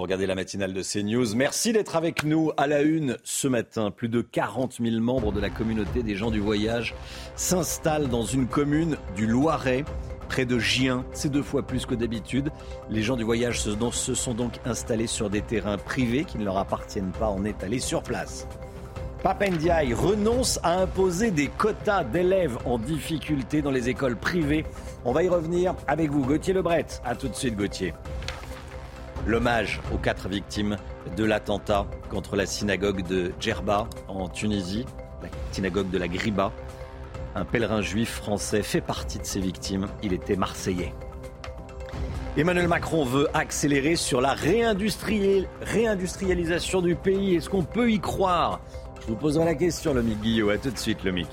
Regardez la matinale de CNews. Merci d'être avec nous à la une ce matin. Plus de 40 000 membres de la communauté des gens du voyage s'installent dans une commune du Loiret près de Gien. C'est deux fois plus que d'habitude. Les gens du voyage se, sont donc installés sur des terrains privés qui ne leur appartiennent pas. On est allé sur place. Papendiaï renonce à imposer des quotas d'élèves en difficulté dans les écoles privées. On va y revenir avec vous, Gauthier Lebret. A tout de suite, Gauthier. L'hommage aux quatre victimes de l'attentat contre la synagogue de Djerba en Tunisie, la synagogue de la Griba. Un pèlerin juif français fait partie de ces victimes. Il était marseillais. Emmanuel Macron veut accélérer sur la réindustrialisation du pays. Est-ce qu'on peut y croire? Je vous poserai la question, Lomic Guillot. A tout de suite, Lomic.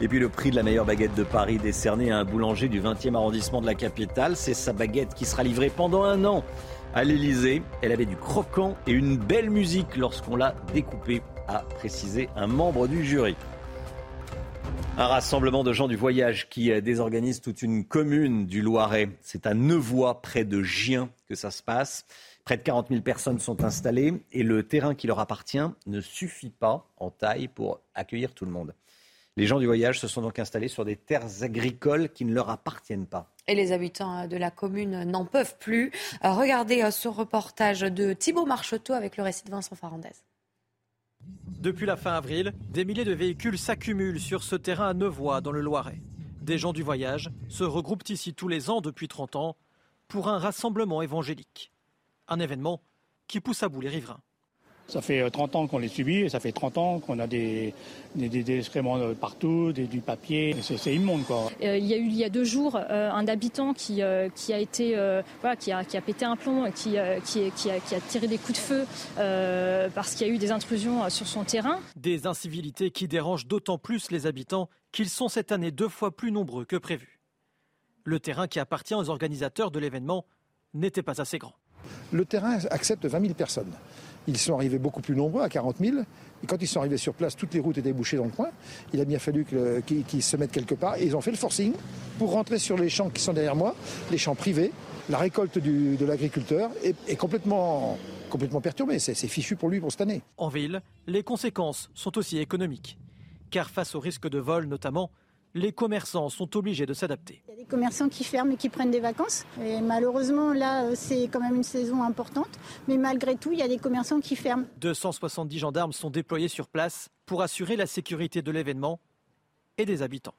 Et puis le prix de la meilleure baguette de Paris décerné à un boulanger du 20e arrondissement de la capitale. C'est sa baguette qui sera livrée pendant un an à l'Elysée. Elle avait du croquant et une belle musique lorsqu'on l'a découpée, a précisé un membre du jury. Un rassemblement de gens du voyage qui euh, désorganise toute une commune du Loiret. C'est à Nevoix, près de Gien, que ça se passe. Près de 40 000 personnes sont installées et le terrain qui leur appartient ne suffit pas en taille pour accueillir tout le monde. Les gens du voyage se sont donc installés sur des terres agricoles qui ne leur appartiennent pas. Et les habitants euh, de la commune n'en peuvent plus. Euh, regardez ce reportage de Thibault Marcheteau avec le récit de Vincent Farandez. Depuis la fin avril, des milliers de véhicules s'accumulent sur ce terrain à Nevoix, dans le Loiret. Des gens du voyage se regroupent ici tous les ans depuis 30 ans pour un rassemblement évangélique. Un événement qui pousse à bout les riverains. Ça fait 30 euh, ans qu'on les subit et ça fait 30 ans qu'on a des, des, excréments partout, du papier. C'est immonde quoi. Euh, il y a eu il y a deux jours euh, un habitant qui, qui a été voilà, qui a, qui a pété un plomb, qui, qui, qui, a, qui a tiré des coups de feu parce qu'il y a eu des intrusions sur son terrain. Des incivilités qui dérangent d'autant plus les habitants qu'ils sont cette année deux fois plus nombreux que prévu. Le terrain qui appartient aux organisateurs de l'événement n'était pas assez grand. Le terrain accepte 20 000 personnes. Ils sont arrivés beaucoup plus nombreux, à 40 000. Et quand ils sont arrivés sur place, toutes les routes étaient bouchées dans le coin. Il a bien fallu qu'ils se mettent quelque part. Ils ont fait le forcing pour rentrer sur les champs qui sont derrière moi, les champs privés. La récolte de l'agriculteur est, complètement, complètement perturbée. C'est fichu pour lui pour cette année. En ville, les conséquences sont aussi économiques. Car face au risque de vol notamment, les commerçants sont obligés de s'adapter. Il y a des commerçants qui ferment et qui prennent des vacances. Et malheureusement, là, euh, c'est quand même une saison importante. Mais malgré tout, il y a des commerçants qui ferment. 270 gendarmes sont déployés sur place pour assurer la sécurité de l'événement et des habitants.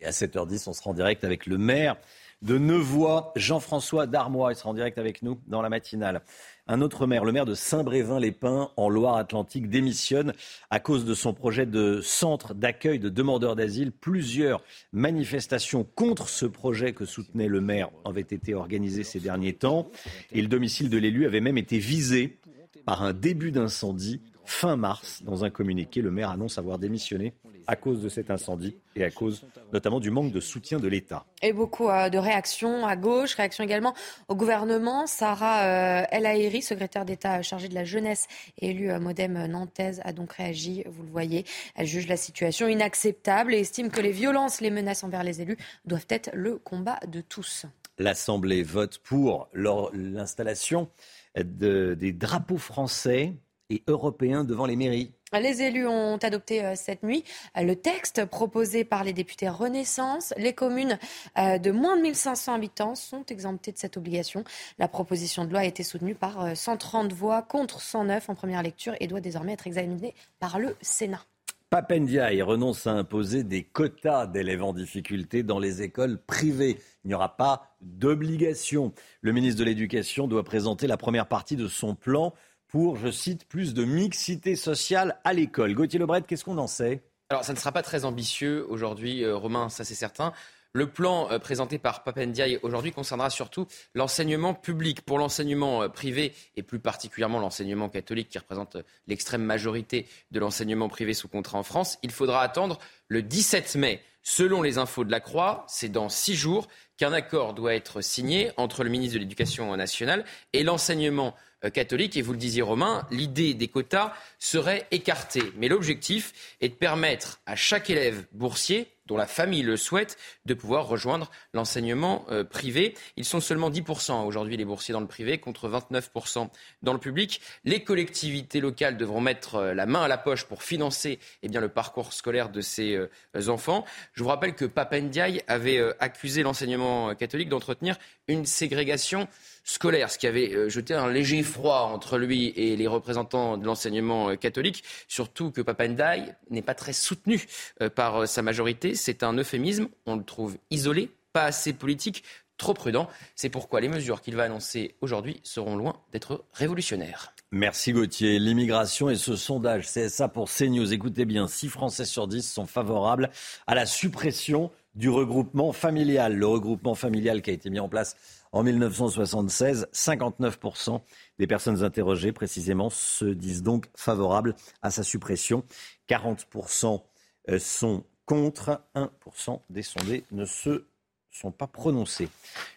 Et à 7h10, on sera en direct avec le maire de Nevoix, Jean-François Darmois. Il sera en direct avec nous dans la matinale. Un autre maire, le maire de Saint-Brévin-les-Pins, en Loire-Atlantique, démissionne à cause de son projet de centre d'accueil de demandeurs d'asile. Plusieurs manifestations contre ce projet que soutenait le maire avaient été organisées ces derniers temps. Et le domicile de l'élu avait même été visé par un début d'incendie fin mars. Dans un communiqué, le maire annonce avoir démissionné à cause de cet incendie et à cause notamment du manque de soutien de l'État. Et beaucoup euh, de réactions à gauche, réactions également au gouvernement. Sarah euh, El Haïry, secrétaire d'État chargée de la jeunesse et élue euh, modem nantaise, a donc réagi, vous le voyez. Elle juge la situation inacceptable et estime que les violences, les menaces envers les élus doivent être le combat de tous. L'Assemblée vote pour l'installation des drapeaux français et européens devant les mairies. Les élus ont adopté euh, cette nuit euh, le texte proposé par les députés Renaissance. Les communes euh, de moins de 1500 habitants sont exemptées de cette obligation. La proposition de loi a été soutenue par 130 voix contre 109 en première lecture et doit désormais être examinée par le Sénat. Papendiaï renonce à imposer des quotas d'élèves en difficulté dans les écoles privées. Il n'y aura pas d'obligation. Le ministre de l'Éducation doit présenter la première partie de son plan pour, je cite, plus de mixité sociale à l'école. Gauthier Lebret, qu'est-ce qu'on en sait? Alors, ça ne sera pas très ambitieux aujourd'hui, euh, Romain, ça c'est certain. Le plan euh, présenté par Papendiaï aujourd'hui concernera surtout l'enseignement public. Pour l'enseignement euh, privé et plus particulièrement l'enseignement catholique qui représente l'extrême majorité de l'enseignement privé sous contrat en France, il faudra attendre le 17 mai. Selon les infos de la Croix, c'est dans six jours qu'un accord doit être signé entre le ministre de l'Éducation nationale et l'enseignement catholique. Et vous le disiez, Romain, l'idée des quotas serait écartée. Mais l'objectif est de permettre à chaque élève boursier dont la famille le souhaite, de pouvoir rejoindre l'enseignement euh, privé. Ils sont seulement 10% aujourd'hui les boursiers dans le privé contre 29% dans le public. Les collectivités locales devront mettre euh, la main à la poche pour financer eh bien, le parcours scolaire de ces euh, enfants. Je vous rappelle que Papendiaï avait accusé l'enseignement catholique d'entretenir une ségrégation scolaire, ce qui avait euh, jeté un léger froid entre lui et les représentants de l'enseignement euh, catholique, surtout que Papandai n'est pas très soutenu euh, par sa majorité. C'est un euphémisme, on le trouve isolé, pas assez politique, trop prudent. C'est pourquoi les mesures qu'il va annoncer aujourd'hui seront loin d'être révolutionnaires. Merci Gauthier. L'immigration et ce sondage c'est ça pour CNews. Écoutez bien, 6 Français sur 10 sont favorables à la suppression du regroupement familial. Le regroupement familial qui a été mis en place en 1976, 59% des personnes interrogées précisément se disent donc favorables à sa suppression. 40% euh, sont contre, 1% des sondés ne se sont pas prononcés.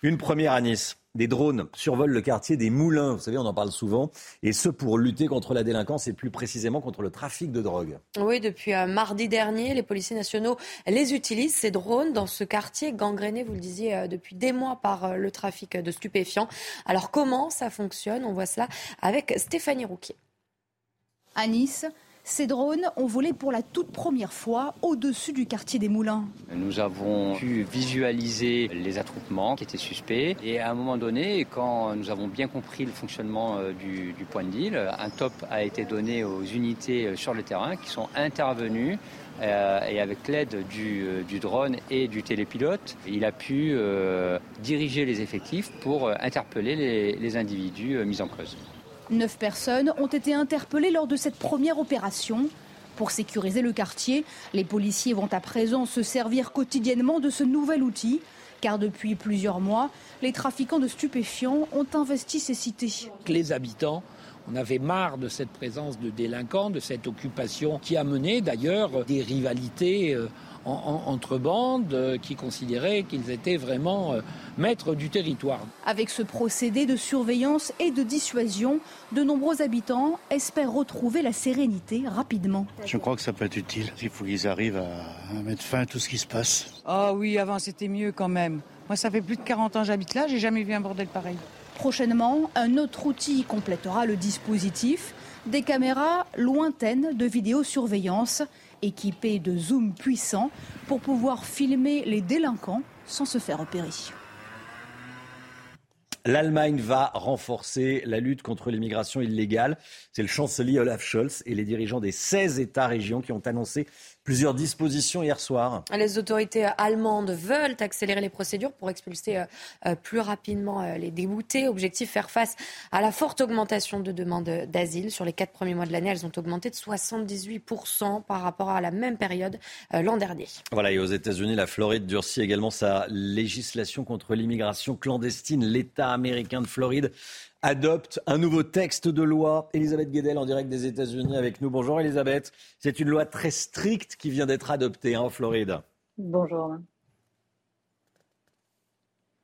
Une première à Nice. Des drones survolent le quartier des Moulins, vous savez, on en parle souvent, et ce pour lutter contre la délinquance et plus précisément contre le trafic de drogue. Oui, depuis euh, mardi dernier, les policiers nationaux les utilisent, ces drones, dans ce quartier gangréné, vous le disiez, euh, depuis des mois par euh, le trafic de stupéfiants. Alors comment ça fonctionne? On voit cela avec Stéphanie Rouquier. À Nice, ces drones ont volé pour la toute première fois au-dessus du quartier des Moulins. Nous avons pu visualiser les attroupements qui étaient suspects et à un moment donné, quand nous avons bien compris le fonctionnement euh, du, point de deal, un top a été donné aux unités euh, sur le terrain qui sont intervenues euh, et avec l'aide du, drone et du télépilote, il a pu diriger les effectifs pour interpeller les individus mis en cause. Neuf personnes ont été interpellées lors de cette première opération. Pour sécuriser le quartier, les policiers vont à présent se servir quotidiennement de ce nouvel outil, car depuis plusieurs mois, les trafiquants de stupéfiants ont investi ces cités. Les habitants on avait marre de cette présence de délinquants, de cette occupation qui a mené d'ailleurs des rivalités entre bandes euh, qui considéraient qu'ils étaient vraiment euh, maîtres du territoire. Avec ce procédé de surveillance et de dissuasion, de nombreux habitants espèrent retrouver la sérénité rapidement. Je crois que ça peut être utile. Il faut qu'ils arrivent à mettre fin à tout ce qui se passe. Ah oui, avant c'était mieux quand même. Moi, ça fait plus de 40 ans que j'habite là, j'ai jamais vu un bordel pareil. Prochainement, un autre outil complétera le dispositif, des caméras lointaines de vidéosurveillance équipées de zoom puissants pour pouvoir filmer les délinquants sans se faire repérer. L'Allemagne va renforcer la lutte contre l'immigration illégale. C'est le chancelier Olaf Scholz et les dirigeants des 16 États-régions qui ont annoncé plusieurs dispositions hier soir. Les autorités allemandes veulent accélérer les procédures pour expulser euh, euh, plus rapidement euh, les déboutés. Objectif faire face à la forte augmentation de demandes d'asile. Sur les quatre premiers mois de l'année, elles ont augmenté de 78% par rapport à la même période l'an dernier. Voilà, et aux États-Unis, la Floride durcit également sa législation contre l'immigration clandestine. L'État américain de Floride adopte un nouveau texte de loi. Elisabeth Guedel en direct des États-Unis avec nous. Bonjour Elisabeth. C'est une loi très stricte qui vient d'être adoptée hein, en Floride. Bonjour.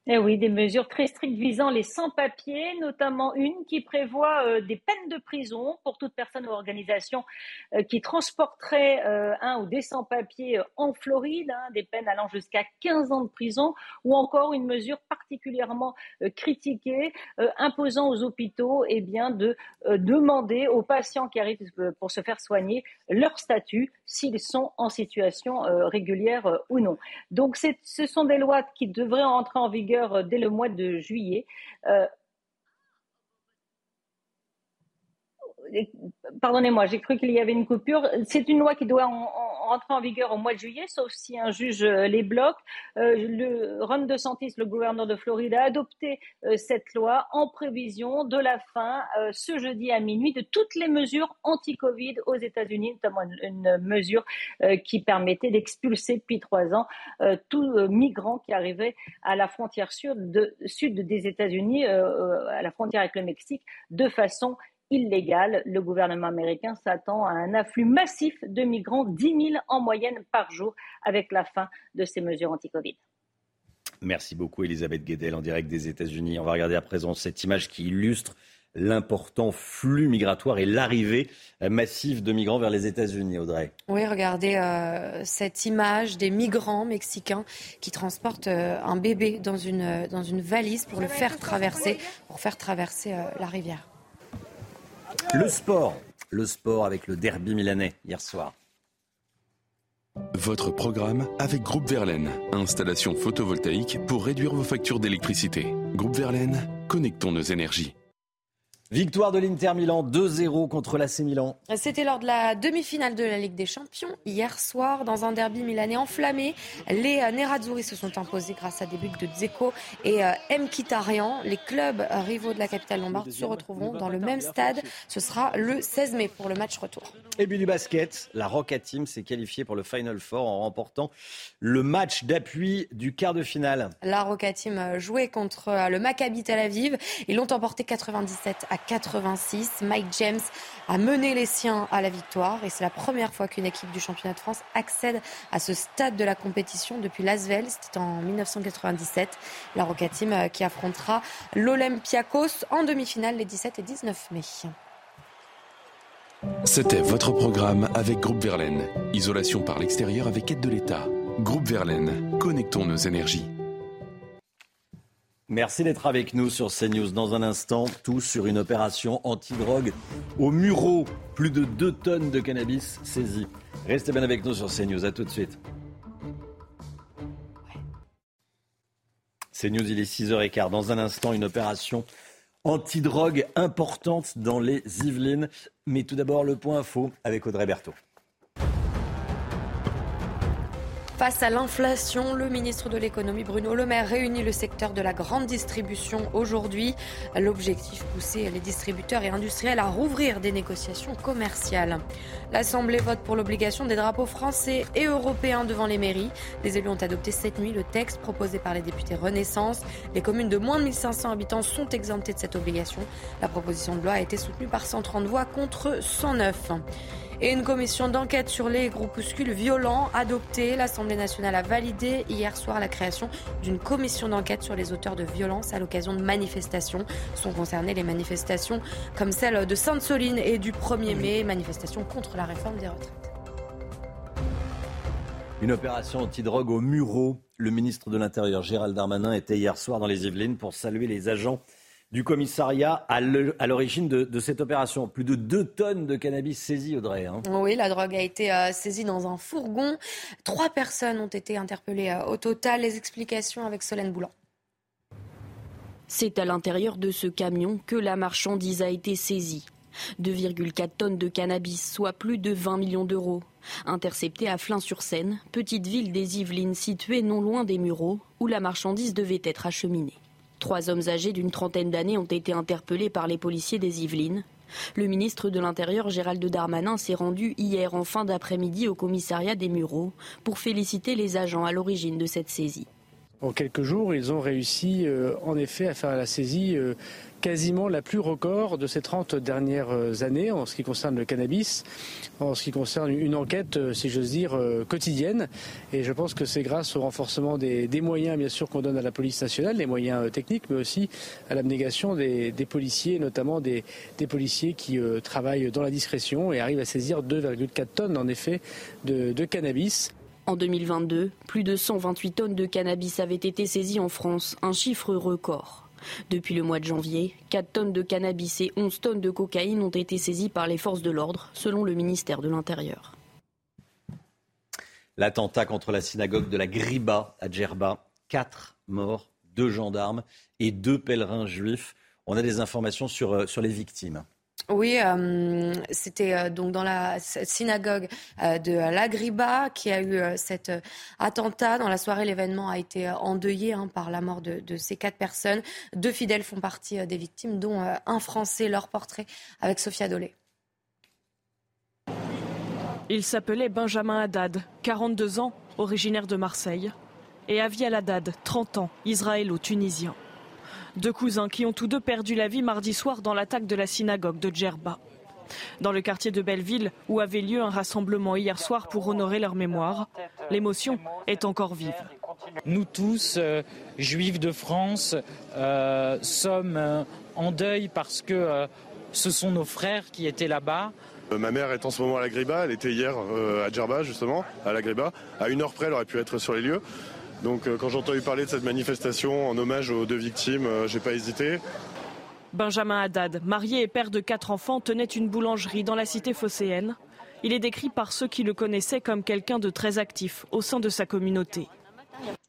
Eh oui, des mesures très strictes visant les sans-papiers, notamment une qui prévoit euh, des peines de prison pour toute personne ou organisation euh, qui transporterait euh, un ou des sans-papiers en Floride, hein, des peines allant jusqu'à 15 ans de prison, ou encore une mesure particulièrement critiquée imposant aux hôpitaux eh bien, de demander aux patients qui arrivent pour se faire soigner leur statut, s'ils sont en situation régulière ou non. Donc ce sont des lois qui devraient entrer en vigueur euh, dès le mois de juillet. Euh, pardonnez-moi, j'ai cru qu'il y avait une coupure. C'est une loi qui doit rentrer en vigueur au mois de juillet, sauf si un juge euh, les bloque. Euh, le Ron DeSantis, le gouverneur de Floride, a adopté euh, cette loi en prévision de la fin, ce jeudi à minuit, de toutes les mesures anti-Covid aux États-Unis, notamment une, mesure qui permettait d'expulser depuis trois ans tout migrant qui arrivait à la frontière sud des États-Unis, à la frontière avec le Mexique, de façon illégale. Le gouvernement américain s'attend à un afflux massif de migrants, 10 000 en moyenne par jour, avec la fin de ces mesures anti-Covid. Merci beaucoup, Elisabeth Guedel, en direct des États-Unis. On va regarder à présent cette image qui illustre l'important flux migratoire et l'arrivée massive de migrants vers les États-Unis, Audrey. Oui, regardez euh, cette image des migrants mexicains qui transportent euh, un bébé dans une, dans une valise pour le faire traverser, pour faire traverser euh, la rivière. Le sport, le sport avec le derby milanais hier soir. Votre programme avec Groupe Verlaine, installation photovoltaïque pour réduire vos factures d'électricité. Groupe Verlaine, connectons nos énergies. Victoire de l'Inter Milan 2-0 contre l'AC Milan. C'était lors de la demi-finale de la Ligue des Champions hier soir dans un derby milanais enflammé. Les euh, Nerazzurri se sont imposés grâce à des buts de Dzeko et euh, Mkhitaryan. Les clubs euh, rivaux de la capitale lombarde se retrouveront dans le même stade. Ce sera le 16 mai pour le match retour. Et puis du basket, la Roca Team s'est qualifiée pour le Final Four en remportant le match d'appui du quart de finale. La Roca Team jouait contre le Maccabi Tel Aviv. Ils l'ont emporté 97 à 86. Mike James a mené les siens à la victoire et c'est la première fois qu'une équipe du championnat de France accède à ce stade de la compétition depuis Lasvel. C'était en 1997. La Roca Team euh, qui affrontera l'Olympiakos en demi-finale les 17 et 19 mai. C'était votre programme avec Groupe Verlaine. Isolation par l'extérieur avec aide de l'État. Groupe Verlaine, connectons nos énergies. Merci d'être avec nous sur CNews. Dans un instant, tout sur une opération anti-drogue au Muro. Plus de 2 tonnes de cannabis saisies. Restez bien avec nous sur CNews. À tout de suite. CNews, il est 6h15. Dans un instant, une opération anti-drogue importante dans les Yvelines. Mais tout d'abord, le point info avec Audrey Berthaud. Face à l'inflation, le ministre de l'économie Bruno Le Maire réunit le secteur de la grande distribution aujourd'hui. L'objectif pousser les distributeurs et industriels à rouvrir des négociations commerciales. L'Assemblée vote pour l'obligation des drapeaux français et européens devant les mairies. Les élus ont adopté cette nuit le texte proposé par les députés Renaissance. Les communes de moins de 1500 habitants sont exemptées de cette obligation. La proposition de loi a été soutenue par 130 voix contre 109. Et une commission d'enquête sur les groupuscules violents adoptée. L'Assemblée nationale a validé hier soir la création d'une commission d'enquête sur les auteurs de violences à l'occasion de manifestations. Sont concernées les manifestations comme celle de Sainte-Soline et du 1er mai, manifestations contre la réforme des retraites. Une opération anti-drogue au Muro. Le ministre de l'Intérieur Gérald Darmanin était hier soir dans les Yvelines pour saluer les agents du commissariat à l'origine de, cette opération. Plus de 2 tonnes de cannabis saisies, Audrey. Hein. Oui, la drogue a été euh, saisie dans un fourgon. Trois personnes ont été interpellées euh, au total. Les explications avec Solène Boulan. C'est à l'intérieur de ce camion que la marchandise a été saisie. 2,4 tonnes de cannabis, soit plus de 20 millions d'euros. Interceptée à Flins-sur-Seine, petite ville des Yvelines située non loin des Mureaux, où la marchandise devait être acheminée. Trois hommes âgés d'une trentaine d'années ont été interpellés par les policiers des Yvelines. Le ministre de l'Intérieur, Gérald Darmanin, s'est rendu hier en fin d'après-midi au commissariat des Mureaux pour féliciter les agents à l'origine de cette saisie. En quelques jours, ils ont réussi euh, en effet à faire la saisie euh, quasiment la plus record de ces 30 dernières euh, années en ce qui concerne le cannabis, en ce qui concerne une enquête, si j'ose dire, quotidienne. Et je pense que c'est grâce au renforcement des, moyens, bien sûr, qu'on donne à la police nationale, les moyens techniques, mais aussi à l'abnégation des, policiers, notamment des, policiers qui travaillent dans la discrétion et arrivent à saisir 2,4 tonnes, en effet, de cannabis. En 2022, plus de 128 tonnes de cannabis avaient été saisies en France, un chiffre record. Depuis le mois de janvier, 4 tonnes de cannabis et 11 tonnes de cocaïne ont été saisies par les forces de l'ordre, selon le ministère de l'Intérieur. L'attentat contre la synagogue de la Griba à Djerba, 4 morts, 2 gendarmes et 2 pèlerins juifs. On a des informations sur, euh, sur les victimes. Oui, euh, c'était euh, donc dans la synagogue euh, de l'Agriba qui a eu cet attentat. Dans la soirée, l'événement a été endeuillé hein, par la mort de, ces quatre personnes. Deux fidèles font partie des victimes, dont un Français. Leur portrait avec Sophia Dolé. Il s'appelait Benjamin Haddad, 42 ans, originaire de Marseille, et Aviel Haddad, 30 ans, israélo-tunisien. Deux cousins qui ont tous deux perdu la vie mardi soir dans l'attaque de la synagogue de Djerba. Dans le quartier de Belleville, où avait lieu un rassemblement hier soir pour honorer leur mémoire, l'émotion est encore vive. Nous tous, euh, juifs de France, euh, sommes euh, en deuil parce que ce sont nos frères qui étaient là-bas. Ma mère est en ce moment à la Griba, elle était hier à Djerba justement, à la Griba. À une heure près, elle aurait pu être sur les lieux. Donc euh, quand j'ai entendu parler de cette manifestation en hommage aux deux victimes, euh, j'ai pas hésité. Benjamin Haddad, marié et père de quatre enfants, tenait une boulangerie dans la cité phocéenne. Il est décrit par ceux qui le connaissaient comme quelqu'un de très actif au sein de sa communauté.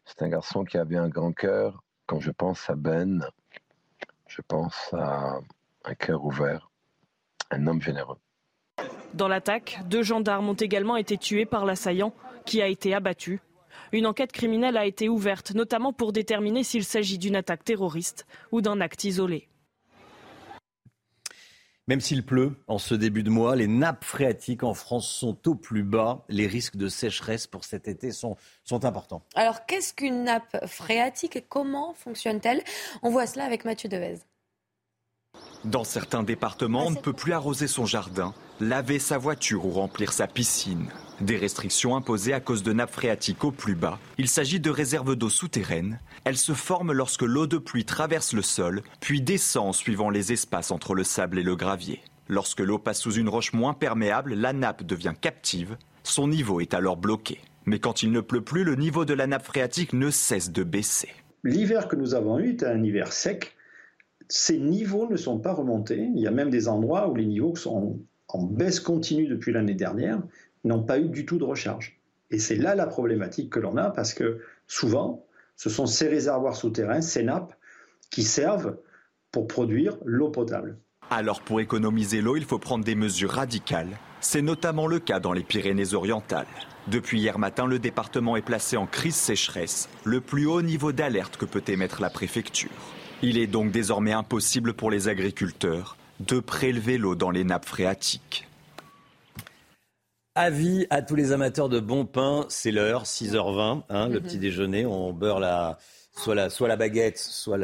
C'est un garçon qui avait un grand cœur. Quand je pense à Ben, je pense à un cœur ouvert, un homme généreux. Dans l'attaque, deux gendarmes ont également été tués par l'assaillant qui a été abattu une enquête criminelle a été ouverte, notamment pour déterminer s'il s'agit d'une attaque terroriste ou d'un acte isolé. Même s'il pleut en ce début de mois, les nappes phréatiques en France sont au plus bas. Les risques de sécheresse pour cet été sont, sont importants. Alors, qu'est-ce qu'une nappe phréatique et comment fonctionne-t-elle? On voit cela avec Mathieu Devez. Dans certains départements, on ne peut plus arroser son jardin, laver sa voiture ou remplir sa piscine. Des restrictions imposées à cause de nappes phréatiques au plus bas. Il s'agit de réserves d'eau souterraines. Elles se forment lorsque l'eau de pluie traverse le sol, puis descend en suivant les espaces entre le sable et le gravier. Lorsque l'eau passe sous une roche moins perméable, la nappe devient captive. Son niveau est alors bloqué. Mais quand il ne pleut plus, le niveau de la nappe phréatique ne cesse de baisser. L'hiver que nous avons eu était un hiver sec ces niveaux ne sont pas remontés. Il y a même des endroits où les niveaux sont en baisse continue depuis l'année dernière, n'ont pas eu du tout de recharge. Et c'est là la problématique que l'on a parce que souvent, ce sont ces réservoirs souterrains, ces nappes, qui servent pour produire l'eau potable. Alors pour économiser l'eau, il faut prendre des mesures radicales. C'est notamment le cas dans les Pyrénées-Orientales. Depuis hier matin, le département est placé en crise sécheresse, le plus haut niveau d'alerte que peut émettre la préfecture. Il est donc désormais impossible pour les agriculteurs de prélever l'eau dans les nappes phréatiques. Avis à tous les amateurs de bon pain, c'est l'heure, 6h20, hein, le mhm. petit déjeuner, on beurre la, soit, la, soit la baguette, soit,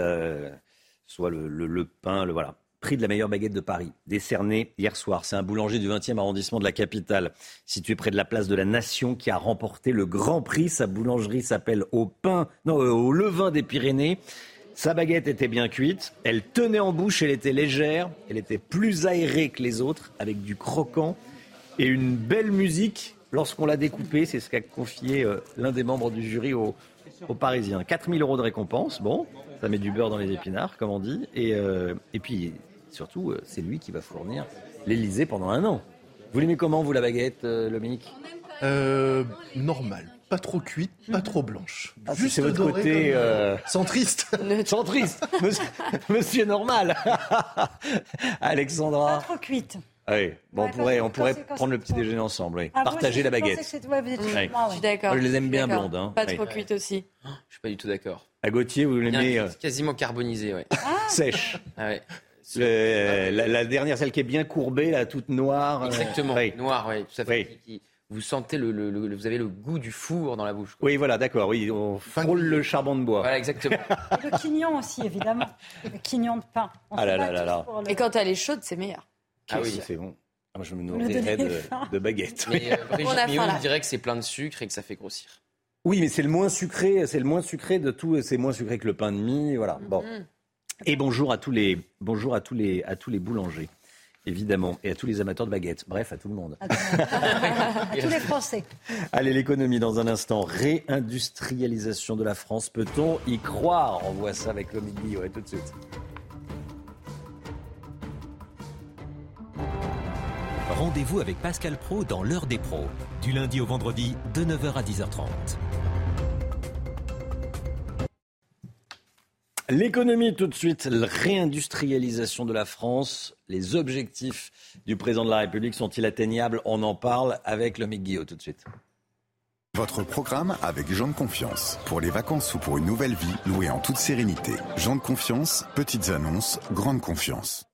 soit le, pain, le voilà. Prix de la meilleure baguette de Paris, décerné hier soir. C'est un boulanger du 20e arrondissement de la capitale, situé près de la place de la Nation, qui a remporté le grand prix. Sa boulangerie s'appelle Au pain, non, euh, au levain des Pyrénées. Sa baguette était bien cuite, elle tenait en bouche, elle était légère, elle était plus aérée que les autres, avec du croquant et une belle musique lorsqu'on l'a découpée. C'est ce qu'a confié euh, l'un des membres du jury aux, Parisiens. 4000 euros de récompense, bon, ça met du beurre dans les épinards, comme on dit. Et, euh, et puis, surtout, euh, c'est lui qui va fournir l'Elysée pendant un an. Vous l'aimez comment, vous, la baguette, Lomique? Euh, Normal pas trop cuite, pas trop blanche. Ah, Juste c'est votre côté euh... centriste. centriste, monsieur, normal. Alexandra. Pas trop cuite. Ah oui. Bon, on pourrait, on pourrait prendre le petit déjeuner ensemble, oui. Ah, Partager la baguette. Je suis d'accord. Je les aime bien blondes. Hein. Pas trop cuite aussi. Je suis pas du tout d'accord. À Gauthier, vous l'aimez euh... quasiment carbonisé, ouais. Ah. Sèche. Ah la, dernière, celle qui est bien courbée, là, toute noire. Euh, Exactement. Noire, oui. Tout à fait. Qui, vous sentez le, vous avez le goût du four dans la bouche. Oui, voilà, d'accord. Oui, on frôle le charbon de bois. Voilà, exactement. Et le quignon aussi, évidemment. Le quignon de pain. ah là là là là. Et quand elle est chaude, c'est meilleur. Ah oui, c'est bon. Ah, moi, je me nourrirais de, de, baguettes. Mais euh, Brigitte dirait que c'est plein de sucre et que ça fait grossir. Oui, mais c'est le moins sucré, c'est le moins sucré de tout. C'est moins sucré que le pain de mie, voilà. Bon. Mm-hmm. Et bonjour à tous les, bonjour à tous les, à tous les boulangers évidemment, et à tous les amateurs de baguettes, bref, à tout le monde. À tous les Français. Allez, l'économie dans un instant. Réindustrialisation de la France, peut-on y croire? On voit ça avec le midi, ouais, tout de suite. Rendez-vous avec Pascal Pro dans l'heure des pros, du lundi au vendredi de 9h à 10h30. L'économie tout de suite, la réindustrialisation de la France. Les objectifs du président de la République sont-ils atteignables? On en parle avec le Guillaume tout de suite. Votre programme avec Jean de Confiance. Pour les vacances ou pour une nouvelle vie, louée en toute sérénité. Jean de Confiance, petites annonces, grande confiance.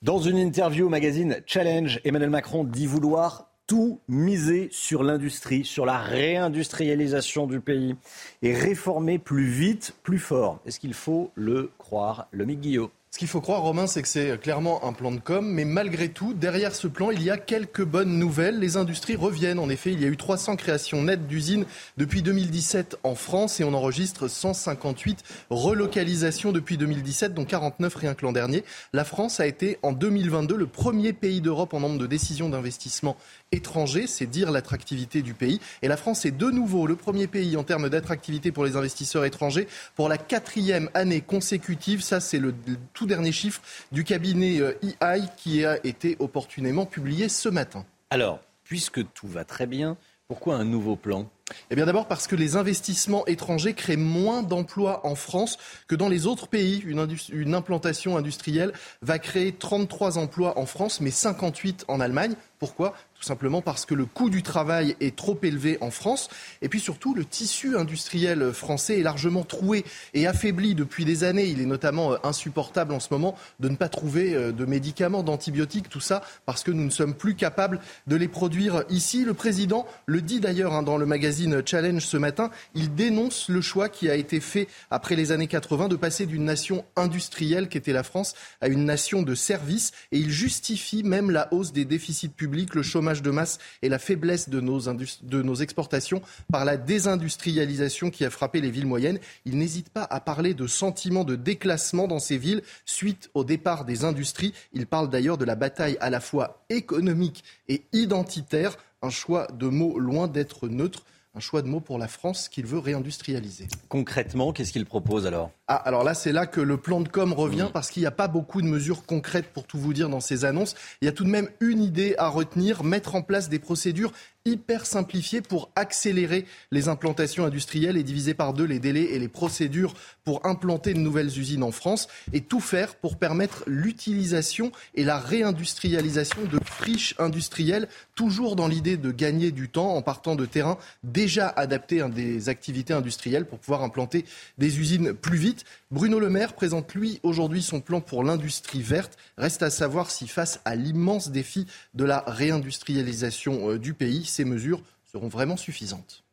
Dans une interview au magazine Challenge, Emmanuel Macron dit vouloir tout miser sur l'industrie, sur la réindustrialisation du pays et réformer plus vite, plus fort. Est-ce qu'il faut le croire, le Guillaume ce qu'il faut croire, Romain, c'est que c'est clairement un plan de com, mais malgré tout, derrière ce plan, il y a quelques bonnes nouvelles. Les industries reviennent. En effet, il y a eu 300 créations nettes d'usines depuis 2017 en France et on enregistre 158 relocalisations depuis 2017, dont 49 rien que l'an dernier. La France a été en 2022 le premier pays d'Europe en nombre de décisions d'investissement étrangers, c'est dire l'attractivité du pays. Et la France est de nouveau le premier pays en termes d'attractivité pour les investisseurs étrangers pour la quatrième année consécutive. Ça, c'est le tout dernier chiffre du cabinet EI euh, qui a été opportunément publié ce matin. Alors, puisque tout va très bien, pourquoi un nouveau plan? Eh bien d'abord parce que les investissements étrangers créent moins d'emplois en France que dans les autres pays. Une, une, implantation industrielle va créer 33 emplois en France, mais 58 en Allemagne. Pourquoi? Tout simplement parce que le coût du travail est trop élevé en France. Et puis surtout, le tissu industriel français est largement troué et affaibli depuis des années. Il est notamment euh, insupportable en ce moment de ne pas trouver euh, de médicaments, d'antibiotiques, tout ça parce que nous ne sommes plus capables de les produire ici. Le président le dit d'ailleurs hein, dans le magazine Challenge ce matin. Il dénonce le choix qui a été fait après les années 80 de passer d'une nation industrielle qu'était la France à une nation de services. Et il justifie même la hausse des déficits publics le chômage de masse et la faiblesse de nos, exportations par la désindustrialisation qui a frappé les villes moyennes. Il n'hésite pas à parler de sentiment de déclassement dans ces villes suite au départ des industries. Il parle d'ailleurs de la bataille à la fois économique et identitaire, un choix de mots loin d'être neutre un choix de mots pour la France qu'il veut réindustrialiser. Concrètement, qu'est-ce qu'il propose alors? Ah, alors là, c'est là que le plan de com revient mmh. parce qu'il n'y a pas beaucoup de mesures concrètes pour tout vous dire dans ces annonces. Il y a tout de même une idée à retenir, mettre en place des procédures hyper simplifié pour accélérer les implantations industrielles et diviser par deux les délais et les procédures pour implanter de nouvelles usines en France et tout faire pour permettre l'utilisation et la réindustrialisation de friches industrielles, toujours dans l'idée de gagner du temps en partant de terrains déjà adaptés à des activités industrielles pour pouvoir implanter des usines plus vite. Bruno Le Maire présente lui aujourd'hui son plan pour l'industrie verte. Reste à savoir si face à l'immense défi de la réindustrialisation euh, du pays, ces mesures seront vraiment suffisantes.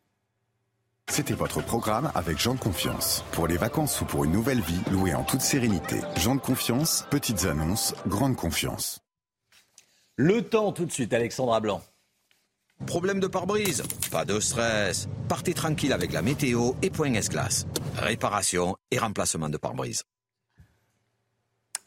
C'était votre programme avec Jean de Confiance. Pour les vacances ou pour une nouvelle vie, louée en toute sérénité. Jean de Confiance, petites annonces, grande confiance. Le temps tout de suite, Alexandra Blanc. Problème de pare-brise Pas de stress. Partez tranquille avec la météo et point S-Glace. Réparation et remplacement de pare-brise.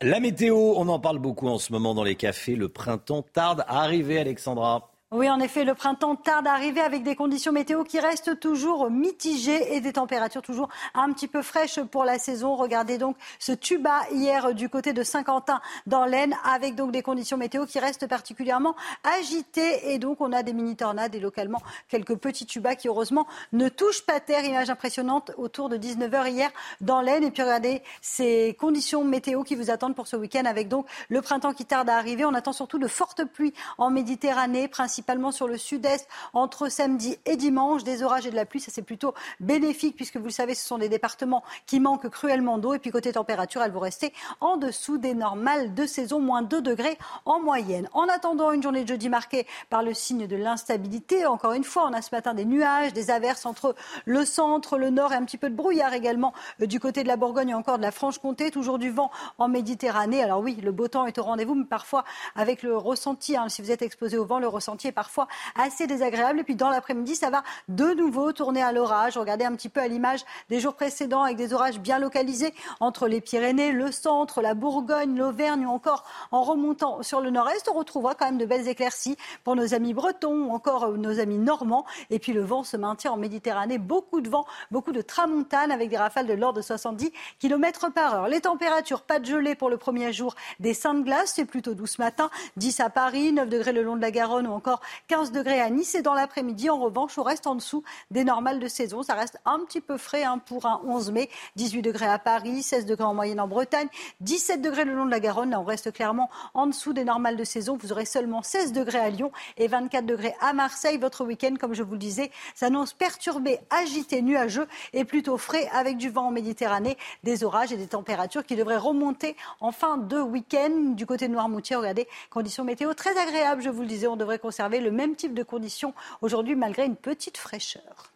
La météo, on en parle beaucoup en ce moment dans les cafés. Le printemps tarde à arriver, Alexandra. Oui, en effet, le printemps tarde à arriver avec des conditions météo qui restent toujours mitigées et des températures toujours un petit peu fraîches pour la saison. Regardez donc ce tuba hier du côté de Saint-Quentin dans l'Aisne avec donc des conditions météo qui restent particulièrement agitées et donc on a des mini tornades et localement quelques petits tubas qui heureusement ne touchent pas terre. Image impressionnante autour de 19h hier dans l'Aisne et puis regardez ces conditions météo qui vous attendent pour ce week-end avec donc le printemps qui tarde à arriver. On attend surtout de fortes pluies en Méditerranée, principalement principalement sur le sud-est entre samedi et dimanche. Des orages et de la pluie, ça c'est plutôt bénéfique puisque vous le savez, ce sont des départements qui manquent cruellement d'eau. Et puis côté température, elles vont rester en dessous des normales de saison, moins 2 degrés en moyenne. En attendant une journée de jeudi marquée par le signe de l'instabilité, encore une fois, on a ce matin des nuages, des averses entre le centre, le nord et un petit peu de brouillard également euh, du côté de la Bourgogne et encore de la Franche-Comté. Toujours du vent en Méditerranée. Alors oui, le beau temps est au rendez-vous, mais parfois avec le ressenti, hein, si vous êtes exposé au vent, le ressenti est parfois assez désagréable. Et puis dans l'après-midi, ça va de nouveau tourner à l'orage. Regardez un petit peu à l'image des jours précédents avec des orages bien localisés entre les Pyrénées, le centre, la Bourgogne, l'Auvergne ou encore en remontant sur le nord-est. On retrouvera quand même de belles éclaircies pour nos amis bretons ou encore euh, nos amis normands. Et puis le vent se maintient en Méditerranée. Beaucoup de vent, beaucoup de tramontane avec des rafales de l'ordre de 70 km par heure. Les températures, pas de gelée pour le premier jour des Saintes Glaces. C'est plutôt doux ce matin. 10 à Paris, 9 degrés le long de la Garonne ou encore 15 degrés à Nice et dans l'après-midi, en revanche, on reste en dessous des normales de saison. Ça reste un petit peu frais hein, pour un 11 mai. 18 degrés à Paris, 16 degrés en moyenne en Bretagne, 17 degrés le long de la Garonne. Là, on reste clairement en dessous des normales de saison. Vous aurez seulement 16 degrés à Lyon et 24 degrés à Marseille. Votre week-end, comme je vous le disais, s'annonce perturbé, agité, nuageux et plutôt frais avec du vent en Méditerranée, des orages et des températures qui devraient remonter en fin de week-end du côté de Noirmoutier. Regardez, conditions météo très agréables, je vous le disais. On devrait conserver le même type de conditions aujourd'hui malgré une petite fraîcheur.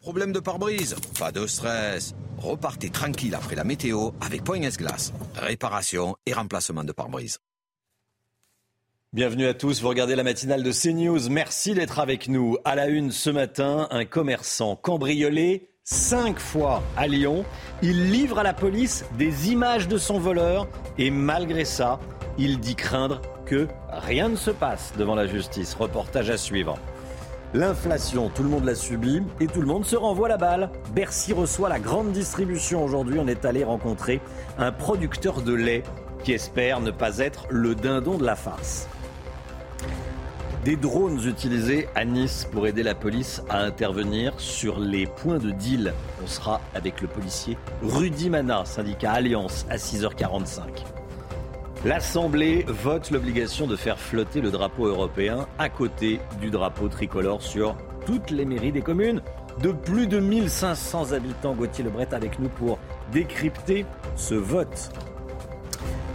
Problème de pare-brise Pas de stress. Repartez tranquille après la météo avec Point S-Glace. Réparation et remplacement de pare-brise. Bienvenue à tous, vous regardez la matinale de CNews. Merci d'être avec nous. À la une ce matin, un commerçant cambriolé cinq fois à Lyon. Il livre à la police des images de son voleur et malgré ça, il dit craindre rien ne se passe devant la justice. Reportage à suivre. L'inflation, tout le monde l'a subi et tout le monde se renvoie la balle. Bercy reçoit la grande distribution aujourd'hui. On est allé rencontrer un producteur de lait qui espère ne pas être le dindon de la farce. Des drones utilisés à Nice pour aider la police à intervenir sur les points de deal. On sera avec le policier Rudy Mana, syndicat Alliance, à 6h45. L'Assemblée vote l'obligation de faire flotter le drapeau européen à côté du drapeau tricolore sur toutes les mairies des communes de plus de 1500 habitants. Gauthier Lebret avec nous pour décrypter ce vote.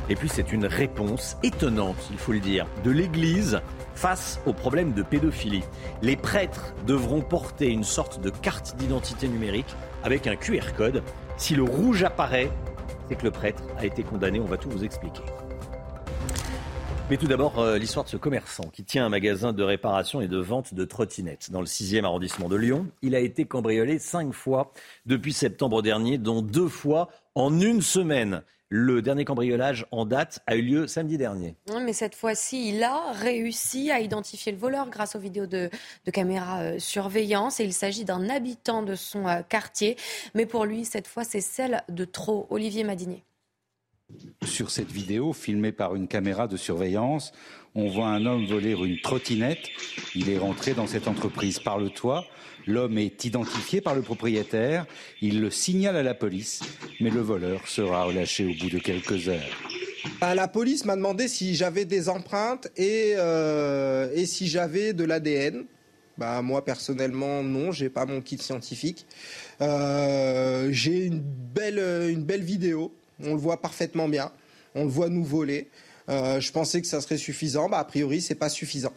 Et puis c'est une réponse étonnante, il faut le dire, de l'Église face au problème de pédophilie. Les prêtres devront porter une sorte de carte d'identité numérique avec un QR code. Si le rouge apparaît, c'est que le prêtre a été condamné. On va tout vous expliquer. Mais tout d'abord, euh, l'histoire de ce commerçant qui tient un magasin de réparation et de vente de trottinettes dans le 6e arrondissement de Lyon. Il a été cambriolé cinq fois depuis septembre dernier, dont deux fois en une semaine. Le dernier cambriolage en date a eu lieu samedi dernier. Mais cette fois-ci, il a réussi à identifier le voleur grâce aux vidéos de, de caméra euh, surveillance. Et il s'agit d'un habitant de son euh, quartier. Mais pour lui, cette fois, c'est celle de trop. Olivier Madinier. Sur cette vidéo, filmée par une caméra de surveillance, on voit un homme voler une trottinette. Il est rentré dans cette entreprise par le toit. L'homme est identifié par le propriétaire. Il le signale à la police, mais le voleur sera relâché au bout de quelques heures. Bah, la police m'a demandé si j'avais des empreintes et, euh, si j'avais de l'ADN. Bah, moi personnellement non, j'ai pas mon kit scientifique. Euh, j'ai une belle vidéo on le voit parfaitement bien. On le voit nous voler. Euh, je pensais que ça serait suffisant. Bah, a priori, c'est pas suffisant.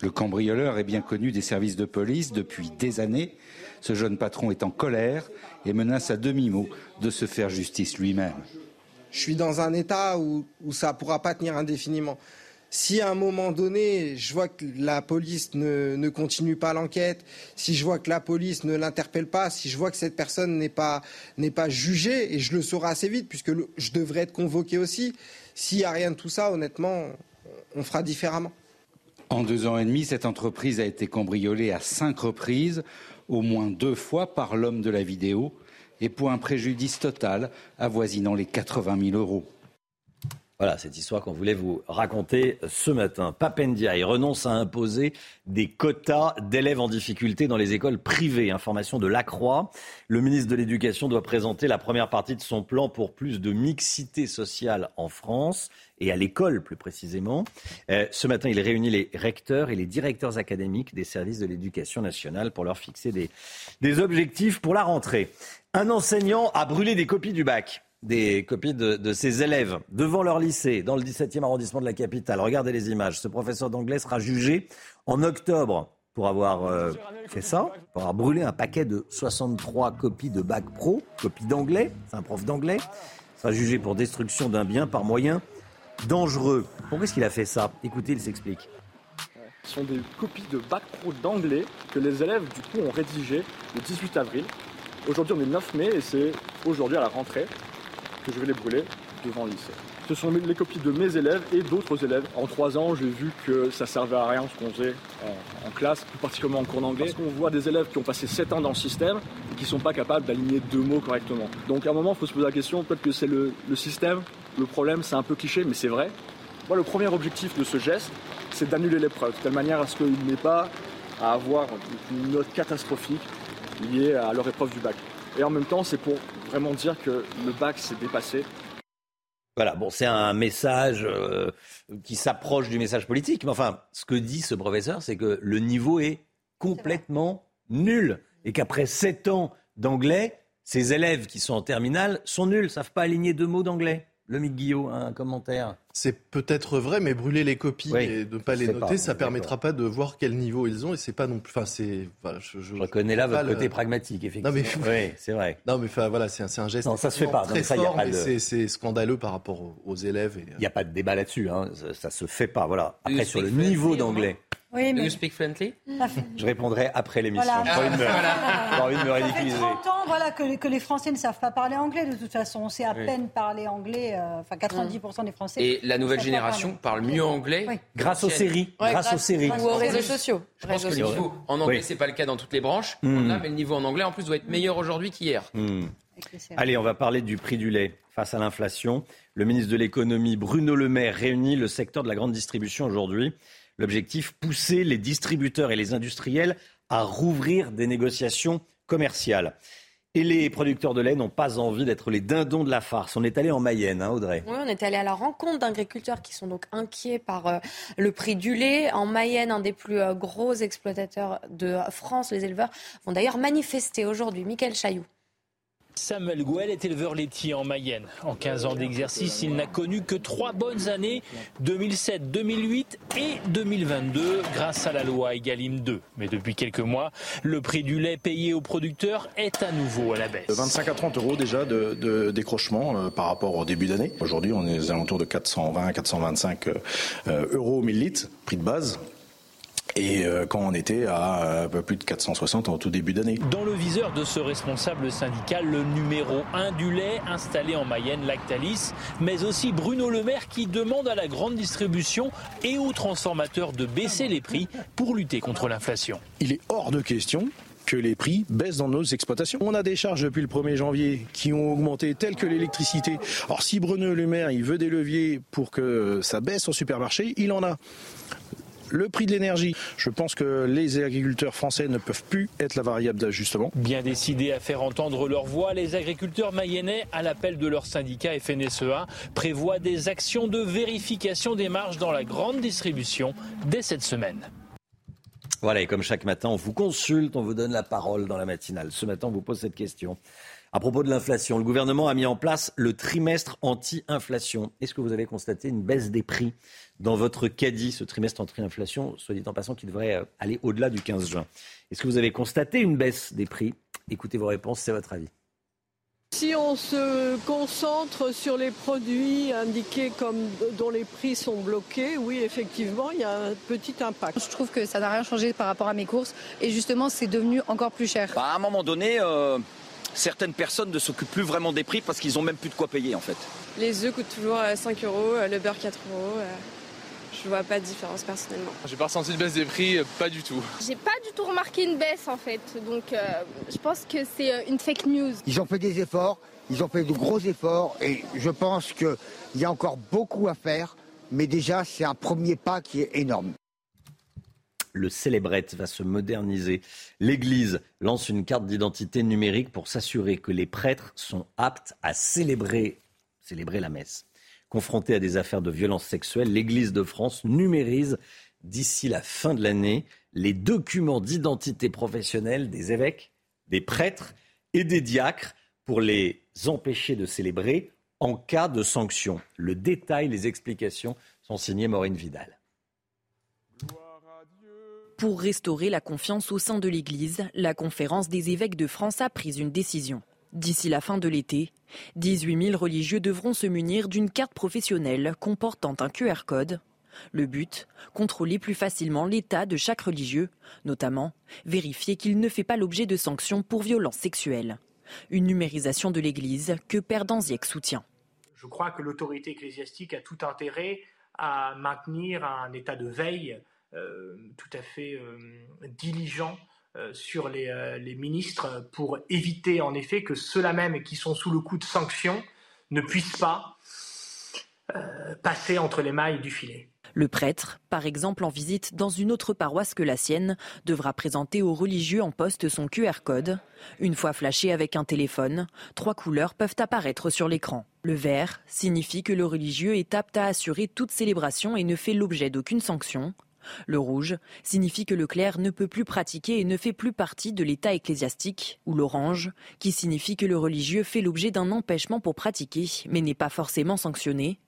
Le cambrioleur est bien connu des services de police depuis des années. Ce jeune patron est en colère et menace à demi-mot de se faire justice lui-même. Je suis dans un état où, ça ne pourra pas tenir indéfiniment. Si à un moment donné, je vois que la police ne, continue pas l'enquête, si je vois que la police ne l'interpelle pas, si je vois que cette personne n'est pas, jugée, et je le saurai assez vite, puisque je devrais être convoqué aussi, s'il n'y a rien de tout ça, honnêtement, on fera différemment. En deux ans et demi, cette entreprise a été cambriolée à cinq reprises, au moins deux fois par l'homme de la vidéo, et pour un préjudice total avoisinant les 80 000 euros. Voilà cette histoire qu'on voulait vous raconter ce matin. Papendia renonce à imposer des quotas d'élèves en difficulté dans les écoles privées. Information de Lacroix. Le ministre de l'Éducation doit présenter la première partie de son plan pour plus de mixité sociale en France et à l'école plus précisément. Euh, ce matin, il réunit les recteurs et les directeurs académiques des services de l'éducation nationale pour leur fixer des, des objectifs pour la rentrée. Un enseignant a brûlé des copies du bac des copies de, ses élèves devant leur lycée dans le 17e arrondissement de la capitale. Regardez les images. Ce professeur d'anglais sera jugé en octobre pour avoir euh, fait ça, pour avoir brûlé un paquet de 63 copies de bac pro, copies d'anglais. C'est un prof d'anglais. sera jugé pour destruction d'un bien par moyen dangereux. Pourquoi est-ce qu'il a fait ça? Écoutez, il s'explique. Ce sont des copies de bac pro d'anglais que les élèves du coup ont rédigées le 18 avril. Aujourd'hui on est 9 mai et c'est aujourd'hui à la rentrée je vais les brûler devant le lycée. Ce sont les copies de mes élèves et d'autres élèves. En trois ans, j'ai vu que ça servait à rien ce qu'on faisait en, classe, plus particulièrement en cours d'anglais. Parce qu'on voit des élèves qui ont passé sept ans dans le système et qui ne sont pas capables d'aligner deux mots correctement. Donc à un moment, il faut se poser la question, peut-être que c'est le, le système, le problème, c'est un peu cliché, mais c'est vrai. Moi, le premier objectif de ce geste, c'est d'annuler l'épreuve, de telle manière à ce qu'il n'ait pas à avoir une note catastrophique liée à leur épreuve du bac. Et en même temps, c'est pour vraiment dire que le bac s'est dépassé. Voilà, bon, c'est un message euh, qui s'approche du message politique. Mais enfin, ce que dit ce professeur, c'est que le niveau est complètement nul. Et qu'après sept ans d'anglais, ces élèves qui sont en terminale sont nuls, savent pas aligner deux mots d'anglais. Le Guillot, un commentaire. C'est peut-être vrai, mais brûler les copies et ne pas les noter, ça ne permettra pas de voir quel niveau ils ont. Et c'est pas non plus. Enfin, c'est. je, reconnais là votre côté pragmatique, effectivement. Non, mais oui, c'est vrai. Non, mais enfin, voilà, c'est un, geste. Non, ça se fait pas. Très fort, mais c'est scandaleux par rapport aux, élèves. Il n'y a pas de débat là-dessus. Hein. Ça, ne se fait pas. Voilà. Après, sur le niveau d'anglais. Oui, mais... Do you speak friendly Je répondrai après l'émission. Voilà. J'ai envie de me, ridiculiser. Ça fait 30 ans voilà, que, que, les Français ne savent pas parler anglais, de toute façon. On sait à peine parler anglais. Euh, enfin, 90% des Français. Et la nouvelle génération parle mieux anglais Grâce aux séries. grâce, aux séries. Ou aux réseaux sociaux. Je pense que le niveau en anglais, c'est pas le cas dans toutes les branches. Hmm. mais le niveau en anglais, en plus, doit être meilleur aujourd'hui qu'hier. Hmm. Allez, on va parler du prix du lait face à l'inflation. Le ministre de l'économie, Bruno Le Maire, réunit le secteur de la grande distribution aujourd'hui. L'objectif, pousser les distributeurs et les industriels à rouvrir des négociations commerciales. Et les producteurs de lait n'ont pas envie d'être les dindons de la farce. On est allé en Mayenne, hein, Audrey. Oui, on est allé à la rencontre d'agriculteurs qui sont donc inquiets par euh, le prix du lait. En Mayenne, un des plus euh, gros exploitateurs de France, les éleveurs, vont d'ailleurs manifester aujourd'hui. Michael Chailloux. Samuel Gouel est éleveur laitier en Mayenne. En 15 ans d'exercice, il n'a connu que trois bonnes années, 2007, 2008 et 2022, grâce à la loi Egalim 2. Mais depuis quelques mois, le prix du lait payé aux producteurs est à nouveau à la baisse. 25 à 30 euros déjà de, décrochement euh, par rapport au début d'année. Aujourd'hui, on est aux alentours de 420, 425 euh, euros au millilitre, prix de base et euh, quand on était à un peu plus de 460 en tout début d'année. Dans le viseur de ce responsable syndical, le numéro 1 du lait installé en Mayenne, Lactalis, mais aussi Bruno Le Maire qui demande à la grande distribution et aux transformateurs de baisser les prix pour lutter contre l'inflation. Il est hors de question que les prix baissent dans nos exploitations. On a des charges depuis le 1er janvier qui ont augmenté telles que l'électricité. Alors si Bruno Le Maire il veut des leviers pour que ça baisse au supermarché, il en a le prix de l'énergie. Je pense que les agriculteurs français ne peuvent plus être la variable d'ajustement. Bien décidés à faire entendre leur voix, les agriculteurs mayennais, à l'appel de leur syndicat FNSEA, prévoient des actions de vérification des marges dans la grande distribution dès cette semaine. Voilà, et comme chaque matin, on vous consulte, on vous donne la parole dans la matinale. Ce matin, on vous pose cette question. À propos de l'inflation, le gouvernement a mis en place le trimestre anti-inflation. Est-ce que vous avez constaté une baisse des prix dans votre caddie, ce trimestre anti-inflation, soit dit en passant, qui devrait euh, aller au-delà du 15 juin Est-ce que vous avez constaté une baisse des prix? Écoutez vos réponses, c'est votre avis. Si on se concentre sur les produits indiqués comme dont les prix sont bloqués, oui, effectivement, il y a un petit impact. Je trouve que ça n'a rien changé par rapport à mes courses et justement, c'est devenu encore plus cher. Bah, à un moment donné, euh, certaines personnes ne s'occupent plus vraiment des prix parce qu'ils n'ont même plus de quoi payer en fait. Les œufs coûtent toujours 5 euh, euros, le beurre 4 euros. Euh, je vois pas de différence personnellement. J'ai pas ressenti de baisse des prix, pas du tout. J'ai pas du tout remarqué une baisse en fait, donc je pense que c'est une fake news. Ils ont fait des efforts, ils ont fait de gros efforts et je pense qu'il y a encore beaucoup à faire, mais déjà c'est un premier pas qui est énorme le célébrette va se moderniser. L'Église lance une carte d'identité numérique pour s'assurer que les prêtres sont aptes à célébrer, célébrer la messe. Confronté à des affaires de violence sexuelle, l'Église de France numérise d'ici la fin de l'année les documents d'identité professionnelle des évêques, des prêtres et des diacres pour les empêcher de célébrer en cas de sanction. Le détail, les explications sont signées Maureen Vidal. Pour restaurer la confiance au sein de l'Église, la conférence des évêques de France a pris une décision. D'ici la fin de l'été, 18 000 religieux devront se munir d'une carte professionnelle comportant un QR code. Le but, contrôler plus facilement l'état de chaque religieux, notamment vérifier qu'il ne fait pas l'objet de sanctions pour violences sexuelles. Une numérisation de l'Église que Père Danziec soutient. Je crois que l'autorité ecclésiastique a tout intérêt à maintenir un état de veille euh, tout à fait euh, diligent sur les, les, ministres pour éviter en effet que ceux-là même qui sont sous le coup de sanctions ne puissent pas passer entre les mailles du filet. Le prêtre, par exemple en visite dans une autre paroisse que la sienne, devra présenter aux religieux en poste son QR code. Une fois flashé avec un téléphone, trois couleurs peuvent apparaître sur l'écran. Le vert signifie que le religieux est apte à assurer toute célébration et ne fait l'objet d'aucune sanction. Le rouge signifie que le clerc ne peut plus pratiquer et ne fait plus partie de l'état ecclésiastique, ou l'orange, qui signifie que le religieux fait l'objet d'un empêchement pour pratiquer, mais n'est pas forcément sanctionné.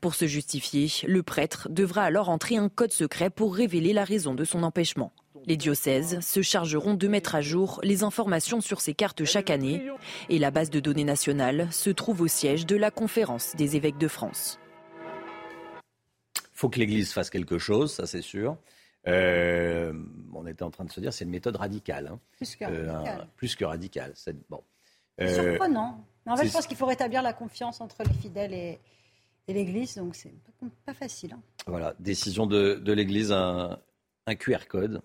Pour se justifier, le prêtre devra alors entrer un code secret pour révéler la raison de son empêchement. Les diocèses se chargeront de mettre à jour les informations sur ces cartes chaque année et la base de données nationale se trouve au siège de la conférence des évêques de France faut que l'Église fasse quelque chose, ça c'est sûr. Euh, on était en train de se dire c'est une méthode radicale. Hein. Plus que euh, radicale. plus que radicale. C'est bon. Euh, surprenant. Mais en fait, je pense qu'il faut rétablir la confiance entre les fidèles et, l'Église, donc c'est pas, facile. Hein. Voilà, décision de, de l'Église, un, un, QR code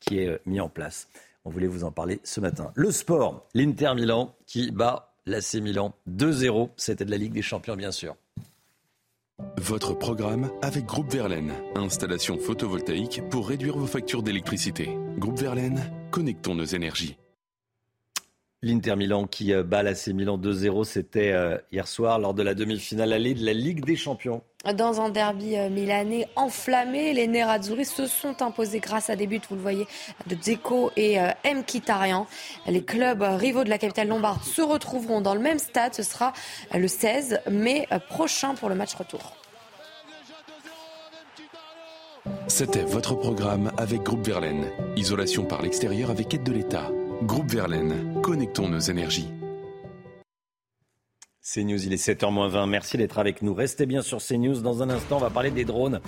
qui est mis en place. On voulait vous en parler ce matin. Le sport, l'Inter Milan qui bat l'AC Milan 2-0. C'était de la Ligue des Champions, bien sûr. Votre programme avec Groupe Verlaine. Installation photovoltaïque pour réduire vos factures d'électricité. Groupe Verlaine, connectons nos énergies. L'Inter Milan qui euh, bat l'AC Milan 2-0, c'était euh, hier soir lors de la demi-finale allée de la Ligue des Champions. Dans un derby euh, milanais enflammé, les Nerazzurri se sont imposés grâce à des buts, vous le voyez, de Dzeko et Mkhitaryan. Les clubs rivaux de la capitale lombarde se retrouveront dans le même stade. Ce sera le 16 mai prochain pour le match retour. C'était votre programme avec Groupe Verlaine. Isolation par l'extérieur avec aide de l'État. Groupe Verlaine, connectons nos énergies. CNews, il est 7h20. Merci d'être avec nous. Restez bien sur CNews. Dans un instant, on va parler des drones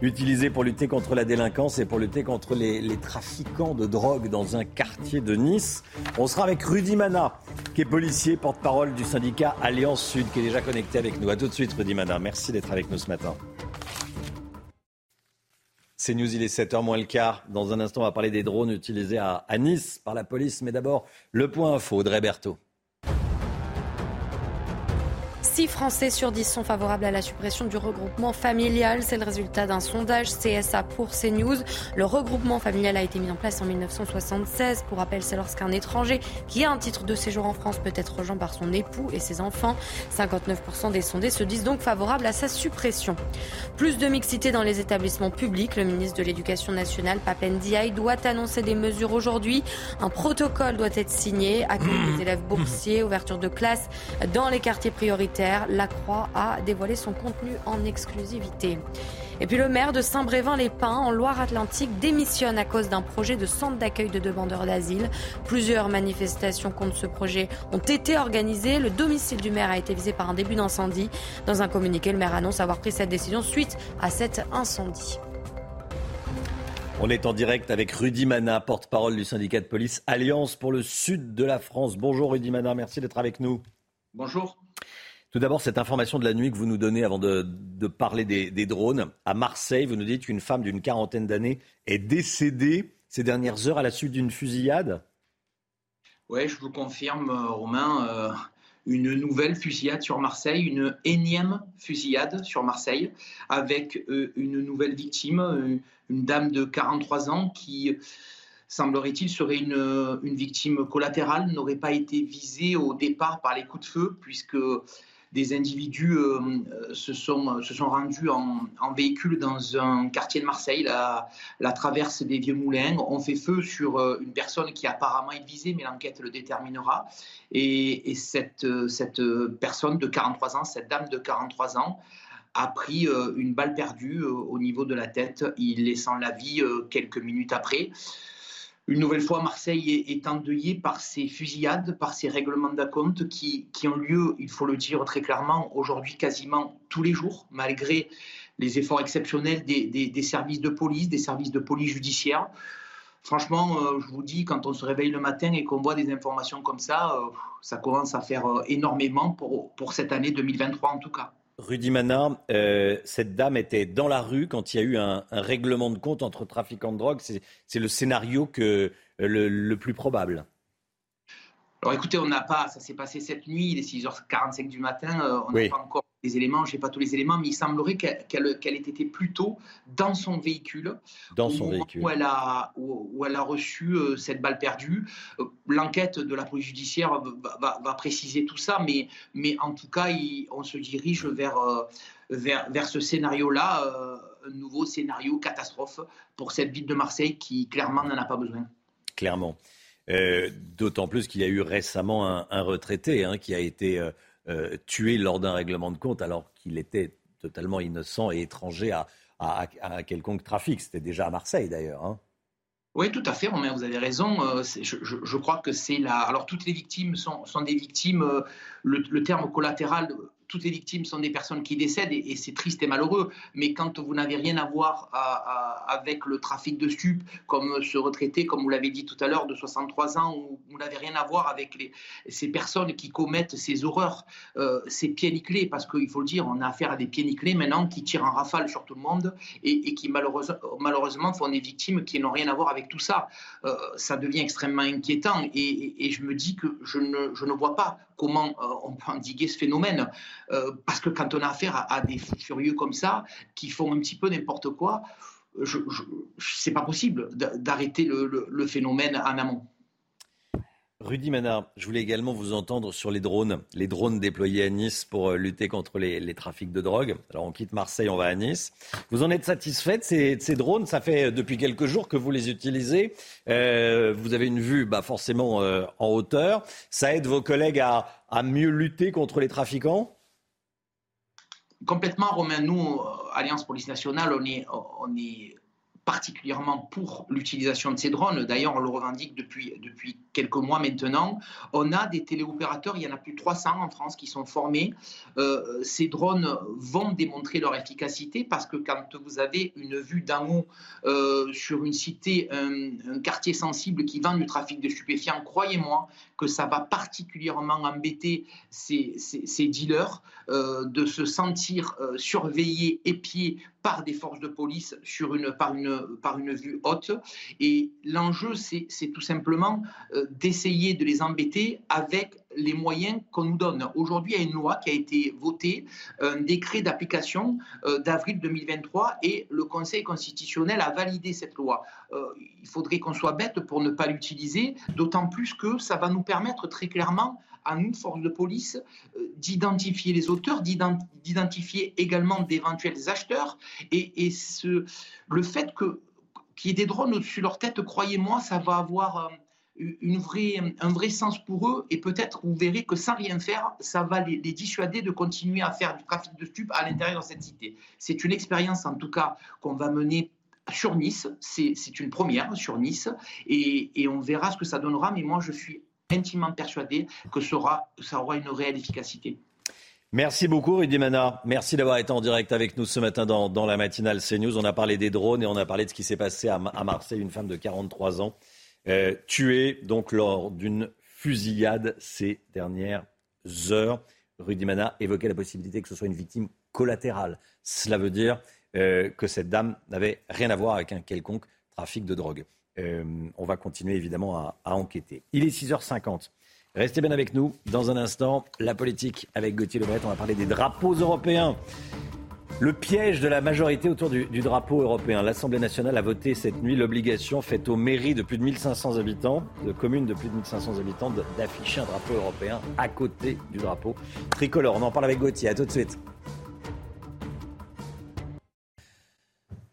utilisés pour lutter contre la délinquance et pour lutter contre les, trafiquants de drogue dans un quartier de Nice. On sera avec Rudy Mana, qui est policier, porte-parole du syndicat Alliance Sud, qui est déjà connecté avec nous. A tout de suite, Rudy Mana. Merci d'être avec nous ce matin. C'est News, il est 7h moins le quart. Dans un instant, on va parler des drones utilisés à, Nice par la police. Mais d'abord, le point info, Audrey. 6 Français sur 10 sont favorables à la suppression du regroupement familial. C'est le résultat d'un sondage CSA pour CNews. Le regroupement familial a été mis en place en 1976. Pour rappel, c'est lorsqu'un étranger qui a un titre de séjour en France peut être rejoint par son époux et ses enfants. 59% des sondés se disent donc favorables à sa suppression. Plus de mixité dans les établissements publics. Le ministre de l'Éducation nationale, Papen Diaye, doit annoncer des mesures aujourd'hui. Un protocole doit être signé. Accueil des élèves boursiers, ouverture de classes dans les quartiers prioritaires la Croix a dévoilé son contenu en exclusivité. Et puis le maire de Saint-Brévin-les-Pins, en Loire-Atlantique, démissionne à cause d'un projet de centre d'accueil de demandeurs d'asile. Plusieurs manifestations contre ce projet ont été organisées. Le domicile du maire a été visé par un début d'incendie. Dans un communiqué, le maire annonce avoir pris cette décision suite à cet incendie. On est en direct avec Rudy Mana, porte-parole du syndicat de police Alliance pour le sud de la France. Bonjour Rudy Mana, merci d'être avec nous. Bonjour. Tout d'abord, cette information de la nuit que vous nous donnez avant de, parler des, drones. À Marseille, vous nous dites qu'une femme d'une quarantaine d'années est décédée ces dernières heures à la suite d'une fusillade Oui, je vous confirme, euh, Romain. Euh, une nouvelle fusillade sur Marseille, une énième fusillade sur Marseille, avec euh, une nouvelle victime, une dame de 43 ans qui semblerait-il, serait une, une, victime collatérale, n'aurait pas été visée au départ par les coups de feu, puisque des individus euh, se, sont, se sont rendus en, véhicule dans un quartier de Marseille, la, la, traverse des Vieux Moulins. On fait feu sur euh, une personne qui apparemment est visée, mais l'enquête le déterminera. Et, cette, cette personne de 43 ans, cette dame de 43 ans, a pris euh, une balle perdue au niveau de la tête, il laissant la vie quelques minutes après. Une nouvelle fois, Marseille est, endeuillée par ces fusillades, par ces règlements d'acompte qui, ont lieu, il faut le dire très clairement, aujourd'hui quasiment tous les jours, malgré les efforts exceptionnels des, services de police, des services de police judiciaire. Franchement, euh, je vous dis, quand on se réveille le matin et qu'on voit des informations comme ça, euh, ça commence à faire euh, énormément pour cette année 2023 en tout cas. Rudy Manard, euh, cette dame était dans la rue quand il y a eu un, règlement de compte entre trafiquants de drogue. C'est le scénario que, euh, le, plus probable. Alors écoutez, on n'a pas, ça s'est passé cette nuit, il est 6h45 du matin, euh, on n'a pas encore les éléments, je n'ai pas tous les éléments, mais il semblerait qu'elle ait été plutôt dans son véhicule. Dans son véhicule. Où elle a, où, elle a reçu euh, cette balle perdue. Euh, l'enquête de la police judiciaire va, préciser tout ça, mais, mais en tout cas, on se dirige vers, euh, vers, vers ce scénario-là, un nouveau scénario catastrophe pour cette ville de Marseille qui clairement n'en a pas besoin. Clairement. D'autant plus qu'il y a eu récemment un, retraité hein, qui a été euh, tué lors d'un règlement de compte alors qu'il était totalement innocent et étranger à, à, quelconque trafic. C'était déjà à Marseille d'ailleurs. Hein. Oui, tout à fait, Romain, vous avez raison. Euh, je, crois que c'est la. Alors, toutes les victimes sont, sont des victimes. Euh, le, terme collatéral toutes les victimes sont des personnes qui décèdent et, c'est triste et malheureux. Mais quand vous n'avez rien à voir avec le trafic de stupes, comme ce retraité, comme vous l'avez dit tout à l'heure, de 63 ans, où vous n'avez rien à voir avec ces personnes qui commettent ces horreurs, euh, ces pieds nickelés, parce qu'il faut le dire, on a affaire à des pieds nickelés maintenant qui tirent en rafale sur tout le monde et, qui malheureusement, font des victimes qui n'ont rien à voir avec tout ça. Euh, ça devient extrêmement inquiétant et, je me dis que je ne vois pas comment euh, on peut endiguer ce phénomène. Euh, parce que quand on a affaire à, des furieux comme ça, qui font un petit peu n'importe quoi, ce n'est pas possible d'arrêter le, phénomène en amont. Rudy Manard, je voulais également vous entendre sur les drones, les drones déployés à Nice pour euh, lutter contre les, trafics de drogue. Alors on quitte Marseille, on va à Nice. Vous en êtes satisfaite ces, ces drones? Ça fait depuis quelques jours que vous les utilisez. Euh, vous avez une vue bah, forcément en hauteur. Ça aide vos collègues à, mieux lutter contre les trafiquants? Complètement, Romain, nous, euh, Alliance Police Nationale, on est particulièrement pour l'utilisation de ces drones. D'ailleurs, on le revendique depuis, quelques mois maintenant. On a des téléopérateurs, il y en a plus de 300 en France qui sont formés. Euh, ces drones vont démontrer leur efficacité parce que quand vous avez une vue d'en haut euh, sur une cité, un, quartier sensible qui vend du trafic de stupéfiants, croyez-moi que ça va particulièrement embêter ces, ces, dealers euh, de se sentir surveillés, épiés par des forces de police sur une, par, une, par une vue haute. Et l'enjeu, c'est tout simplement euh, d'essayer de les embêter avec les moyens qu'on nous donne. Aujourd'hui, il y a une loi qui a été votée, un décret d'application euh, d'avril 2023, et le Conseil constitutionnel a validé cette loi. Euh, il faudrait qu'on soit bête pour ne pas l'utiliser, d'autant plus que ça va nous permettre très clairement à nous, forces de police, euh, d'identifier les auteurs, d'identifier également d'éventuels acheteurs. Et, ce, le fait qu'il y ait des drones au-dessus de leur tête, croyez-moi, ça va avoir euh, un vrai sens pour eux. Et peut-être, vous verrez que sans rien faire, ça va les, dissuader de continuer à faire du trafic de stupes à l'intérieur de cette cité. C'est une expérience, en tout cas, qu'on va mener sur Nice. C'est une première sur Nice. Et, on verra ce que ça donnera. Mais moi, je suis intimement persuadé que ça aura, une réelle efficacité. Merci beaucoup Rudy Mana. Merci d'avoir été en direct avec nous ce matin dans, la matinale CNews. On a parlé des drones et on a parlé de ce qui s'est passé à, Marseille, une femme de 43 ans euh, tuée donc lors d'une fusillade ces dernières heures. Rudy Mana évoquait la possibilité que ce soit une victime collatérale. Cela veut dire euh, que cette dame n'avait rien à voir avec un quelconque trafic de drogue. Euh, on va continuer évidemment à, enquêter. Il est 6h50. Restez bien avec nous. Dans un instant, la politique avec Gauthier Lebret. On va parler des drapeaux européens. Le piège de la majorité autour du, drapeau européen. L'Assemblée nationale a voté cette nuit l'obligation faite aux mairies de plus de 1500 habitants, de communes de plus de 1500 habitants, d'afficher un drapeau européen à côté du drapeau tricolore. On en parle avec Gauthier. À tout de suite.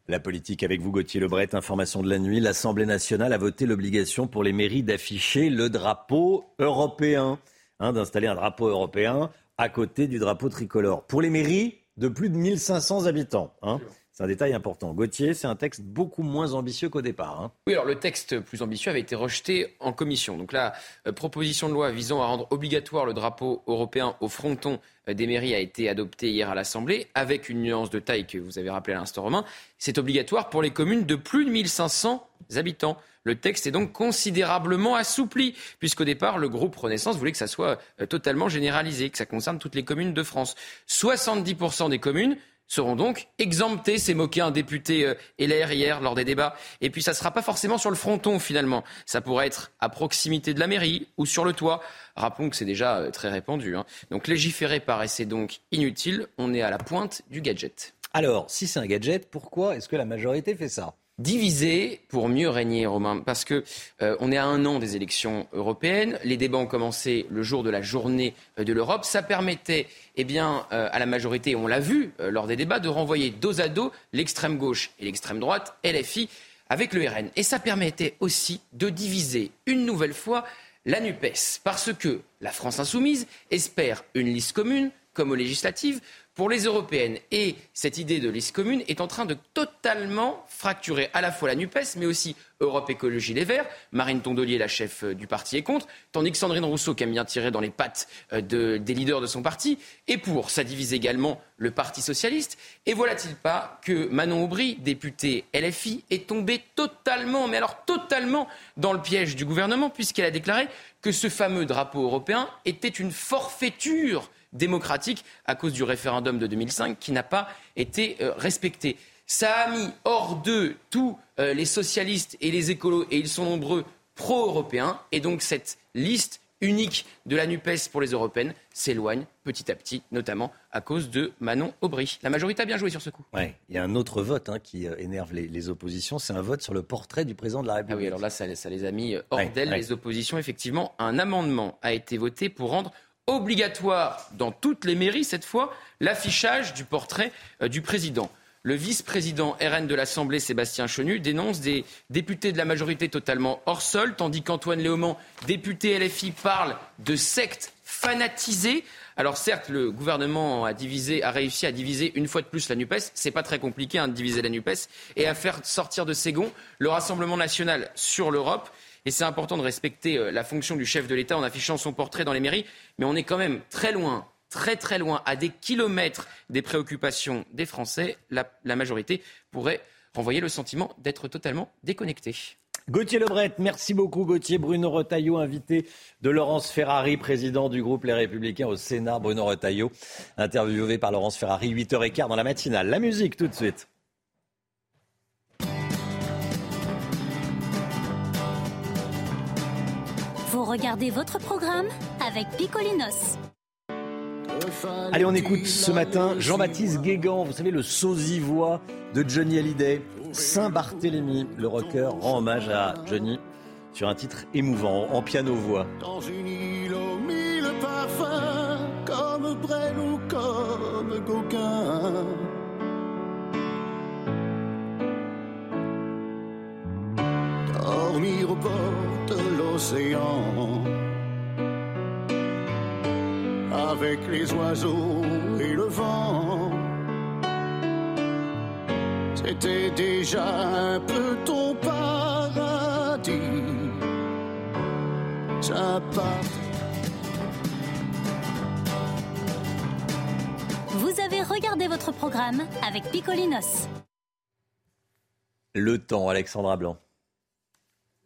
La politique avec vous, Gauthier Lebret. Information de la nuit. L'Assemblée nationale a voté l'obligation pour les mairies d'afficher le drapeau européen, hein, d'installer un drapeau européen à côté du drapeau tricolore. Pour les mairies de plus de 1500 habitants. Hein. C'est un détail important. Gauthier, c'est un texte beaucoup moins ambitieux qu'au départ. Hein. Oui, alors le texte plus ambitieux avait été rejeté en commission. Donc la euh, proposition de loi visant à rendre obligatoire le drapeau européen au fronton euh, des mairies a été adoptée hier à l'Assemblée, avec une nuance de taille que vous avez rappelé à l'instant, Romain. C'est obligatoire pour les communes de plus de 1500 habitants. Le texte est donc considérablement assoupli, puisqu'au départ, le groupe Renaissance voulait que ça soit euh, totalement généralisé, que ça concerne toutes les communes de France. 70% des communes seront donc exemptés. C'est moqué un député euh, LR hier lors des débats. Et puis ça ne sera pas forcément sur le fronton finalement. Ça pourrait être à proximité de la mairie ou sur le toit. Rappelons que c'est déjà euh, très répandu. Hein. Donc légiférer paraissait donc inutile. On est à la pointe du gadget. Alors, si c'est un gadget, pourquoi est-ce que la majorité fait ça? Divisé pour mieux régner, Romain, parce que euh, on est à un an des élections européennes. Les débats ont commencé le jour de la journée euh, de l'Europe. Ça permettait, eh bien, euh, à la majorité, on l'a vu lors des débats, de renvoyer dos à dos l'extrême gauche et l'extrême droite, LFI, avec le RN. Et ça permettait aussi de diviser une nouvelle fois la NUPES, parce que la France insoumise espère une liste commune, comme aux législatives, pour les européennes. Et cette idée de liste commune est en train de totalement fracturer à la fois la NUPES, mais aussi Europe Écologie Les Verts. Marine Tondelier, la chef euh, du parti, est contre, tandis que Sandrine Rousseau, qui aime bien tirer dans les pattes euh, des leaders de son parti, est pour. Ça divise également le Parti socialiste. Et voilà-t-il pas que Manon Aubry, députée LFI, est tombée totalement, mais alors totalement, dans le piège du gouvernement, puisqu'elle a déclaré que ce fameux drapeau européen était une forfaiture démocratique à cause du référendum de 2005 qui n'a pas été euh, respecté. Ça a mis hors d'eux tous euh, les socialistes et les écolos, et ils sont nombreux, pro-européens. Et donc cette liste unique de la NUPES pour les européennes s'éloigne petit à petit, notamment à cause de Manon Aubry. La majorité a bien joué sur ce coup. Ouais, il y a un autre vote hein, qui euh, énerve les, oppositions, c'est un vote sur le portrait du président de la République. Ah oui, alors là, ça, les a mis hors d'elle, les oppositions. Effectivement, un amendement a été voté pour rendre obligatoire dans toutes les mairies, cette fois, l'affichage du portrait euh, du président. Le vice-président RN de l'Assemblée, Sébastien Chenu, dénonce des députés de la majorité totalement hors sol, tandis qu'Antoine Léaumont, député LFI, parle de secte fanatisée. Alors certes, le gouvernement a réussi à diviser une fois de plus la NUPES. C'est pas très compliqué hein, de diviser la NUPES et à faire sortir de ses gonds le Rassemblement national sur l'Europe. Et c'est important de respecter euh, la fonction du chef de l'État en affichant son portrait dans les mairies. Mais on est quand même très loin, très très loin, à des kilomètres des préoccupations des Français. La, majorité pourrait renvoyer le sentiment d'être totalement déconnecté. Gauthier Lebret, merci beaucoup Gauthier. Bruno Retailleau, invité de Laurence Ferrari, président du groupe Les Républicains au Sénat. Bruno Retailleau, interviewé par Laurence Ferrari, 8h15 dans la matinale. La musique tout de suite. Regardez votre programme avec Picolinos. Allez, on écoute ce matin Jean-Baptiste Guégan, vous savez, le sosie-voix de Johnny Hallyday. Saint-Barthélemy, le rocker, rend hommage à Johnny sur un titre émouvant, en piano-voix. Dans une île aux mille parfums, comme Brel ou comme Gauguin. Dormir au bord l'océan. Avec les oiseaux et le vent, c'était déjà un peu ton paradis. Ça Vous avez regardé votre programme avec Picolinos. Le temps, Alexandra Blanc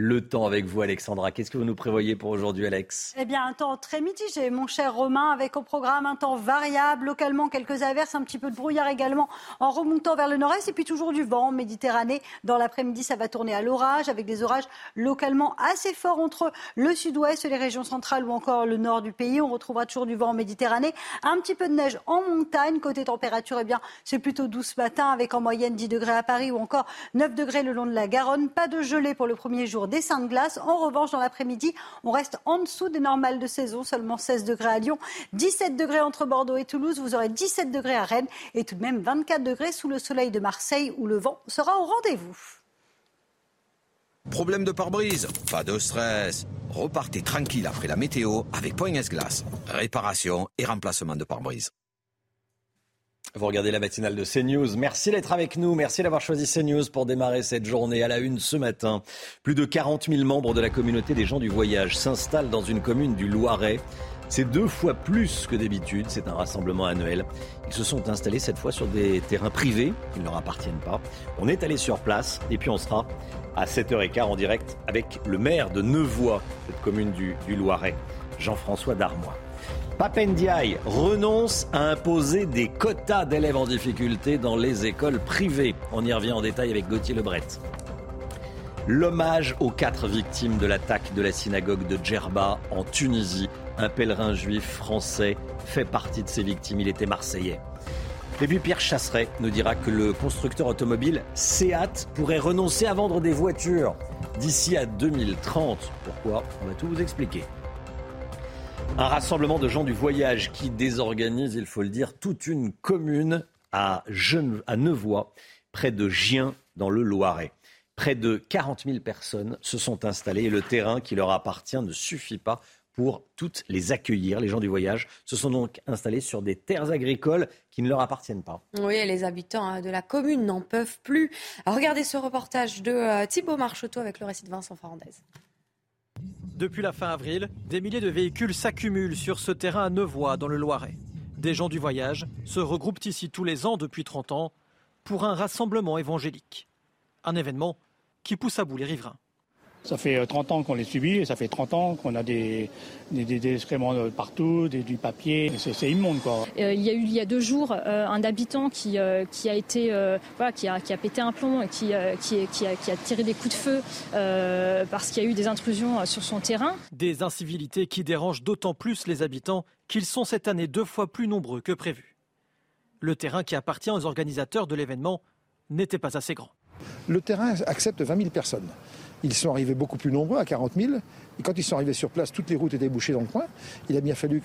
Le temps avec vous, Alexandra. Qu'est-ce que vous nous prévoyez pour aujourd'hui, Alex? Eh bien, un temps très mitigé, mon cher Romain, avec au programme un temps variable, localement quelques averses, un petit peu de brouillard également en remontant vers le nord-est, et puis toujours du vent en Méditerranée. Dans l'après-midi, ça va tourner à l'orage, avec des orages localement assez forts entre le sud-ouest, les régions centrales ou encore le nord du pays. On retrouvera toujours du vent en Méditerranée, un petit peu de neige en montagne. Côté température, eh bien, c'est plutôt doux ce matin, avec en moyenne 10 degrés à Paris ou encore 9 degrés le long de la Garonne. Pas de gelée pour le premier jour de glace. En revanche, dans l'après-midi, on reste en dessous des normales de saison, seulement 16 degrés à Lyon, 17 degrés entre Bordeaux et Toulouse, vous aurez 17 degrés à Rennes et tout de même 24 degrés sous le soleil de Marseille où le vent sera au rendez-vous. Problème de pare-brise? Pas de stress. Repartez tranquille après la météo avec Point Glace. Réparation et remplacement de pare-brise. Vous regardez la matinale de CNews. Merci d'être avec nous. Merci d'avoir choisi CNews pour démarrer cette journée à la une ce matin. Plus de 40 000 membres de la communauté des gens du voyage s'installent dans une commune du Loiret C'est deux fois plus que d'habitude. C'est un rassemblement annuel. Ils se sont installés cette fois sur des terrains privés qui ne leur appartiennent pas. On est allé sur place et puis on sera à 7h15 en direct avec le maire de Nevoix, cette commune du, du Loiret, Jean-François Darmois. Papendiaï renonce à imposer des quotas d'élèves en difficulté dans les écoles privées. On y revient en détail avec Gauthier Lebret. L'hommage aux quatre victimes de l'attaque de la synagogue de Djerba en Tunisie. Un pèlerin juif français fait partie de ces victimes. Il était marseillais. Et puis Pierre Chasseret nous dira que le constructeur automobile Seat pourrait renoncer à vendre des voitures d'ici à 2030. Pourquoi? On va tout vous expliquer. Un rassemblement de gens du voyage qui désorganise, il faut le dire, toute une commune à, Gene- Nevoix, près de Gien, dans le Loiret. Près de 40 000 personnes se sont installées et le terrain qui leur appartient ne suffit pas pour toutes les accueillir. Les gens du voyage se sont donc installés sur des terres agricoles qui ne leur appartiennent pas. Oui, les habitants hein, de la commune n'en peuvent plus. Regardez ce reportage de euh, Thibaut Marcheteau avec le récit de Vincent Farandez. Depuis la fin avril, des milliers de véhicules s'accumulent sur ce terrain à Nevoix, dans le Loiret. Des gens du voyage se regroupent ici tous les ans depuis 30 ans pour un rassemblement évangélique. Un événement qui pousse à bout les riverains. Ça fait euh, 30 ans qu'on les subit et ça fait 30 ans qu'on a des, des, des- des excréments de partout, des- du papier. C'est c'est immonde quoi. Euh, il y a eu il y a deux jours euh, un habitant qui, euh, qui a été euh, voilà, qui a, qui a pété un plomb et qui, euh, qui, qui a, qui a tiré des coups de feu euh, parce qu'il y a eu des intrusions euh, sur son terrain. Des incivilités qui dérangent d'autant plus les habitants qu'ils sont cette année deux fois plus nombreux que prévu. Le terrain qui appartient aux organisateurs de l'événement n'était pas assez grand. Le terrain accepte 20 000 personnes. Ils sont arrivés beaucoup plus nombreux, à 40 000. Et quand ils sont arrivés sur place, toutes les routes étaient bouchées dans le coin. Il a bien fallu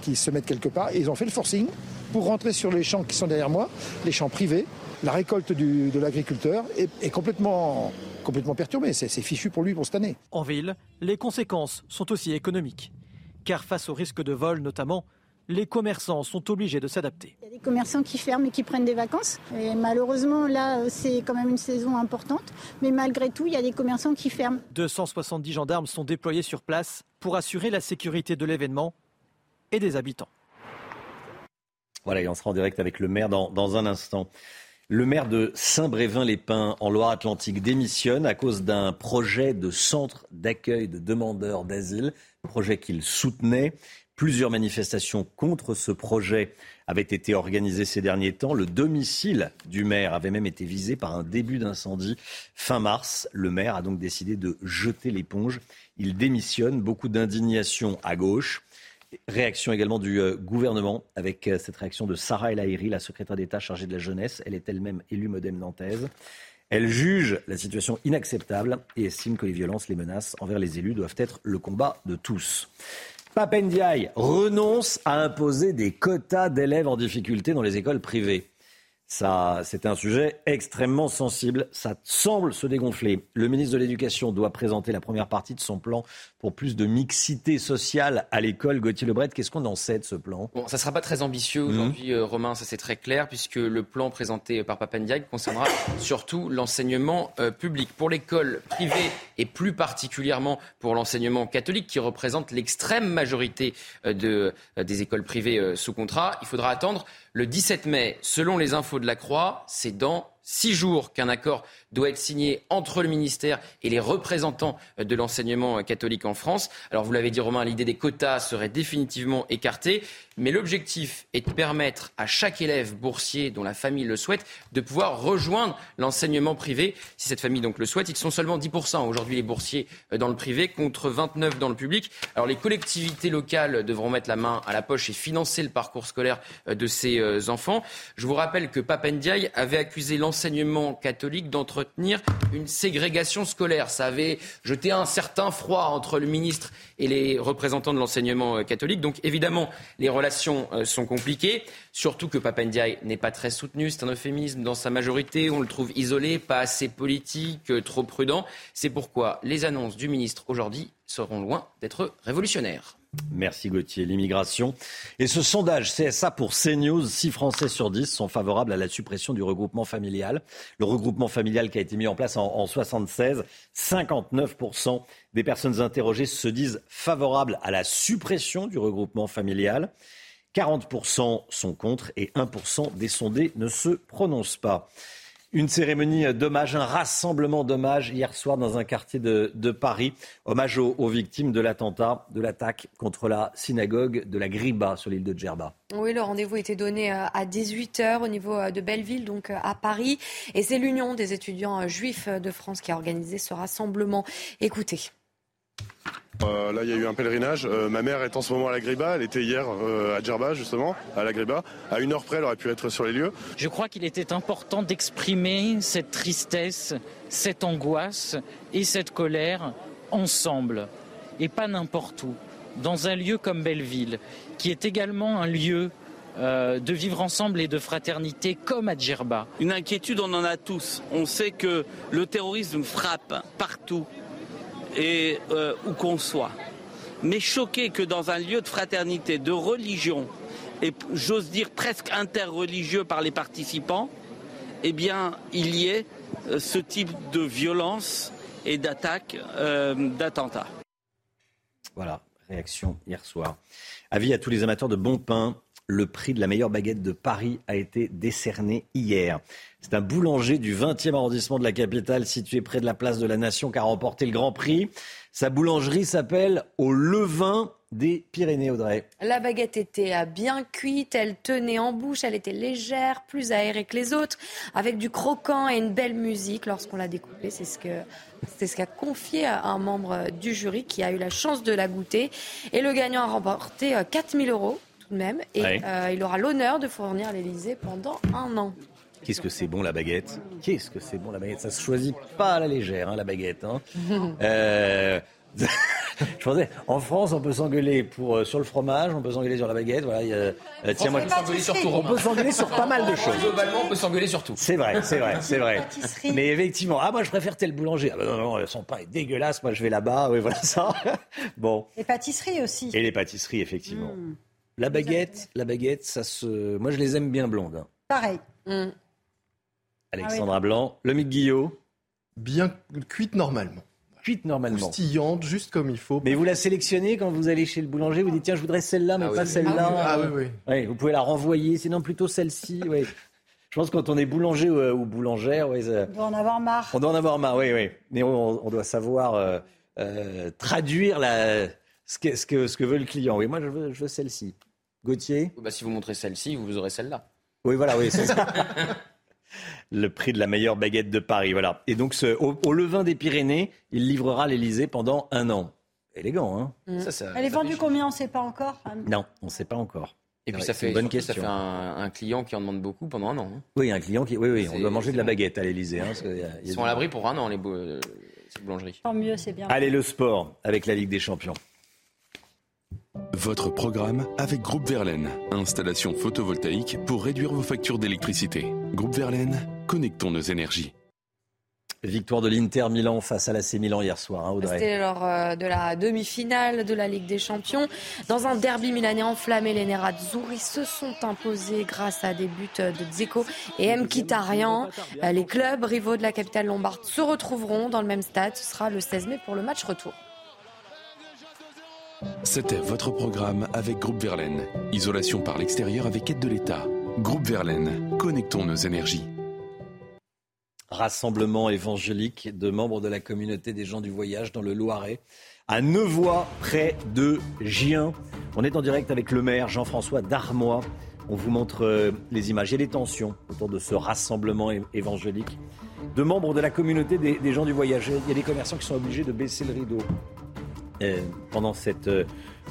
qu'ils se mettent quelque part. Et ils ont fait le forcing pour rentrer sur les champs qui sont derrière moi, les champs privés. La récolte de l'agriculteur est, complètement, complètement c'est fichu pour lui pour cette année. En ville, les conséquences sont aussi économiques. Car face au risque de vol notamment, les commerçants sont obligés de s'adapter. Il y a des commerçants qui ferment et qui prennent des vacances. Et malheureusement, là, c'est quand même une saison importante. Mais malgré tout, il y a des commerçants qui ferment. 270 gendarmes sont déployés sur place pour assurer la sécurité de l'événement et des habitants. Voilà, et on sera en direct avec le maire dans, dans un instant. Le maire de Saint-Brévin-les-Pins, en Loire-Atlantique, démissionne à cause d'un projet de centre d'accueil de demandeurs d'asile, projet qu'il soutenait. Plusieurs manifestations contre ce projet avaient été organisées ces derniers temps. Le domicile du maire avait même été visé par un début d'incendie fin mars. Le maire a donc décidé de jeter l'éponge. Il démissionne. Beaucoup d'indignation à gauche. Réaction également du euh, gouvernement avec euh, cette réaction de Sarah El Haïry, la secrétaire d'État chargée de la jeunesse. Elle est elle-même élue modem nantaise. Elle juge la situation inacceptable et estime que les violences, les menaces envers les élus doivent être le combat de tous. Papendiaï renonce à imposer des quotas d'élèves en difficulté dans les écoles privées. Ça, c'est un sujet extrêmement sensible. Ça semble se dégonfler. Le ministre de l'Éducation doit présenter la première partie de son plan pour plus de mixité sociale à l'école. Gauthier Lebret, qu'est-ce qu'on en sait de ce plan? Bon, ça ne sera pas très ambitieux Mhm. aujourd'hui, euh, Romain, ça c'est très clair, puisque le plan présenté par Papendiaï concernera surtout l'enseignement euh, public. Pour l'école privée et plus particulièrement pour l'enseignement catholique, qui représente l'extrême majorité euh, de, euh, des écoles privées sous contrat, il faudra attendre le 17 mai. Selon les infos de la Croix, c'est dans six jours qu'un accord doit être signé entre le ministère et les représentants de l'enseignement catholique en France. Alors vous l'avez dit Romain, l'idée des quotas serait définitivement écartée, mais l'objectif est de permettre à chaque élève boursier dont la famille le souhaite de pouvoir rejoindre l'enseignement privé. Si cette famille donc le souhaite, ils sont seulement 10% aujourd'hui les boursiers euh, dans le privé contre 29% dans le public. Alors les collectivités locales devront mettre la main à la poche et financer le parcours scolaire euh, de ces euh, enfants. Je vous rappelle que Papendiaï avait accusé l'enseignement catholique d'entretenir une ségrégation scolaire. Ça avait jeté un certain froid entre le ministre et les représentants de l'enseignement euh, catholique. Donc évidemment, les relations euh, sont compliquées, surtout que Papendiaï n'est pas très soutenu. C'est un euphémisme dans sa majorité. On le trouve isolé, pas assez politique, euh, trop prudent. C'est pourquoi les annonces du ministre aujourd'hui seront loin d'être révolutionnaires. Merci Gauthier. L'immigration. Et ce sondage CSA pour CNews, 6 Français sur 10 sont favorables à la suppression du regroupement familial. Le regroupement familial qui a été mis en place en, en 76, 59% des personnes interrogées se disent favorables à la suppression du regroupement familial. 40% sont contre et 1% des sondés ne se prononcent pas. Une cérémonie d'hommage, un rassemblement d'hommage hier soir dans un quartier de, Paris. Hommage aux, victimes de l'attentat, de l'attaque contre la synagogue de la Griba sur l'île de Djerba. Oui, le rendez-vous était donné euh, à 18h au niveau euh, de Belleville, donc euh, à Paris. Et c'est l'Union des étudiants juifs de France qui a organisé ce rassemblement. Écoutez. Euh, là, il y a eu un pèlerinage. Euh, ma mère est en ce moment à la Griba. Elle était hier euh, à Djerba, justement, à la Griba. À une heure près, elle aurait pu être sur les lieux. Je crois qu'il était important d'exprimer cette tristesse, cette angoisse et cette colère ensemble, et pas n'importe où, dans un lieu comme Belleville, qui est également un lieu euh, de vivre ensemble et de fraternité comme à Djerba. Une inquiétude, on en a tous. On sait que le terrorisme frappe partout et euh, où qu'on soit. Mais choqué que dans un lieu de fraternité, de religion, et j'ose dire presque interreligieux par les participants, eh bien, il y ait euh, ce type de violence et d'attaque, euh, d'attentat. Voilà, réaction hier soir. Avis à tous les amateurs de bon pain. Le prix de la meilleure baguette de Paris a été décerné hier. C'est un boulanger du 20e arrondissement de la capitale, situé près de la place de la Nation, qui a remporté le Grand Prix. Sa boulangerie s'appelle Au Levain des Pyrénées, Audrey. La baguette était euh, bien cuite, elle tenait en bouche, elle était légère, plus aérée que les autres, avec du croquant et une belle musique lorsqu'on l'a découpée. C'est ce ce qu'a confié un membre du jury qui a eu la chance de la goûter. Et le gagnant a remporté 4000 euros tout de même. Et Ouais. euh, il aura l'honneur de fournir l'Elysée pendant un an. Qu'est-ce que c'est bon la baguette? Qu'est-ce que c'est bon la baguette? Ça se choisit pas à la légère, hein, la baguette. hein. Euh, Je pensais, en France, on peut s'engueuler pour, euh, sur le fromage, on peut s'engueuler sur la baguette. Voilà, il y a- euh, tiens, moi, on peut s'engueuler sur tout, on Romain. peut s'engueuler sur pas mal de choses. Globalement, on peut s'engueuler sur tout. C'est vrai, c'est vrai, c'est vrai. Mais effectivement, ah moi je préfère tel boulanger. Ah, bah, non, non, son pain est dégueulasse. Moi je vais là-bas. Oui, voilà ça. bon. Les pâtisseries aussi. Et les pâtisseries, effectivement. Mm. La baguette, la baguette, ça se. Moi je les aime bien blondes. hein. Pareil. Alexandra Blanc, le Mick Guillot. Bien cuite normalement. Cuite normalement. Croustillante, juste comme il faut. Mais vous la sélectionnez quand vous allez chez le boulanger, vous dites tiens, je voudrais celle-là, mais Ah oui. pas celle-là. Ah oui, ah oui, Ouais, vous pouvez la renvoyer, sinon plutôt celle-ci. ouais. Je pense que quand on est boulanger ou, ou boulangère, ouais, ça- On doit en avoir marre. on doit en avoir marre, oui, oui. Mais on, on doit savoir euh, euh, traduire la, ce, que, ce, que, ce que veut le client. Oui, moi je veux, je veux celle-ci. Gauthier? Bah, si vous montrez celle-ci, vous aurez celle-là. Oui, voilà, oui, c'est ça. le prix de la meilleure baguette de Paris, voilà. Et donc, ce- au, au levain des Pyrénées, il livrera l'Elysée pendant un an. Élégant, hein Mm. Ça, ça- Elle est vendue combien On ne sait pas encore. Non, on ne sait pas encore. Et puis Ouais, ça fait, une bonne surtout, ça question. fait un, un client qui en demande beaucoup pendant un an. hein. Oui, un client qui. Oui, oui, on doit manger de la bon. baguette à l'Elysée. Hein, Ils sont à l'abri pour un an, les bou- euh, ces boulangeries. Tant mieux, c'est bien. Allez, le sport avec la Ligue des Champions. Votre programme avec Groupe Verlaine. Installation photovoltaïque pour réduire vos factures d'électricité. Groupe Verlaine, connectons nos énergies. Victoire de l'Inter Milan face à l'AC Milan hier soir, hein, Audrey. C'était lors euh, de la demi-finale de la Ligue des Champions. Dans un derby milanais enflammé, les Nerazzurri se sont imposés grâce à des buts de Dzeko et Mkhitaryan. Euh, Les clubs rivaux de la capitale lombarde se retrouveront dans le même stade. Ce sera le 16 mai pour le match retour. C'était votre programme avec Groupe Verlaine. Isolation par l'extérieur avec aide de l'État. Groupe Verlaine, connectons nos énergies. Rassemblement évangélique de membres de la communauté des gens du voyage dans le Loiret, à Nevoix, près de Gien. On est en direct avec le maire Jean-François Darmois. On vous montre euh, les images. A des tensions autour de ce rassemblement évangélique de membres de la communauté des, des gens du voyage. Il y a des commerçants qui sont obligés de baisser le rideau pendant, cette, euh,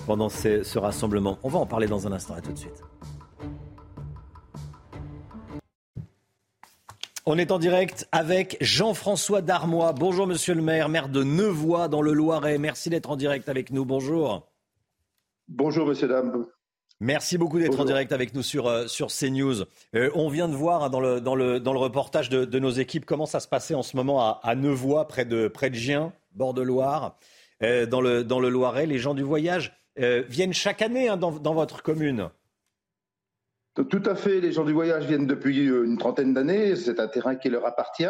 pendant ce, ce rassemblement. On va en parler dans un instant. À tout de suite. On est en direct avec Jean-François Darmois. Bonjour monsieur le maire, maire de Nevoix dans le Loiret. Merci d'être en direct avec nous. Bonjour. Bonjour, messieurs, dames. Merci beaucoup d'être en direct avec nous sur, euh, sur CNews. Euh, on vient de voir hein, dans, le, dans, le, dans le reportage de, de nos équipes comment ça se passait en ce moment à, à Nevoix, près de, près de Gien, bord de Loire. Dans, le, dans le Loiret. Les gens du voyage viennent chaque année hein, dans, dans votre commune. Tout à fait. Les gens du voyage viennent depuis une trentaine d'années. C'est un terrain qui leur appartient.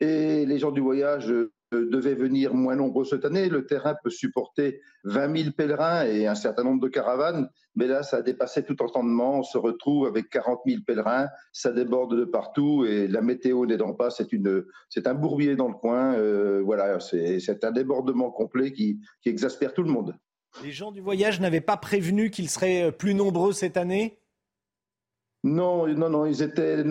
Et les gens du voyage devaient venir moins nombreux cette année. Le terrain peut supporter 20 000 pèlerins et un certain nombre de caravanes. Mais là, ça a dépassé tout entendement. On se retrouve avec 40 000 pèlerins. Ça déborde de partout et la météo n'aidant pas, c'est une, c'est un bourbier dans le coin. Euh, voilà, c'est un débordement complet qui, qui exaspère tout le monde. Les gens du voyage n'avaient pas prévenu qu'ils seraient plus nombreux cette année? Non, non, non, ils étaient.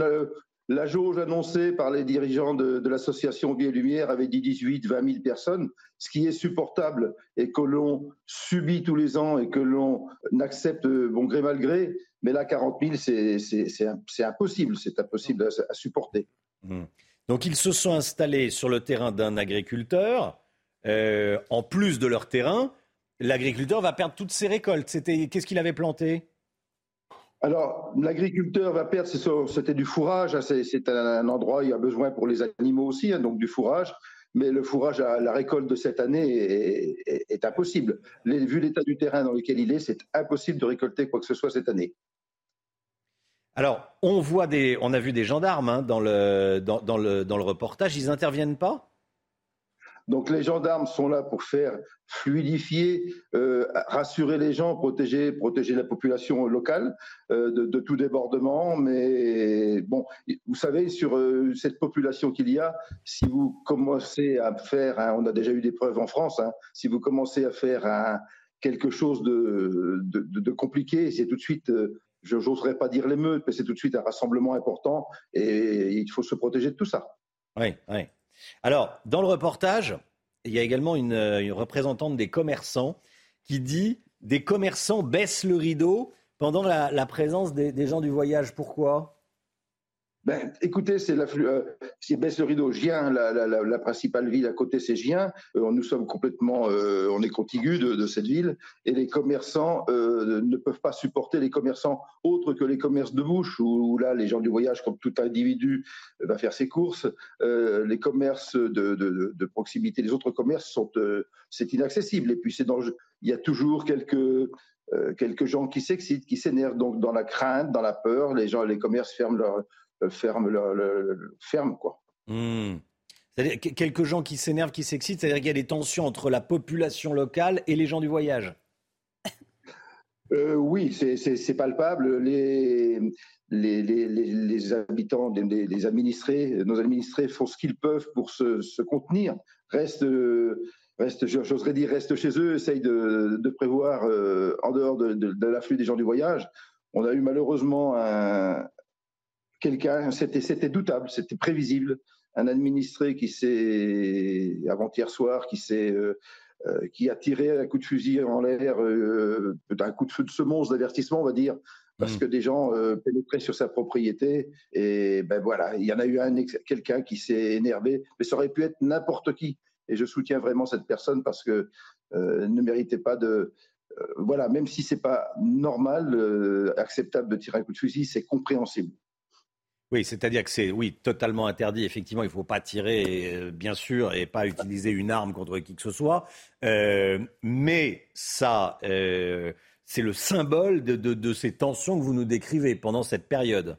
La jauge annoncée par les dirigeants de, l'association Vie et Lumière avait dit 18, 20 000 personnes, ce qui est supportable et que l'on subit tous les ans et que l'on accepte bon gré mal gré. Mais là, 40 000, c'est impossible, c'est impossible à, supporter. Mmh. Donc ils se sont installés sur le terrain d'un agriculteur. Euh, en plus de leur terrain, l'agriculteur va perdre toutes ses récoltes. C'était qu'est-ce qu'il avait planté? Alors, l'agriculteur va perdre, c'était du fourrage, hein, c'est un endroit, il y a besoin pour les animaux aussi, hein, donc du fourrage, mais le fourrage à la récolte de cette année est, impossible. vu l'état du terrain dans lequel il est, c'est impossible de récolter quoi que ce soit cette année. Alors, on voit des, on a vu des gendarmes hein, dans, le, dans, le, dans le reportage, ils n'interviennent pas? Donc les gendarmes sont là pour faire fluidifier, euh, rassurer les gens, protéger, protéger la population locale euh, de, tout débordement. Mais bon, vous savez, sur euh, cette population qu'il y a, si vous commencez à faire, on a déjà eu des preuves en France, hein, si vous commencez à faire quelque chose de, de, de compliqué, c'est tout de suite je n'oserais pas dire l'émeute, mais c'est tout de suite un rassemblement important et il faut se protéger de tout ça. Oui, oui. Alors, dans le reportage, il y a également une, représentante des commerçants qui dit des commerçants baissent le rideau pendant la, présence des gens du voyage. Pourquoi? Ben, écoutez, c'est euh, baisse le rideau. Gien, la, principale ville à côté, c'est Gien. Euh, nous sommes complètement, euh, on est contigus de, cette ville, et les commerçants ne peuvent pas supporter les commerçants autres que les commerces de bouche, où, là, les gens du voyage, comme tout individu, va faire ses courses. les commerces de, proximité, les autres commerces sont, c'est inaccessible. Et puis c'est il y a toujours quelques quelques gens qui s'excitent, qui s'énervent. Donc, dans la crainte, dans la peur, les gens, les commerces ferment leur, euh, ferme, le, ferme quoi. Hmm. C'est-à-dire quelques gens qui s'énervent, qui s'excitent, c'est-à-dire qu'il y a des tensions entre la population locale et les gens du voyage. Euh, oui, c'est palpable. Les, les, les, les habitants, les, administrés, nos administrés font ce qu'ils peuvent pour se, se contenir. Reste, reste j'oserais dire, reste chez eux, essayent de, de prévoir euh, en dehors de, de, de l'afflux des gens du voyage. On a eu malheureusement un, quelqu'un, c'était doutable, c'était prévisible, un administré qui s'est, avant-hier soir, qui s'est euh, euh, qui a tiré un coup de fusil en l'air, euh, un coup de feu de semonce d'avertissement, on va dire, parce mmh. que des gens pénétraient sur sa propriété. Et ben voilà, il y en a eu un quelqu'un qui s'est énervé, mais ça aurait pu être n'importe qui. Et je soutiens vraiment cette personne parce que ne méritait pas de. voilà, même si c'est pas normal, acceptable de tirer un coup de fusil, c'est compréhensible. Oui, c'est-à-dire que c'est oui totalement interdit. Effectivement, il ne faut pas tirer, euh, bien sûr, et pas utiliser une arme contre qui que ce soit. Euh, mais ça, euh, c'est le symbole de, ces tensions que vous nous décrivez pendant cette période.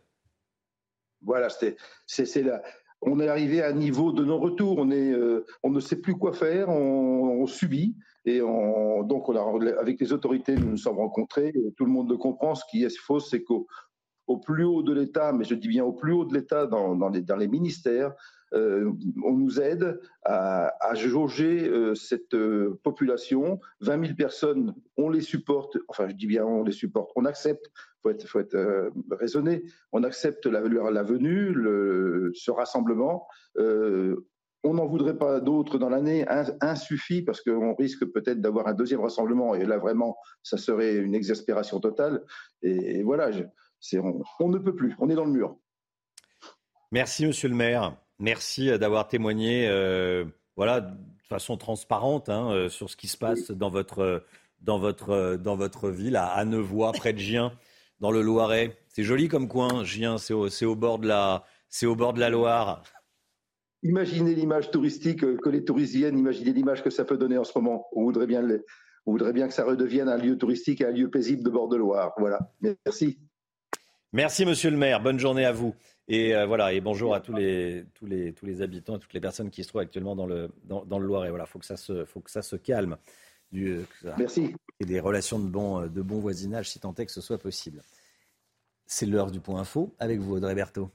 Voilà, c'est là. On est arrivé à un niveau de non-retour. On, ne sait plus quoi faire. On, subit. Et donc, on avec les autorités, nous nous sommes rencontrés. tout le monde le comprend. Ce qui est faux, c'est qu'au au plus haut de l'État, mais je dis bien au plus haut de l'État dans, dans, les, ministères, euh, on nous aide à, jauger euh, cette euh, population. 20 000 personnes, on les supporte, enfin je dis bien on les supporte, on accepte, il faut être, faut être raisonné, on accepte la, la venue, ce rassemblement. on n'en voudrait pas d'autres dans l'année, un, suffit parce qu'on risque peut-être d'avoir un deuxième rassemblement et là vraiment ça serait une exaspération totale. Et, et voilà. Je, on, ne peut plus, on est dans le mur. Merci, monsieur le maire. Merci euh, d'avoir témoigné euh, voilà, de façon transparente hein, euh, sur ce qui se passe dans, votre, dans, votre, dans votre ville, à Annevoie, près de Gien, dans le Loiret. C'est joli comme coin, Gien, c'est au, bord de la, au bord de la Loire. imaginez l'image touristique que les touristes viennent, imaginez l'image que ça peut donner en ce moment. On voudrait bien, on voudrait bien que ça redevienne un lieu touristique et un lieu paisible de bord de Loire. Voilà. Merci. Merci, monsieur le maire. Bonne journée à vous. Et euh, voilà, et bonjour à tous les, tous les, tous les habitants et toutes les personnes qui se trouvent actuellement dans le, dans, dans le Loiret. Voilà, faut que ça se, faut que ça se calme. Du, euh, Merci. Et des relations de bon, de bon voisinage, si tant est que ce soit possible. C'est l'heure du point info avec vous, Audrey Berthaud.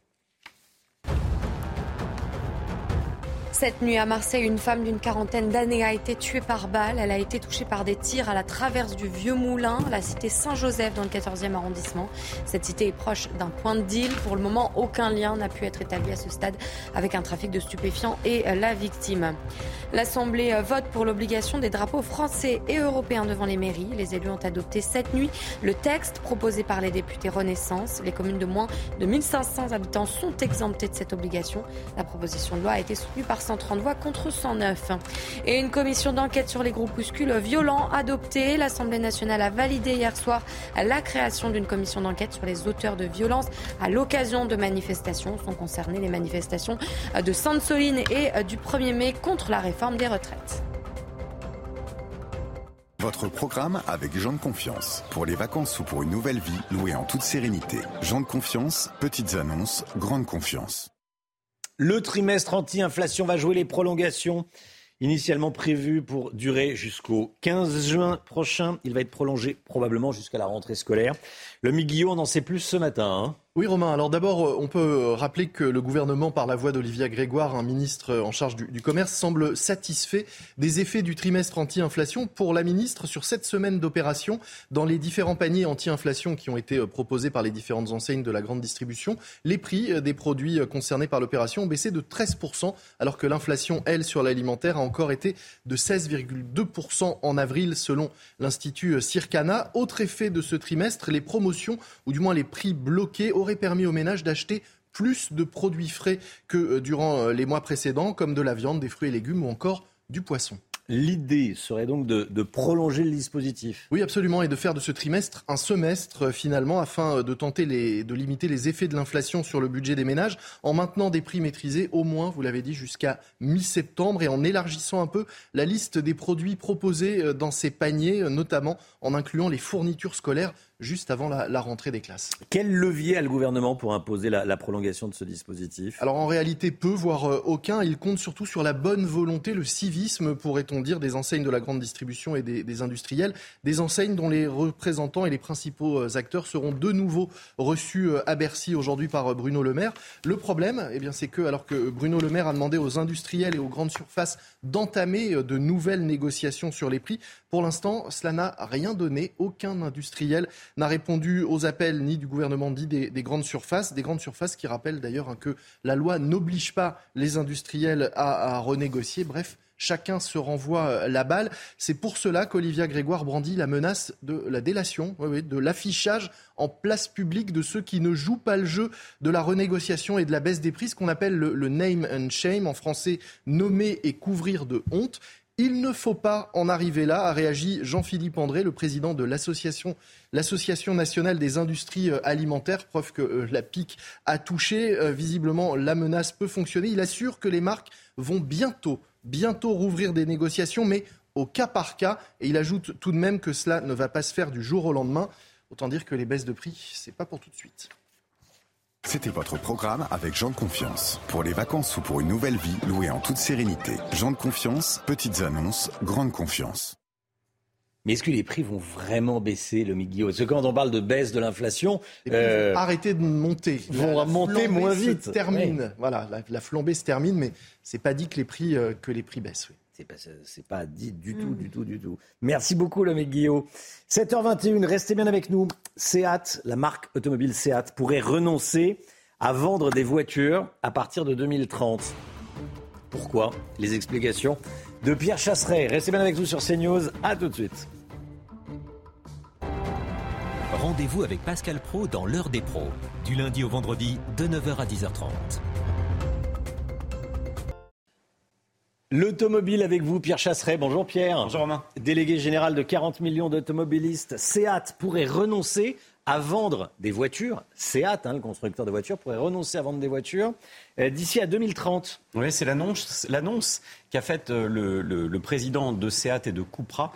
Cette nuit à Marseille, une femme d'une quarantaine d'années a été tuée par balle. Elle a été touchée par des tirs à la traverse du Vieux Moulin, la cité Saint-Joseph dans le 14e arrondissement. Cette cité est proche d'un point de deal. Pour le moment, aucun lien n'a pu être établi à ce stade avec un trafic de stupéfiants et la victime. L'Assemblée vote pour l'obligation des drapeaux français et européens devant les mairies. Les élus ont adopté cette nuit le texte proposé par les députés Renaissance. Les communes de moins de 1500 habitants sont exemptées de cette obligation. La proposition de loi a été soutenue par 130 voix contre 109. Et une commission d'enquête sur les groupuscules violents adoptée. L'Assemblée nationale a validé hier soir la création d'une commission d'enquête sur les auteurs de violences à l'occasion de manifestations. Sont concernées les manifestations de Sainte-Soline et du 1er mai contre la réforme des retraites. Votre programme avec Jean de Confiance. Pour les vacances ou pour une nouvelle vie, louée en toute sérénité. Jean de Confiance, petites annonces, grande confiance. Le trimestre anti-inflation va jouer les prolongations. Initialement prévues pour durer jusqu'au 15 juin prochain, il va être prolongé probablement jusqu'à la rentrée scolaire. Le Miguillot, on en sait plus ce matin. Hein. Oui, Romain. Alors d'abord, on peut rappeler que le gouvernement, par la voix d'Olivia Grégoire, un ministre en charge du, du, commerce, semble satisfait des effets du trimestre anti-inflation. Pour la ministre, sur cette semaine d'opération, dans les différents paniers anti-inflation qui ont été proposés par les différentes enseignes de la grande distribution, les prix des produits concernés par l'opération ont baissé de 13%, alors que l'inflation, elle, sur l'alimentaire, a encore été de 16,2% en avril, selon l'Institut Circana. Autre effet de ce trimestre, les promotions, ou du moins les prix bloqués, aurait permis aux ménages d'acheter plus de produits frais que durant les mois précédents, comme de la viande, des fruits et légumes ou encore du poisson. L'idée serait donc de, de, prolonger le dispositif. Oui, absolument, et de faire de ce trimestre un semestre finalement, afin de tenter les, de limiter les effets de l'inflation sur le budget des ménages, en maintenant des prix maîtrisés au moins, vous l'avez dit, jusqu'à mi-septembre, et en élargissant un peu la liste des produits proposés dans ces paniers, notamment en incluant les fournitures scolaires juste avant la, la, rentrée des classes. Quel levier a le gouvernement pour imposer la, la prolongation de ce dispositif? Alors en réalité peu, voire euh, aucun. Il compte surtout sur la bonne volonté, le civisme, pourrait-on dire, des enseignes de la grande distribution et des, des, industriels. Des enseignes dont les représentants et les principaux euh, acteurs seront de nouveau reçus euh, à Bercy aujourd'hui par Bruno Le Maire. Le problème, eh bien, c'est que alors que Bruno Le Maire a demandé aux industriels et aux grandes surfaces d'entamer de nouvelles négociations sur les prix, pour l'instant, cela n'a rien donné. Aucun industriel n'a répondu aux appels ni du gouvernement ni des, des, grandes surfaces. Des grandes surfaces qui rappellent d'ailleurs hein, que la loi n'oblige pas les industriels à, à renégocier. Bref, chacun se renvoie la balle. C'est pour cela qu'Olivia Grégoire brandit la menace de la délation, de l'affichage en place publique de ceux qui ne jouent pas le jeu de la renégociation et de la baisse des prix, ce qu'on appelle le, le name and shame, en français nommer et couvrir de honte. Il ne faut pas en arriver là, a réagi Jean-Philippe André, le président de l'association, nationale des industries alimentaires. Preuve que euh, la pique a touché. Euh, visiblement, la menace peut fonctionner. Il assure que les marques vont bientôt, bientôt rouvrir des négociations, mais au cas par cas. Et il ajoute tout de même que cela ne va pas se faire du jour au lendemain. Autant dire que les baisses de prix, c'est pas pour tout de suite. C'était votre programme avec Jean de Confiance. Pour les vacances ou pour une nouvelle vie, louée en toute sérénité. Jean de Confiance, petites annonces, grande confiance. Mais est-ce que les prix vont vraiment baisser, le Miguel Parce que quand on parle de baisse de l'inflation, euh... arrêter de monter. Ils vont la monter moins vite. Se termine. Voilà, la, la, flambée se termine, mais c'est pas dit que les prix euh, que les prix baissent. Oui. C'est pas, c'est pas dit du tout, mmh. du tout, du tout. Merci beaucoup, le mec Guillaume. 7h21, restez bien avec nous. Seat, la marque automobile Seat, pourrait renoncer à vendre des voitures à partir de 2030. Pourquoi? Les explications de Pierre Chasseret. Restez bien avec nous sur CNews. À tout de suite. Rendez-vous avec Pascal Pro dans l'heure des pros, du lundi au vendredi de 9h à 10h30. L'automobile avec vous, Pierre Chasseret. Bonjour Pierre. Bonjour Romain. Délégué général de 40 millions d'automobilistes, Seat pourrait renoncer à vendre des voitures. Seat, hein, le constructeur de voitures, pourrait renoncer à vendre des voitures euh, d'ici à 2030. Oui, c'est l'annonce, qu'a faite euh, le, le, président de Seat et de Cupra.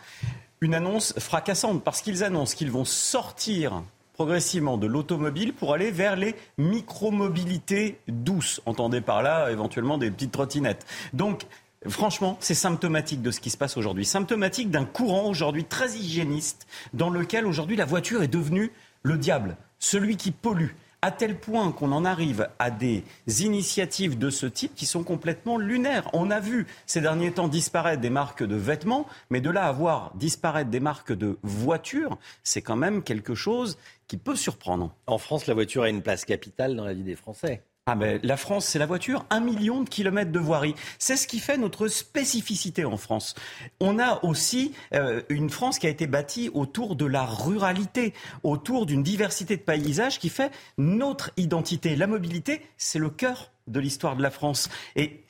Une annonce fracassante parce qu'ils annoncent qu'ils vont sortir progressivement de l'automobile pour aller vers les micromobilités douces. Entendez par là éventuellement des petites trottinettes. Donc, Franchement, c'est symptomatique de ce qui se passe aujourd'hui. Symptomatique d'un courant aujourd'hui très hygiéniste dans lequel aujourd'hui la voiture est devenue le diable, celui qui pollue, à tel point qu'on en arrive à des initiatives de ce type qui sont complètement lunaires. On a vu ces derniers temps disparaître des marques de vêtements, mais de là à voir disparaître des marques de voitures, c'est quand même quelque chose qui peut surprendre. En France, la voiture a une place capitale dans la vie des Français. Ah ben, la France, c'est la voiture, un million de kilomètres de voirie. C'est ce qui fait notre spécificité en France. On a aussi euh, une France qui a été bâtie autour de la ruralité, autour d'une diversité de paysages qui fait notre identité. La mobilité, c'est le cœur de l'histoire de la France. Et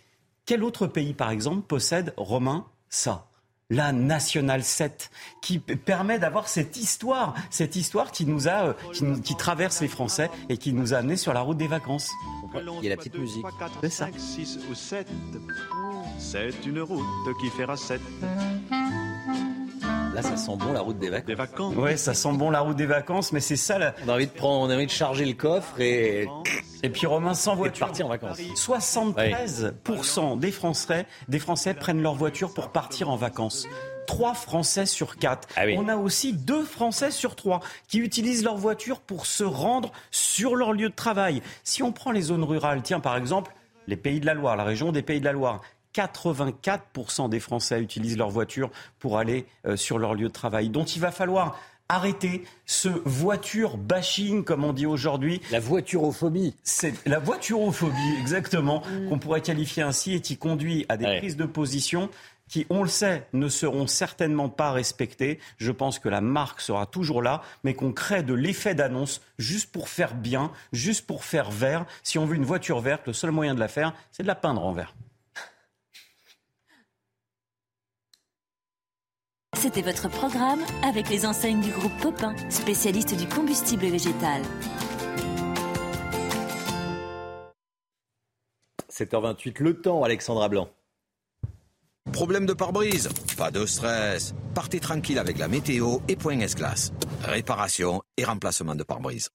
quel autre pays, par exemple, possède, Romain, ça? La Nationale 7, qui permet d'avoir cette histoire, cette histoire qui nous a, euh, qui, traverse les Français et qui nous a amenés sur la route des vacances. Il y a la petite musique. C'est ça. 6 ou 7. C'est une route qui fera 7. Là, ça sent bon la route des vacances. Des vacances. Ouais, ça sent bon la route des vacances, mais c'est ça. La... On a envie de prendre, on a envie de charger le coffre et. Et puis Romain sans voiture. partir en vacances. 73% des Français, des Français prennent leur voiture pour partir en vacances. 3 Français sur 4. Ah On a aussi 2 Français sur 3 qui utilisent leur voiture pour se rendre sur leur lieu de travail. Si on prend les zones rurales, tiens par exemple les Pays de la Loire, la région des Pays de la Loire, 84% des Français utilisent leur voiture pour aller euh, sur leur lieu de travail. Donc il va falloir arrêter ce voiture bashing, comme on dit aujourd'hui. La voiturophobie. C'est la voiturophobie, exactement, qu'on pourrait qualifier ainsi et qui conduit à des prises de position qui, on le sait, ne seront certainement pas respectées. Je pense que la marque sera toujours là, mais qu'on crée de l'effet d'annonce juste pour faire bien, juste pour faire vert. Si on veut une voiture verte, le seul moyen de la faire, c'est de la peindre en vert. C'était votre programme avec les enseignes du groupe Popin, spécialiste du combustible végétal. 7h28, le temps, Alexandra Blanc. Problème de pare-brise? Pas de stress. Partez tranquille avec la météo et Point S-Glace. Réparation et remplacement de pare-brise.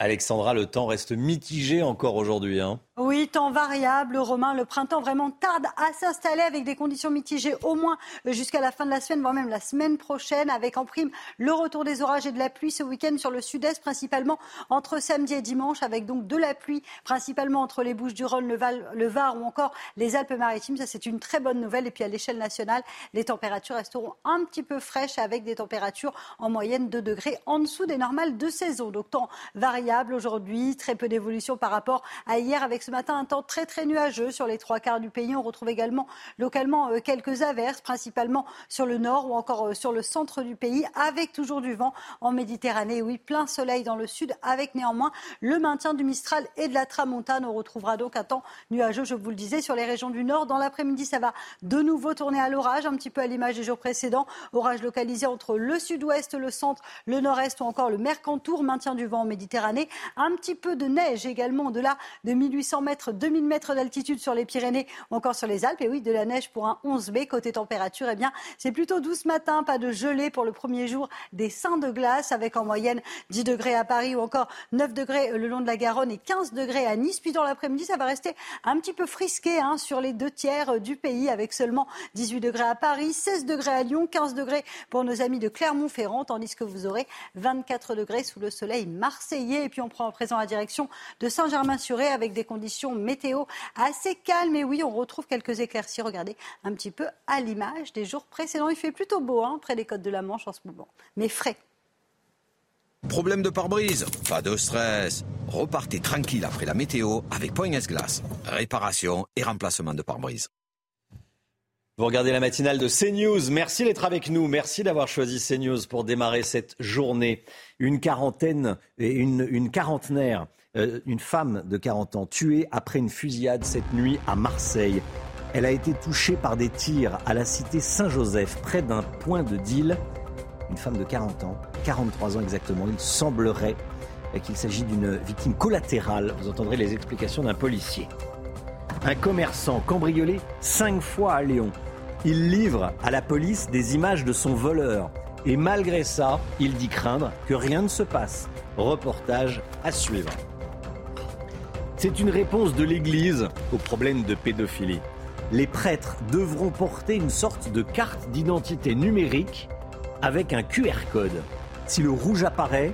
Alexandra, le temps reste mitigé encore aujourd'hui. Hein. Oui, temps variable, Romain. Le printemps vraiment tarde à s'installer avec des conditions mitigées au moins jusqu'à la fin de la semaine, voire même la semaine prochaine, avec en prime le retour des orages et de la pluie ce week-end sur le sud-est, principalement entre samedi et dimanche, avec donc de la pluie, principalement entre les Bouches-du-Rhône, le, le Var ou encore les Alpes-Maritimes. Ça, c'est une très bonne nouvelle. Et puis à l'échelle nationale, les températures resteront un petit peu fraîches avec des températures en moyenne de degrés en dessous des normales de saison. Donc temps variable aujourd'hui, très peu d'évolution par rapport à hier avec ce matin un temps très très nuageux sur les trois quarts du pays. On retrouve également localement euh, quelques averses, principalement sur le nord ou encore euh, sur le centre du pays, avec toujours du vent en Méditerranée. Oui, plein soleil dans le sud, avec néanmoins le maintien du Mistral et de la Tramontane. On retrouvera donc un temps nuageux, je vous le disais, sur les régions du nord. Dans l'après-midi, ça va de nouveau tourner à l'orage, un petit peu à l'image des jours précédents. Orage localisé entre le sud-ouest, le centre, le nord-est ou encore le Mercantour. Maintien du vent en Méditerranée. Un petit peu de neige également au-delà de 1800 mètres, 2000 mètres d'altitude sur les Pyrénées ou encore sur les Alpes. Et oui, de la neige pour un 11B. Côté température, eh bien, c'est plutôt doux ce matin. Pas de gelée pour le premier jour des seins de glace avec en moyenne 10 degrés à Paris ou encore 9 degrés le long de la Garonne et 15 degrés à Nice. Puis dans l'après-midi, ça va rester un petit peu frisqué hein, sur les deux tiers du pays avec seulement 18 degrés à Paris, 16 degrés à Lyon, 15 degrés pour nos amis de Clermont-Ferrand, tandis que vous aurez 24 degrés sous le soleil marseillais. Et puis on prend en présent la direction de Saint-Germain-sur-Ré avec des conditions météo assez calmes. Et oui, on retrouve quelques éclaircies. Regardez un petit peu à l'image des jours précédents. Il fait plutôt beau hein, près des côtes de la Manche en ce moment, mais frais. Problème de pare-brise? Pas de stress. Repartez tranquille après la météo avec Point S-Glace. Réparation et remplacement de pare-brise. Vous regardez la matinale de CNews. Merci d'être avec nous. Merci d'avoir choisi CNews pour démarrer cette journée. Une quarantaine et une, une quarantenaire euh, une femme de 40 ans tuée après une fusillade cette nuit à Marseille. Elle a été touchée par des tirs à la cité Saint-Joseph, près d'un point de deal. Une femme de 40 ans 43 ans exactement. Il semblerait qu'il s'agit d'une victime collatérale. Vous entendrez les explications d'un policier. Un commerçant cambriolé cinq fois à Lyon. Il livre à la police des images de son voleur. Et malgré ça, il dit craindre que rien ne se passe. Reportage à suivre. C'est une réponse de l'Église au problème de pédophilie. Les prêtres devront porter une sorte de carte d'identité numérique avec un QR code. Si le rouge apparaît,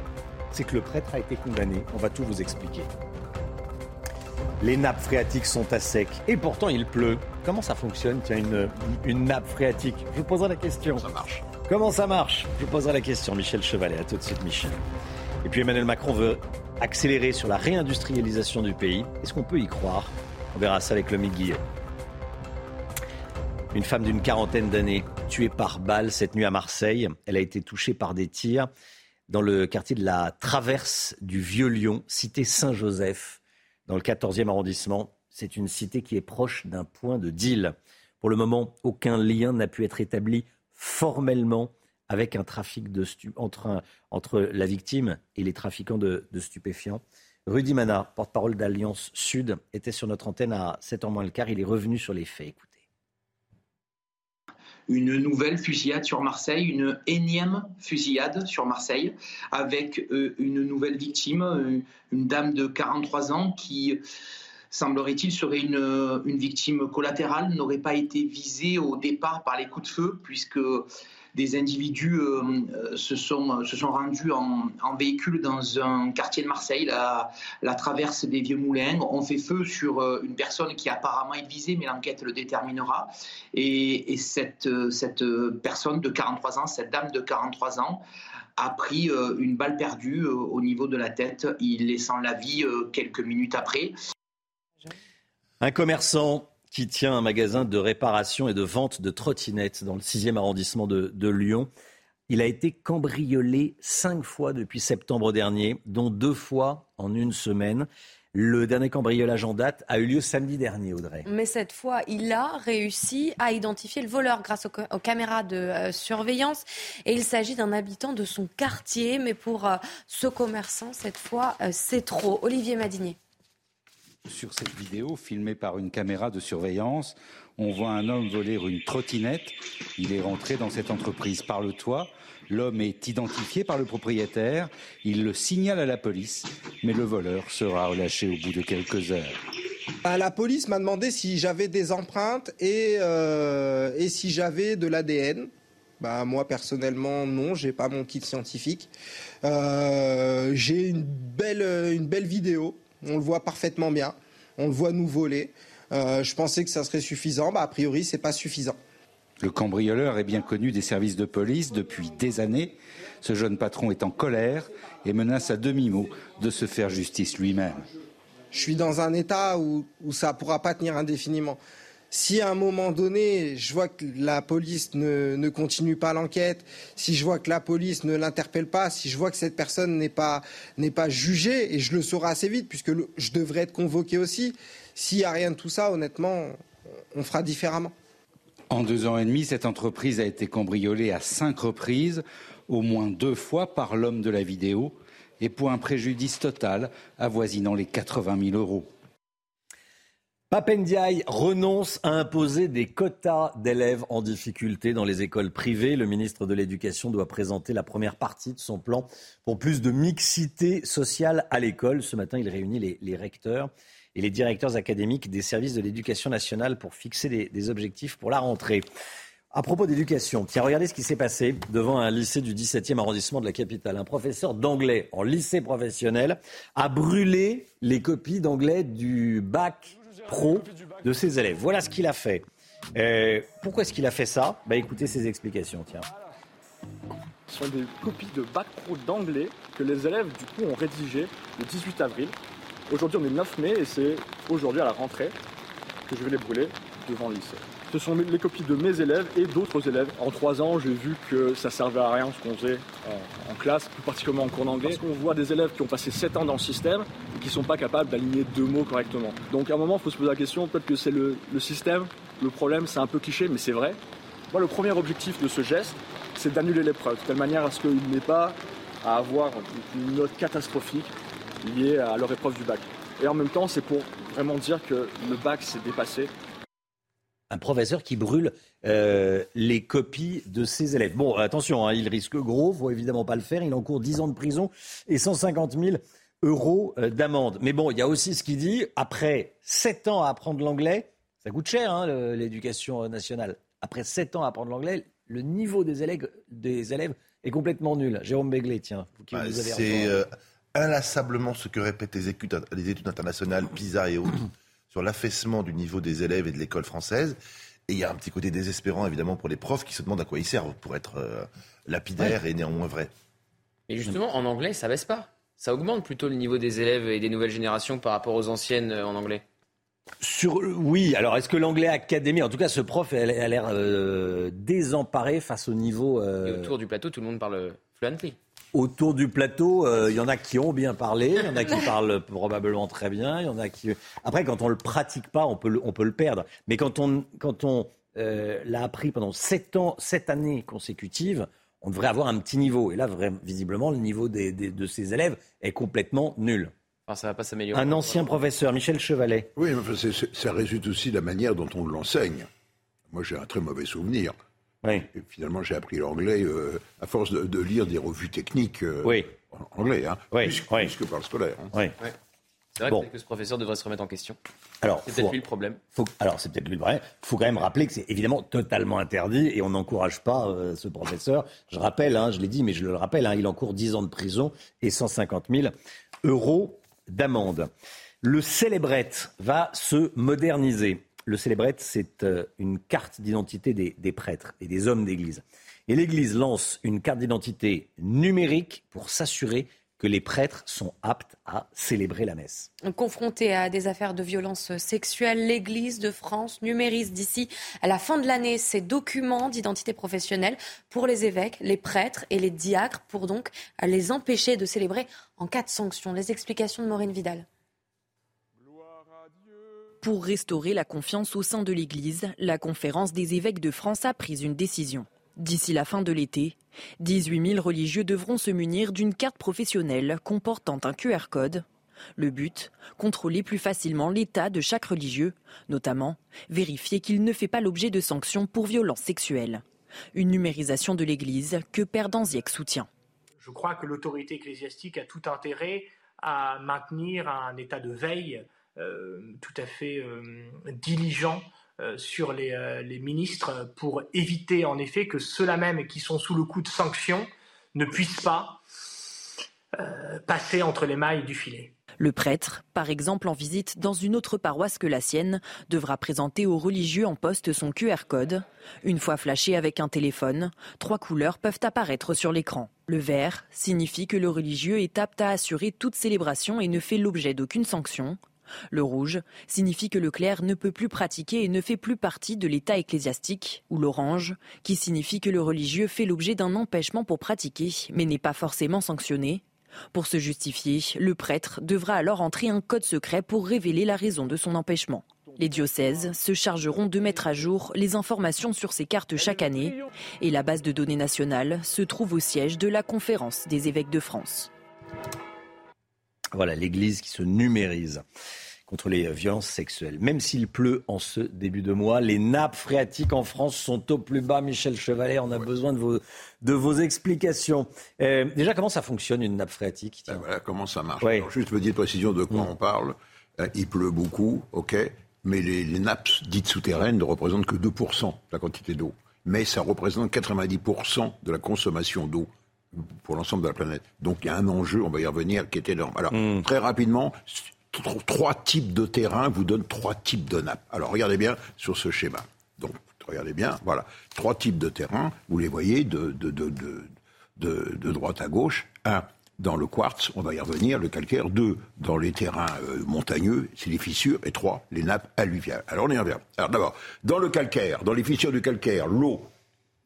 c'est que le prêtre a été condamné. On va tout vous expliquer. Les nappes phréatiques sont à sec et pourtant il pleut. Comment ça fonctionne Tiens, une, une nappe phréatique? Je vous poserai la question. Ça marche. Comment ça marche? Je vous poserai la question. Michel Chevalet, à tout de suite, Michel. Et puis Emmanuel Macron veut accélérer sur la réindustrialisation du pays. Est-ce qu'on peut y croire? On verra ça avec le Guillaume. Une femme d'une quarantaine d'années tuée par balle cette nuit à Marseille. Elle a été touchée par des tirs dans le quartier de la Traverse du Vieux-Lyon, cité Saint-Joseph, dans le 14e arrondissement. C'est une cité qui est proche d'un point de deal. Pour le moment, aucun lien n'a pu être établi formellement avec un trafic de entre, entre, la victime et les trafiquants de, stupéfiants. Rudy Mana, porte-parole d'Alliance Sud, était sur notre antenne à 7 h moins le quart. Il est revenu sur les faits. Une nouvelle fusillade sur Marseille, une énième fusillade sur Marseille, avec euh, une nouvelle victime, euh, une dame de 43 ans qui semblerait-il serait une, une, victime collatérale, n'aurait pas été visée au départ par les coups de feu, puisque des individus euh, euh, se, sont, se sont rendus en, véhicule dans un quartier de Marseille, la, la, traverse des Vieux Moulins. On fait feu sur euh, une personne qui apparemment est visée, mais l'enquête le déterminera. Et, cette, cette personne de 43 ans, cette dame de 43 ans, a pris une balle perdue au niveau de la tête, il laissant la vie quelques minutes après. Un commerçant qui tient un magasin de réparation et de vente de trottinettes dans le 6e arrondissement de, Lyon. Il a été cambriolé cinq fois depuis septembre dernier, dont deux fois en une semaine. Le dernier cambriolage en date a eu lieu samedi dernier, Audrey. Mais cette fois, il a réussi à identifier le voleur grâce aux, caméras de euh, surveillance. Et il s'agit d'un habitant de son quartier. Mais pour euh, ce commerçant, cette fois, euh, c'est trop. Olivier Madinier. Sur cette vidéo, filmée par une caméra de surveillance, on voit un homme voler une trottinette. Il est rentré dans cette entreprise par le toit. L'homme est identifié par le propriétaire. Il le signale à la police, mais le voleur sera relâché au bout de quelques heures. Bah, la police m'a demandé si j'avais des empreintes et, euh, si j'avais de l'ADN. Bah, moi personnellement non, j'ai pas mon kit scientifique. Euh, j'ai une belle vidéo on le voit parfaitement bien. On le voit nous voler. Euh, je pensais que ça serait suffisant. Bah, a priori, c'est pas suffisant. Le cambrioleur est bien connu des services de police depuis des années. Ce jeune patron est en colère et menace à demi-mot de se faire justice lui-même. Je suis dans un état où, ça ne pourra pas tenir indéfiniment. Si à un moment donné, je vois que la police ne, continue pas l'enquête, si je vois que la police ne l'interpelle pas, si je vois que cette personne n'est pas, jugée, et je le saurai assez vite puisque je devrais être convoqué aussi, s'il n'y a rien de tout ça, honnêtement, on fera différemment. En deux ans et demi, cette entreprise a été cambriolée à cinq reprises, au moins deux fois par l'homme de la vidéo, et pour un préjudice total avoisinant les 80 000 euros. Papendiaï renonce à imposer des quotas d'élèves en difficulté dans les écoles privées. Le ministre de l'Éducation doit présenter la première partie de son plan pour plus de mixité sociale à l'école. Ce matin, il réunit les, recteurs et les directeurs académiques des services de l'éducation nationale pour fixer des, des objectifs pour la rentrée. À propos d'éducation, tiens, regardez ce qui s'est passé devant un lycée du 17e arrondissement de la capitale. Un professeur d'anglais en lycée professionnel a brûlé les copies d'anglais du bac pro de ses élèves. Voilà ce qu'il a fait. Euh, pourquoi est-ce qu'il a fait ça? Bah, Écoutez ses explications, tiens. Ce sont des copies de bac pro d'anglais que les élèves du coup ont rédigées le 18 avril. Aujourd'hui on est le 9 mai et c'est aujourd'hui à la rentrée que je vais les brûler devant le. Ce sont les copies de mes élèves et d'autres élèves. En trois ans, j'ai vu que ça servait à rien ce qu'on faisait en, classe, plus particulièrement en cours d'anglais. Parce qu'on voit des élèves qui ont passé sept ans dans le système et qui ne sont pas capables d'aligner deux mots correctement. Donc à un moment, il faut se poser la question, peut-être que c'est le, système, le problème, c'est un peu cliché, mais c'est vrai. Moi, le premier objectif de ce geste, c'est d'annuler l'épreuve, de telle manière à ce qu'il n'ait pas à avoir une note catastrophique liée à leur épreuve du bac. Et en même temps, c'est pour vraiment dire que le bac s'est dépassé. Un professeur qui brûle euh, les copies de ses élèves. Bon, attention, hein, il risque gros, faut évidemment pas le faire. Il encourt 10 ans de prison et 150 000 euros euh, d'amende. Mais bon, il y a aussi ce qu'il dit, après 7 ans à apprendre l'anglais, ça coûte cher hein, l'éducation nationale. Après 7 ans à apprendre l'anglais, le niveau des élèves, des élèves est complètement nul. Jérôme Begley, tiens. Bah, c'est euh, inlassablement ce que répètent les études, les études internationales, PISA et autres, sur l'affaissement du niveau des élèves et de l'école française. Et il y a un petit côté désespérant, évidemment, pour les profs qui se demandent à quoi ils servent pour être euh, lapidaires et néanmoins vrais. Mais justement, en anglais, ça baisse pas. Ça augmente plutôt le niveau des élèves et des nouvelles générations par rapport aux anciennes euh, en anglais. Sur, oui, alors est-ce que l'anglais académie, en tout cas ce prof a l'air euh, désemparé face au niveau... Et autour du plateau, tout le monde parle fluently. Autour du plateau, il y en a qui ont bien parlé, il y en a qui parlent probablement très bien, il y en a qui... Après, quand on ne le pratique pas, on peut le, on peut le perdre. Mais quand on, quand on l'a appris pendant sept ans, sept années consécutives, on devrait avoir un petit niveau. Et là, visiblement, le niveau de ces élèves est complètement nul. ça va pas s'améliorer. Un ancien professeur, Michel Chevalet. Oui, mais ça résulte aussi de la manière dont on l'enseigne. Moi, j'ai un très mauvais souvenir. Oui. Et finalement, j'ai appris l'anglais euh, à force de, lire des revues techniques euh, oui. en anglais, hein, oui. plus, oui. que par le scolaire. Hein. Oui. C'est vrai que ce professeur devrait se remettre en question. Alors, c'est peut-être lui le problème. Faut, alors, c'est peut-être lui le problème. Il faut quand même rappeler que c'est évidemment totalement interdit et on n'encourage pas euh, ce professeur. Je rappelle, hein, je l'ai dit, mais je le rappelle, hein, il encourt 10 ans de prison et 150 000 euros d'amende. Le célébrette va se moderniser. Le célébrette, c'est euh, une carte d'identité des, des prêtres et des hommes d'église. Et l'Église lance une carte d'identité numérique pour s'assurer que les prêtres sont aptes à célébrer la messe. Confronté à des affaires de violence sexuelle, l'Église de France numérise d'ici à la fin de l'année ses documents d'identité professionnelle pour les évêques, les prêtres et les diacres pour donc les empêcher de célébrer en cas de sanction. Les explications de Maureen Vidal. Pour restaurer la confiance au sein de l'Église, la conférence des évêques de France a pris une décision. D'ici la fin de l'été, 18 000 religieux devront se munir d'une carte professionnelle comportant un QR code. Le but, contrôler plus facilement l'état de chaque religieux, notamment vérifier qu'il ne fait pas l'objet de sanctions pour violences sexuelles. Une numérisation de l'Église que Père Danziec soutient. Je crois que l'autorité ecclésiastique a tout intérêt à maintenir un état de veille tout à fait euh, diligent euh, sur les, ministres pour éviter en effet que ceux-là même qui sont sous le coup de sanctions ne puissent pas euh, passer entre les mailles du filet. Le prêtre, par exemple en visite dans une autre paroisse que la sienne, devra présenter aux religieux en poste son QR code. Une fois flashé avec un téléphone, trois couleurs peuvent apparaître sur l'écran. Le vert signifie que le religieux est apte à assurer toute célébration et ne fait l'objet d'aucune sanction. Le rouge signifie que le clerc ne peut plus pratiquer et ne fait plus partie de l'état ecclésiastique, ou l'orange, qui signifie que le religieux fait l'objet d'un empêchement pour pratiquer, mais n'est pas forcément sanctionné. Pour se justifier, le prêtre devra alors entrer un code secret pour révéler la raison de son empêchement. Les diocèses se chargeront de mettre à jour les informations sur ces cartes chaque année et la base de données nationale se trouve au siège de la conférence des évêques de France. Voilà, l'Église qui se numérise contre les violences sexuelles. Même s'il pleut en ce début de mois, les nappes phréatiques en France sont au plus bas. Michel Chevalet, on a besoin de vos, de vos explications. Euh, déjà, comment ça fonctionne une nappe phréatique ben voilà, Comment ça marche ouais. Alors, Juste petite précision de quoi Mm. on parle. Euh, il pleut beaucoup, ok, mais les, les nappes dites souterraines ne représentent que 2% de la quantité d'eau. Mais ça représente 90% de la consommation d'eau pour l'ensemble de la planète. Donc il y a un enjeu, on va y revenir, qui est énorme. Alors, Mm. très rapidement, tr- trois types de terrains vous donnent trois types de nappes. Alors regardez bien sur ce schéma. Donc regardez bien, voilà, trois types de terrains, vous les voyez de, de, de, de, de, de droite à gauche. Un, dans le quartz, on va y revenir, le calcaire. Deux, dans les terrains euh, montagneux, c'est les fissures. Et trois, les nappes alluviales. Alors on y revient. Alors d'abord, dans le calcaire, dans les fissures du calcaire, l'eau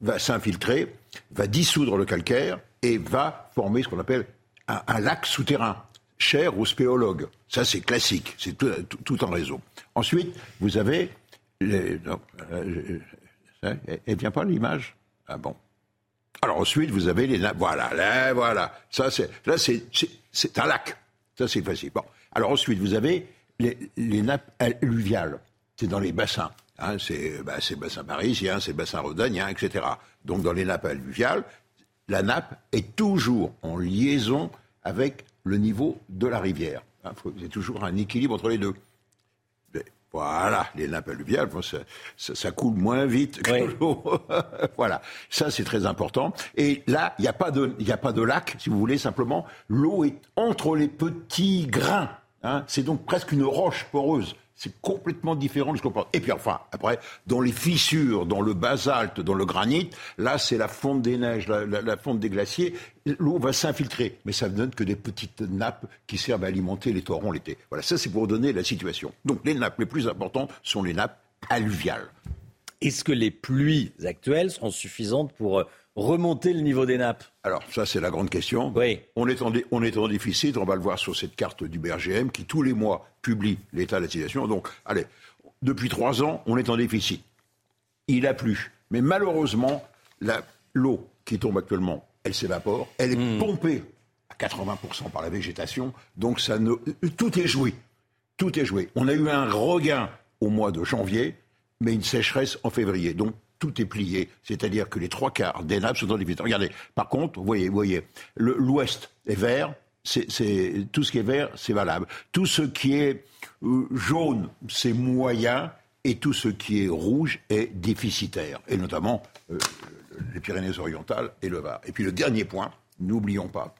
va s'infiltrer, va dissoudre le calcaire et va former ce qu'on appelle un, lac souterrain, cher aux spéologues. Ça, c'est classique, c'est tout, en réseau. Ensuite, vous avez... Les, non, euh, euh, elle vient pas l'image? Ah bon Alors ensuite, vous avez les nappes. Voilà, là, voilà. Ça, c'est, là, c'est, un lac. Ça, c'est facile. Bon. Alors ensuite, vous avez les, nappes alluviales. C'est dans les bassins. Hein, c'est, bah, bassin parisien, c'est bassin rhodanien, etc. Donc dans les nappes alluviales, la nappe est toujours en liaison avec le niveau de la rivière. Il y a toujours un équilibre entre les deux. Mais Voilà, les nappes alluviales, bon, ça, ça- ça coule moins vite que l'eau. voilà, ça c'est très important. Et là, il n'y a, pas de- il y a pas de lac, si vous voulez, simplement, l'eau est entre les petits grains. hein. c'est donc presque une roche poreuse. C'est complètement différent de ce qu'on pense. Et puis enfin, après, dans les fissures, dans le basalte, dans le granit, là, c'est la fonte des neiges, la, la- fonte des glaciers. L'eau va s'infiltrer, mais ça ne donne que des petites nappes qui servent à alimenter les torrents l'été. Voilà, ça c'est pour donner la situation. Donc les nappes les plus importantes sont les nappes alluviales. Est-ce que les pluies actuelles seront suffisantes pour euh, remonter le niveau des nappes Alors, ça, c'est la grande question. On, est en, dé- on est en déficit, on va le voir sur cette carte du BRGM qui, tous les mois, publie l'état de la situation. Donc, allez, depuis trois ans, on est en déficit. Il a plu. Mais malheureusement, l'eau qui tombe actuellement, elle s'évapore. Elle est pompée à 80% par la végétation. Donc, ça ne, tout est joué. Tout est joué. On a eu un regain au mois de janvier, mais une sécheresse en février. Donc, tout est plié. C'est-à-dire que les trois quarts des nappes sont en déficit. Regardez, par contre, vous voyez, vous voyez l'ouest est vert. C'est, tout ce qui est vert, c'est valable. Tout ce qui est euh, jaune, c'est moyen. Et tout ce qui est rouge est déficitaire. Et notamment euh, les Pyrénées-Orientales et le Var. Et puis le dernier point, n'oublions pas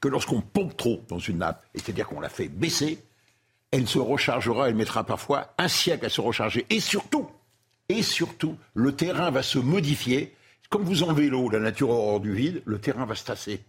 que lorsqu'on pompe trop dans une nappe, c'est-à-dire qu'on la fait baisser, elle se rechargera, elle mettra parfois un siècle à se recharger. Et surtout, et surtout, le terrain va se modifier. Comme vous enlevez l'eau, la nature hors du vide, le terrain va se tasser.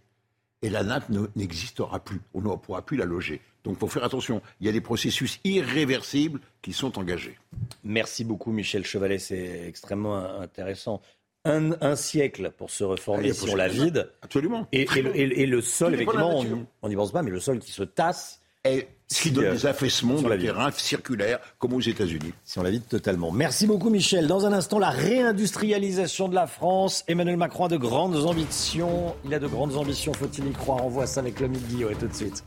Et la nappe ne- n'existera plus. On ne pourra plus la loger. Donc il faut faire attention. Il y a des processus irréversibles qui sont engagés. Merci beaucoup, Michel Chevalet. C'est extrêmement intéressant. Un, un siècle pour se reformer on la vide. Absolument. Et, et le, et- et le sol, effectivement, on n'y pense pas, mais le sol qui se tasse. Et ce qui donne des affaissements de terrain circulaires, comme aux États-Unis. Si on la vide totalement. Merci beaucoup, Michel. Dans un instant, la réindustrialisation de la France. Emmanuel Macron a de grandes ambitions. Il a de grandes ambitions, faut-il y croire? On voit ça avec l'homme Guillaume. Et tout de suite.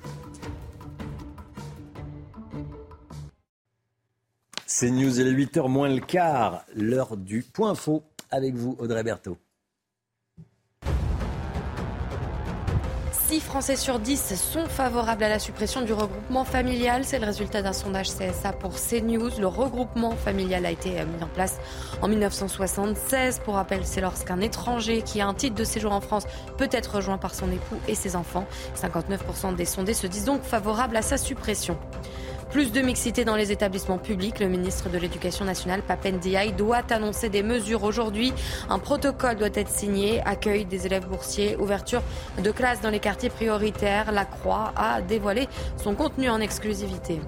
C'est News, il est 8h moins le quart, l'heure du point faux. Avec vous, Audrey Berthaud. 6 Français sur 10 sont favorables à la suppression du regroupement familial. C'est le résultat d'un sondage CSA pour CNews. Le regroupement familial a été euh, mis en place en 1976. Pour rappel, c'est lorsqu'un étranger qui a un titre de séjour en France peut être rejoint par son époux et ses enfants. 59% des sondés se disent donc favorables à sa suppression. Plus de mixité dans les établissements publics. Le ministre de l'Éducation nationale, Papen Diaye, doit annoncer des mesures aujourd'hui. Un protocole doit être signé. Accueil des élèves boursiers, ouverture de classes dans les quartiers prioritaires. La Croix a dévoilé son contenu en exclusivité.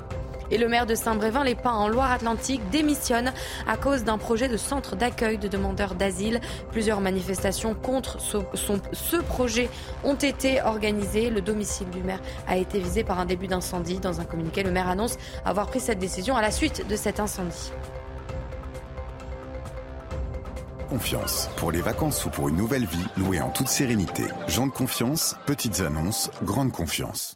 Et le maire de Saint-Brévin-les-Pins en Loire-Atlantique démissionne à cause d'un projet de centre d'accueil de demandeurs d'asile. Plusieurs manifestations contre ce, projet ont été organisées. Le domicile du maire a été visé par un début d'incendie. Dans un communiqué, le maire annonce avoir pris cette décision à la suite de cet incendie. Confiance. Pour les vacances ou pour une nouvelle vie, louée en toute sérénité. Gens de confiance, petites annonces, grande confiance.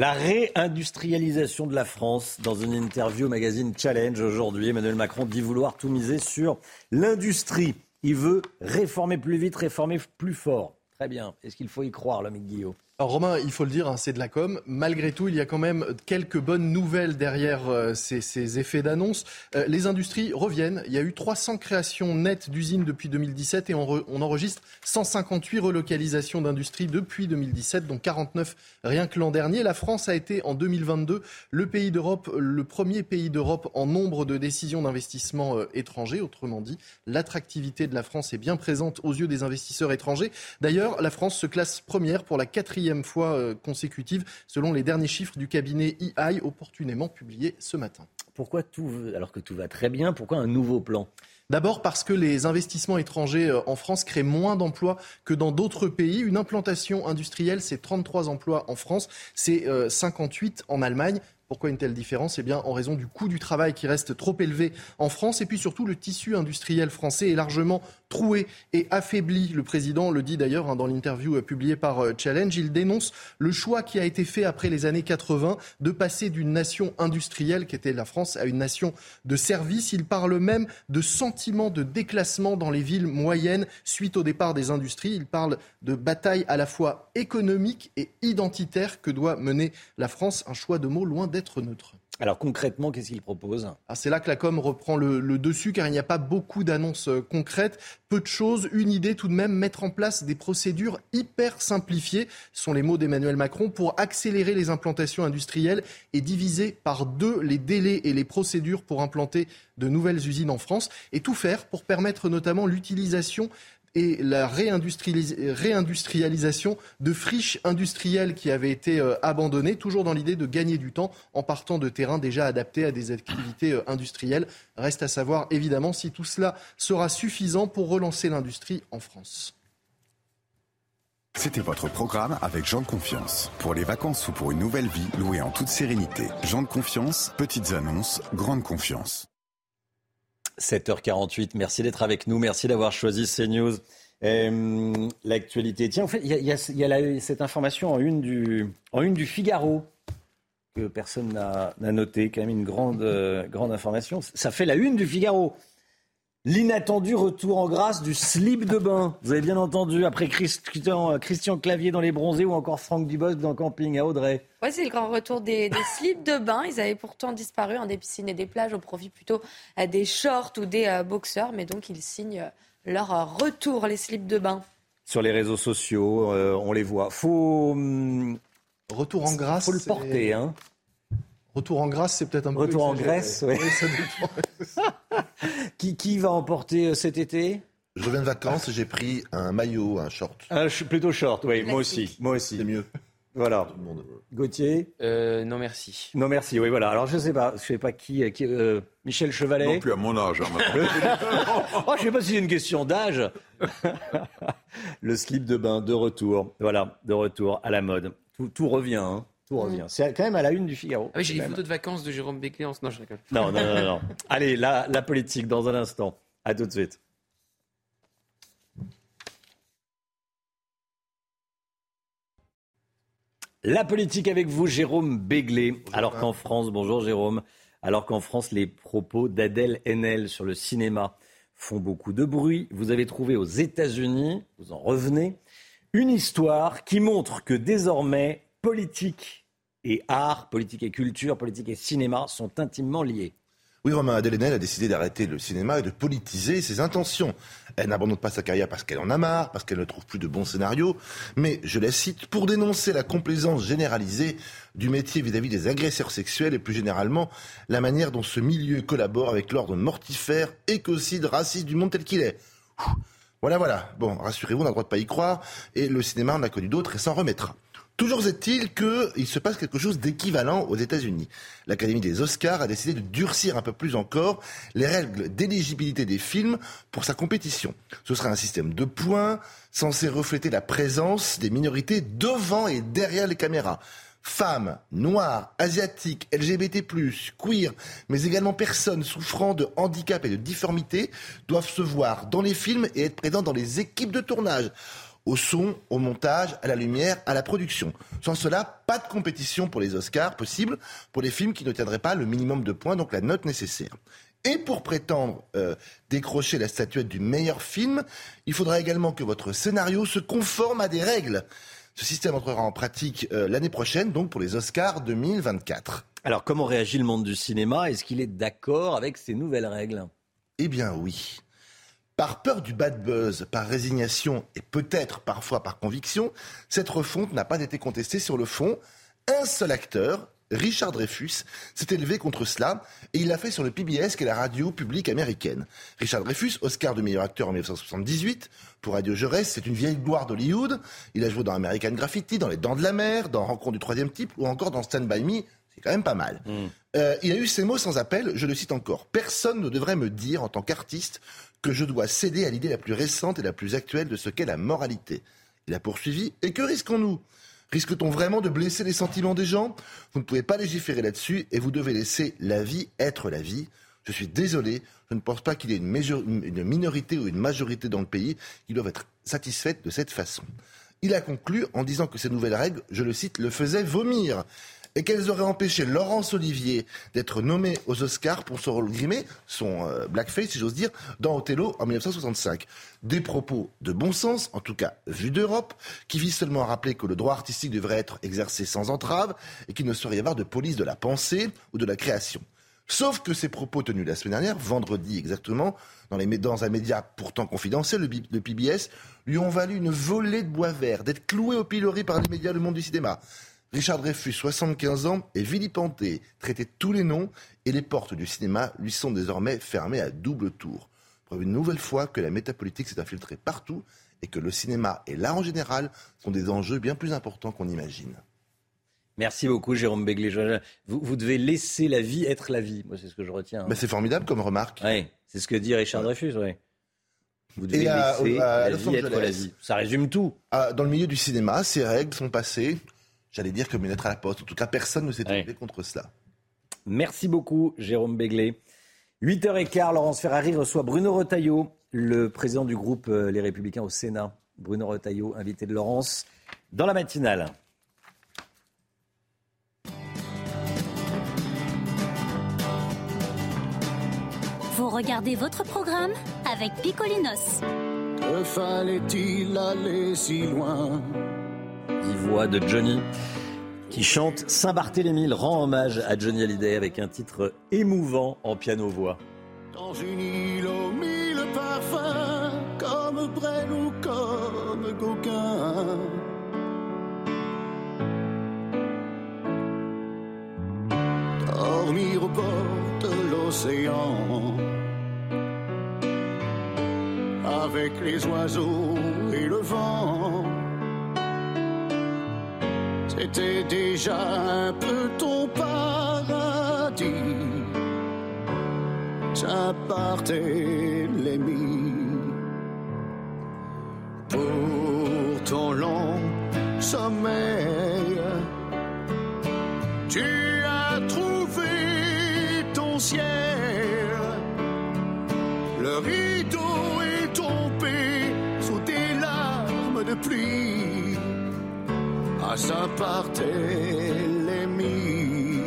La réindustrialisation de la France. Dans une interview au magazine Challenge aujourd'hui, Emmanuel Macron dit vouloir tout miser sur l'industrie. Il veut réformer plus vite, réformer plus fort. Très bien. Est-ce qu'il faut y croire, l'ami Guillaume? Alors Romain, il faut le dire, hein, c'est de la com. Malgré tout, il y a quand même quelques bonnes nouvelles derrière euh, ces, effets d'annonce. Euh, les industries reviennent. Il y a eu 300 créations nettes d'usines depuis 2017 et on enregistre 158 relocalisations d'industries depuis 2017, dont 49 rien que l'an dernier. La France a été en 2022 le pays d'Europe, le premier pays d'Europe en nombre de décisions d'investissement euh, étrangers. Autrement dit, l'attractivité de la France est bien présente aux yeux des investisseurs étrangers. D'ailleurs, la France se classe première pour la quatrième fois euh, consécutive, selon les derniers chiffres du cabinet EI, opportunément publiés ce matin. Pourquoi tout, alors que tout va très bien, pourquoi un nouveau plan? D'abord parce que les investissements étrangers euh, en France créent moins d'emplois que dans d'autres pays. Une implantation industrielle, c'est 33 emplois en France, c'est euh, 58 en Allemagne. Pourquoi une telle différence? Eh bien, en raison du coût du travail qui reste trop élevé en France et puis surtout le tissu industriel français est largement troué et affaibli. Le président le dit d'ailleurs hein, dans l'interview euh, publiée par euh, Challenge. Il dénonce le choix qui a été fait après les années 80 de passer d'une nation industrielle qui était la France à une nation de services. Il parle même de sentiment de déclassement dans les villes moyennes suite au départ des industries. Il parle de bataille à la fois économique et identitaire que doit mener la France? Un choix de mots loin d'être neutre. Alors concrètement, qu'est-ce qu'il propose? Ah, C'est là que la com reprend le, dessus car il n'y a pas beaucoup d'annonces euh, concrètes, peu de choses, une idée tout de même, mettre en place des procédures hyper simplifiées, sont les mots d'Emmanuel Macron, pour accélérer les implantations industrielles et diviser par deux les délais et les procédures pour implanter de nouvelles usines en France et tout faire pour permettre notamment l'utilisation et la réindustrialisation de friches industrielles qui avaient été euh, abandonnées, toujours dans l'idée de gagner du temps en partant de terrains déjà adaptés à des activités euh, industrielles. Reste à savoir évidemment si tout cela sera suffisant pour relancer l'industrie en France. C'était votre programme avec Jean de Confiance. Pour les vacances ou pour une nouvelle vie, louée en toute sérénité. Jean de Confiance, petites annonces, grande confiance. 7h48, merci d'être avec nous, merci d'avoir choisi CNews. Euh, L'actualité. Tiens, en fait, il y a, cette information en une, du, Figaro que personne n'a noté, quand même une euh, grande information. Ça fait la une du Figaro. L'inattendu retour en grâce du slip de bain. Vous avez bien entendu, après Christian, Christian Clavier dans Les Bronzés ou encore Franck Dubosc dans Camping à Audrey. Oui, c'est le grand retour des, slips de bain. Ils avaient pourtant disparu en des piscines et des plages au profit plutôt euh, des shorts ou des euh, boxeurs. Mais donc, ils signent euh, leur retour, les slips de bain. Sur les réseaux sociaux, on les voit. Faut. Hum, retour en grâce. Faut le porter, hein. Retour en grâce, c'est peut-être un peu. Retour en Grèce, oui. qui, qui va emporter euh, cet été? Je reviens de vacances, j'ai pris un maillot, un short. Plutôt short, oui, moi aussi. Moi aussi. C'est mieux. Voilà. Gauthier? Euh, Non, merci. Non, merci, oui, voilà. Alors, je ne sais pas, je sais pas qui. qui euh, Michel Chevalet Non plus à mon âge. Hein, oh, je ne sais pas si c'est une question d'âge. Le slip de bain, de retour. Voilà, de retour à la mode. Tout, tout revient, hein. Tout mm. revient. C'est quand même à la une du Figaro. Ah oui, j'ai des photos de vacances de Jérôme Becquet. Non, je rigole. Non, non, non, non. Allez, la, la politique dans un instant. À tout de suite. La politique avec vous, Jérôme Béglé. Alors qu'en France, bonjour Jérôme, alors qu'en France, les propos d'Adèle Haenel sur le cinéma font beaucoup de bruit, vous avez trouvé aux États-Unis, vous en revenez, une histoire qui montre que désormais, politique et art, politique et culture, politique et cinéma sont intimement liés. Oui, Romain Adèle a décidé d'arrêter le cinéma et de politiser ses intentions. Elle n'abandonne pas sa carrière parce qu'elle en a marre, parce qu'elle ne trouve plus de bons scénarios, mais, je la cite, pour dénoncer la complaisance généralisée du métier vis-à-vis des agresseurs sexuels et plus généralement la manière dont ce milieu collabore avec l'ordre mortifère, écocide, raciste du monde tel qu'il est. Voilà, voilà. Bon, rassurez-vous, on n'a le droit de pas y croire, et le cinéma en a connu d'autres et s'en remettra. Toujours est-il qu'il se passe quelque chose d'équivalent aux États-Unis. L'Académie des Oscars a décidé de durcir un peu plus encore les règles d'éligibilité des films pour sa compétition. Ce sera un système de points censé refléter la présence des minorités devant et derrière les caméras. Femmes, noirs, asiatiques, LGBT+, queer, mais également personnes souffrant de handicap et de difformité doivent se voir dans les films et être présents dans les équipes de tournage au son, au montage, à la lumière, à la production. Sans cela, pas de compétition pour les Oscars possible pour les films qui ne tiendraient pas le minimum de points, donc la note nécessaire. Et pour prétendre euh, décrocher la statuette du meilleur film, il faudra également que votre scénario se conforme à des règles. Ce système entrera en pratique euh, l'année prochaine, donc pour les Oscars 2024. Alors comment réagit le monde du cinéma? Est-ce qu'il est d'accord avec ces nouvelles règles? Eh bien oui. Par peur du bad buzz, par résignation et peut-être parfois par conviction, cette refonte n'a pas été contestée sur le fond. Un seul acteur, Richard Dreyfus, s'est élevé contre cela et il l'a fait sur le PBS qui est la radio publique américaine. Richard Dreyfus, Oscar de meilleur acteur en 1978 pour Radio Jaurès, c'est une vieille gloire d'Hollywood. Il a joué dans American Graffiti, dans Les Dents de la Mer, dans Rencontre du troisième type ou encore dans Stand By Me. C'est quand même pas mal. Mm. Euh, il a eu ces mots sans appel, je le cite encore. Personne ne devrait me dire en tant qu'artiste que je dois céder à l'idée la plus récente et la plus actuelle de ce qu'est la moralité. Il a poursuivi Et que risquons-nous? Risque-t-on vraiment de blesser les sentiments des gens? Vous ne pouvez pas légiférer là-dessus et vous devez laisser la vie être la vie. Je suis désolé, je ne pense pas qu'il y ait une, minorité ou une majorité dans le pays qui doivent être satisfaites de cette façon. Il a conclu en disant que ces nouvelles règles, je le cite, le faisaient vomir et qu'elles auraient empêché Laurence Olivier d'être nommée aux Oscars pour son rôle grimé, son euh, blackface, si j'ose dire, dans Othello en 1965. Des propos de bon sens, en tout cas vu d'Europe, qui visent seulement à rappeler que le droit artistique devrait être exercé sans entrave et qu'il ne saurait y avoir de police de la pensée ou de la création. Sauf que ces propos tenus la semaine dernière, vendredi exactement, dans un média pourtant confidentiel, le, PBS, lui ont valu une volée de bois vert, d'être cloué au pilori par les médias du monde du cinéma. Richard Dreyfus, 75 ans, est vilipendé, traité tous les noms, et les portes du cinéma lui sont désormais fermées à double tour. Preuve une nouvelle fois que la métapolitique s'est infiltrée partout et que le cinéma et l'art en général sont des enjeux bien plus importants qu'on imagine. Merci beaucoup, Jérôme Begley. Vous, devez laisser la vie être la vie. Moi, c'est ce que je retiens. Hein. Mais c'est formidable comme remarque. Oui, c'est ce que dit Richard Dreyfus, oui. Vous devez laisser la vie être la vie. Ça résume tout. Dans le milieu du cinéma, ces règles sont passées j'allais dire, comme une lettre à la poste. En tout cas, personne ne s'est trouvé contre cela. Merci beaucoup, Jérôme Béglé. 8h15, Laurence Ferrari reçoit Bruno Retailleau, le président du groupe euh, Les Républicains au Sénat. Bruno Retailleau, invité de Laurence, dans la matinale. Vous regardez votre programme avec Picolinos. Que fallait-il aller si loin? Voix de Johnny qui chante Saint-Barthélemy, rend hommage à Johnny Hallyday avec un titre émouvant en piano-voix. Dans une île aux mille parfums, comme Brel ou comme Gauguin. Dormir au bord de l'océan, avec les oiseaux et le vent c'était déjà un peu ton paradis. Ça partait pour ton long sommeil. À Saint-Barthélemy.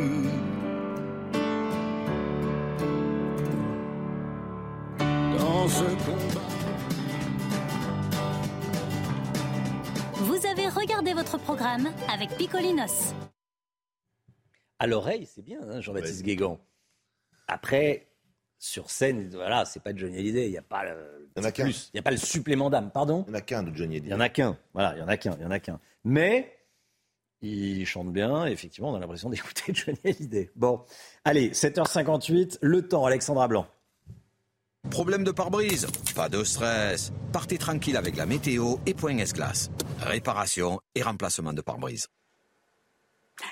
Dans ce combat. Vous avez regardé votre programme avec Picolinos. À l'oreille, c'est bien, hein, Jean-Baptiste Guégan. Après, sur scène, voilà, c'est pas Johnny Hallyday, il n'y a pas le, il y en a plus, il y a pas le supplément d'âme, pardon. Il n'y en a qu'un de Johnny Hallyday. Il y en a qu'un, voilà, il y en a qu'un, il y en a qu'un. Mais il chante bien. effectivement, on a l'impression d'écouter Johnny Hallyday. Bon, allez, 7h58, le temps, Alexandra Blanc. Problème de pare-brise Pas de stress. Partez tranquille avec la météo et Point S-Glace. Réparation et remplacement de pare-brise.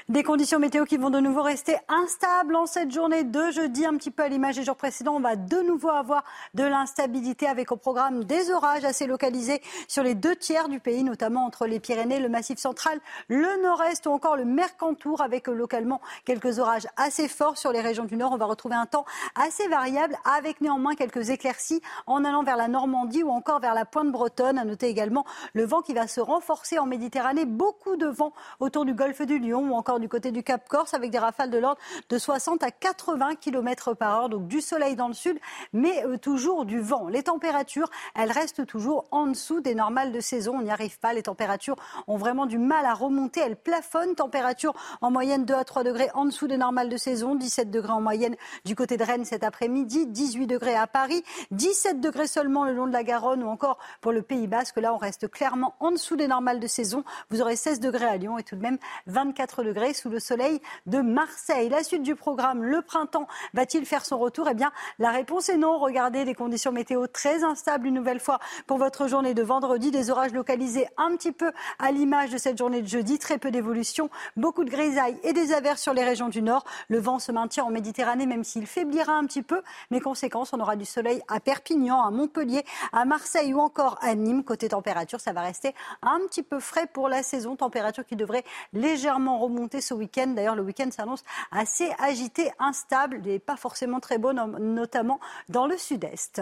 Des conditions météo qui vont de nouveau rester instables en cette journée de jeudi, un petit peu à l'image des jours précédents. On va de nouveau avoir de l'instabilité avec au programme des orages assez localisés sur les deux tiers du pays, notamment entre les Pyrénées, le Massif central, le Nord-Est ou encore le Mercantour, avec localement quelques orages assez forts sur les régions du Nord. On va retrouver un temps assez variable, avec néanmoins quelques éclaircies en allant vers la Normandie ou encore vers la pointe bretonne. À noter également le vent qui va se renforcer en Méditerranée, beaucoup de vent autour du golfe du Lion encore du côté du Cap Corse avec des rafales de l'ordre de 60 à 80 km par heure. Donc du soleil dans le sud, mais euh, toujours du vent. Les températures, elles restent toujours en dessous des normales de saison. On n'y arrive pas. Les températures ont vraiment du mal à remonter. Elles plafonnent. Température en moyenne 2 à 3 degrés en dessous des normales de saison. 17 degrés en moyenne du côté de Rennes cet après-midi. 18 degrés à Paris. 17 degrés seulement le long de la Garonne ou encore pour le Pays Basque. Là, on reste clairement en dessous des normales de saison. Vous aurez 16 degrés à Lyon et tout de même 24 4 degrés sous le soleil de Marseille. La suite du programme, le printemps va-t-il faire son retour? Eh bien, la réponse est non. Regardez des conditions météo très instables une nouvelle fois pour votre journée de vendredi. Des orages localisés un petit peu à l'image de cette journée de jeudi. Très peu d'évolution, beaucoup de grisailles et des averses sur les régions du nord. Le vent se maintient en Méditerranée, même s'il faiblira un petit peu. Mais conséquence, on aura du soleil à Perpignan, à Montpellier, à Marseille ou encore à Nîmes. Côté température, ça va rester un petit peu frais pour la saison. Température qui devrait légèrement remonter ce week-end. D'ailleurs, le week-end s'annonce assez agité, instable et pas forcément très beau, notamment dans le sud-est.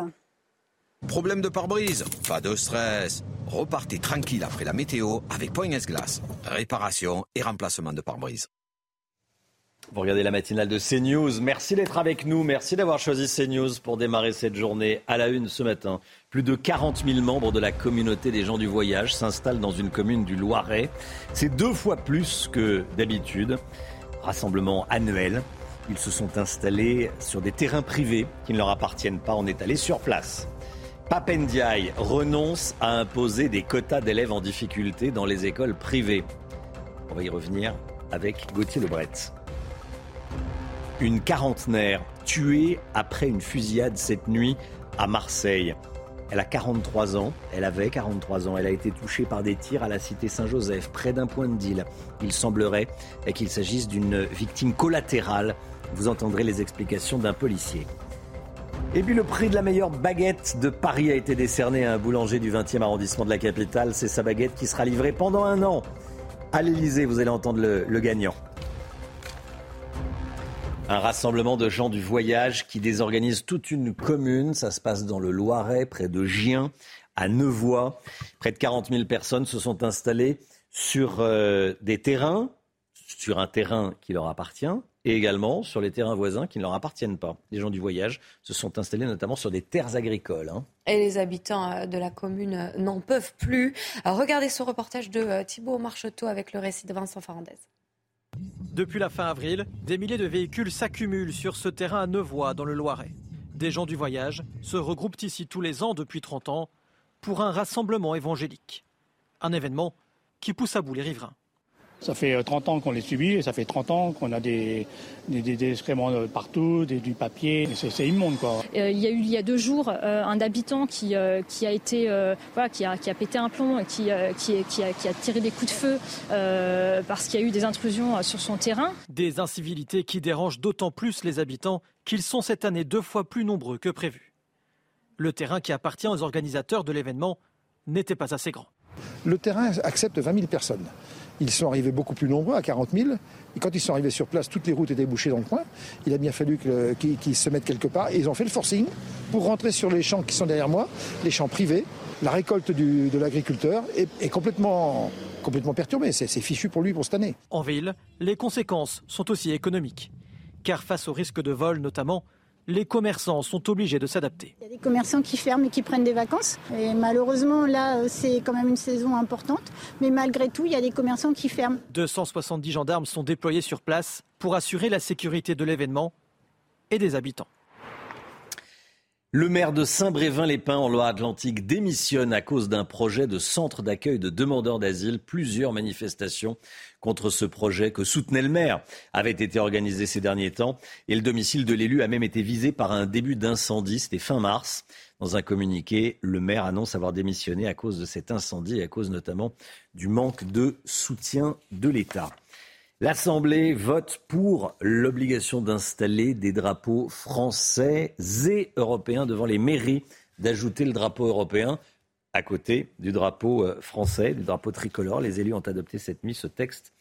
Problème de pare-brise Pas de stress. Repartez tranquille après la météo avec Point Glace. Réparation et remplacement de pare-brise. Vous regardez la matinale de CNews. Merci d'être avec nous. Merci d'avoir choisi CNews pour démarrer cette journée. À la une ce matin, plus de 40 000 membres de la communauté des gens du voyage s'installent dans une commune du Loiret. C'est deux fois plus que d'habitude. Rassemblement annuel. Ils se sont installés sur des terrains privés qui ne leur appartiennent pas. On est allé sur place. Papendiaï renonce à imposer des quotas d'élèves en difficulté dans les écoles privées. On va y revenir avec Gauthier Lebret. Une quarantenaire tuée après une fusillade cette nuit à Marseille. Elle a 43 ans, elle avait 43 ans, elle a été touchée par des tirs à la cité Saint-Joseph, près d'un point de deal. Il semblerait qu'il s'agisse d'une victime collatérale. Vous entendrez les explications d'un policier. Et puis le prix de la meilleure baguette de Paris a été décerné à un boulanger du 20e arrondissement de la capitale. C'est sa baguette qui sera livrée pendant un an à l'Elysée. Vous allez entendre le, le gagnant. Un rassemblement de gens du voyage qui désorganise toute une commune. Ça se passe dans le Loiret, près de Gien, à Nevoix. Près de 40 000 personnes se sont installées sur euh, des terrains, sur un terrain qui leur appartient, et également sur les terrains voisins qui ne leur appartiennent pas. Les gens du voyage se sont installés notamment sur des terres agricoles. Hein. Et les habitants euh, de la commune euh, n'en peuvent plus. regardez ce reportage de Thibault Marcheteau avec le récit de Vincent Farandez. Depuis la fin avril, des milliers de véhicules s'accumulent sur ce terrain à Nevoix, dans le Loiret. Des gens du voyage se regroupent ici tous les ans depuis 30 ans pour un rassemblement évangélique. Un événement qui pousse à bout les riverains. Ça fait 30 euh, ans qu'on les subit et ça fait 30 ans qu'on a des, des, excréments partout, du papier. C'est immonde, quoi. Euh, il y a eu il y a deux jours euh, un habitant qui, qui a été voilà, qui a, qui a pété un plomb, qui, qui, qui, a, qui a tiré des coups de feu parce qu'il y a eu des intrusions sur son terrain. Des incivilités qui dérangent d'autant plus les habitants qu'ils sont cette année deux fois plus nombreux que prévu. Le terrain qui appartient aux organisateurs de l'événement n'était pas assez grand. Le terrain accepte 20 000 personnes. Ils sont arrivés beaucoup plus nombreux, à 40 000. Et quand ils sont arrivés sur place, toutes les routes étaient bouchées dans le coin. Il a bien fallu qu'ils se mettent quelque part. Et ils ont fait le forcing pour rentrer sur les champs qui sont derrière moi, les champs privés. La récolte de l'agriculteur est, complètement, complètement perturbée. C'est fichu pour lui pour cette année. En ville, les conséquences sont aussi économiques. Car face au risque de vol notamment, les commerçants sont obligés de s'adapter. Il y a des commerçants qui ferment et qui prennent des vacances. Et malheureusement, là, euh, c'est quand même une saison importante. Mais malgré tout, il y a des commerçants qui ferment. 270 gendarmes sont déployés sur place pour assurer la sécurité de l'événement et des habitants. Le maire de Saint-Brévin-les-Pins en Loire-Atlantique démissionne à cause d'un projet de centre d'accueil de demandeurs d'asile. Plusieurs manifestations contre ce projet que soutenait le maire avaient été organisées ces derniers temps et le domicile de l'élu a même été visé par un début d'incendie. C'était fin mars. Dans un communiqué, le maire annonce avoir démissionné à cause de cet incendie et à cause notamment du manque de soutien de l'État. L'Assemblée vote pour l'obligation d'installer des drapeaux français et européens devant les mairies, d'ajouter le drapeau européen à côté du drapeau euh, français, du drapeau tricolore. Les élus ont adopté cette nuit ce texte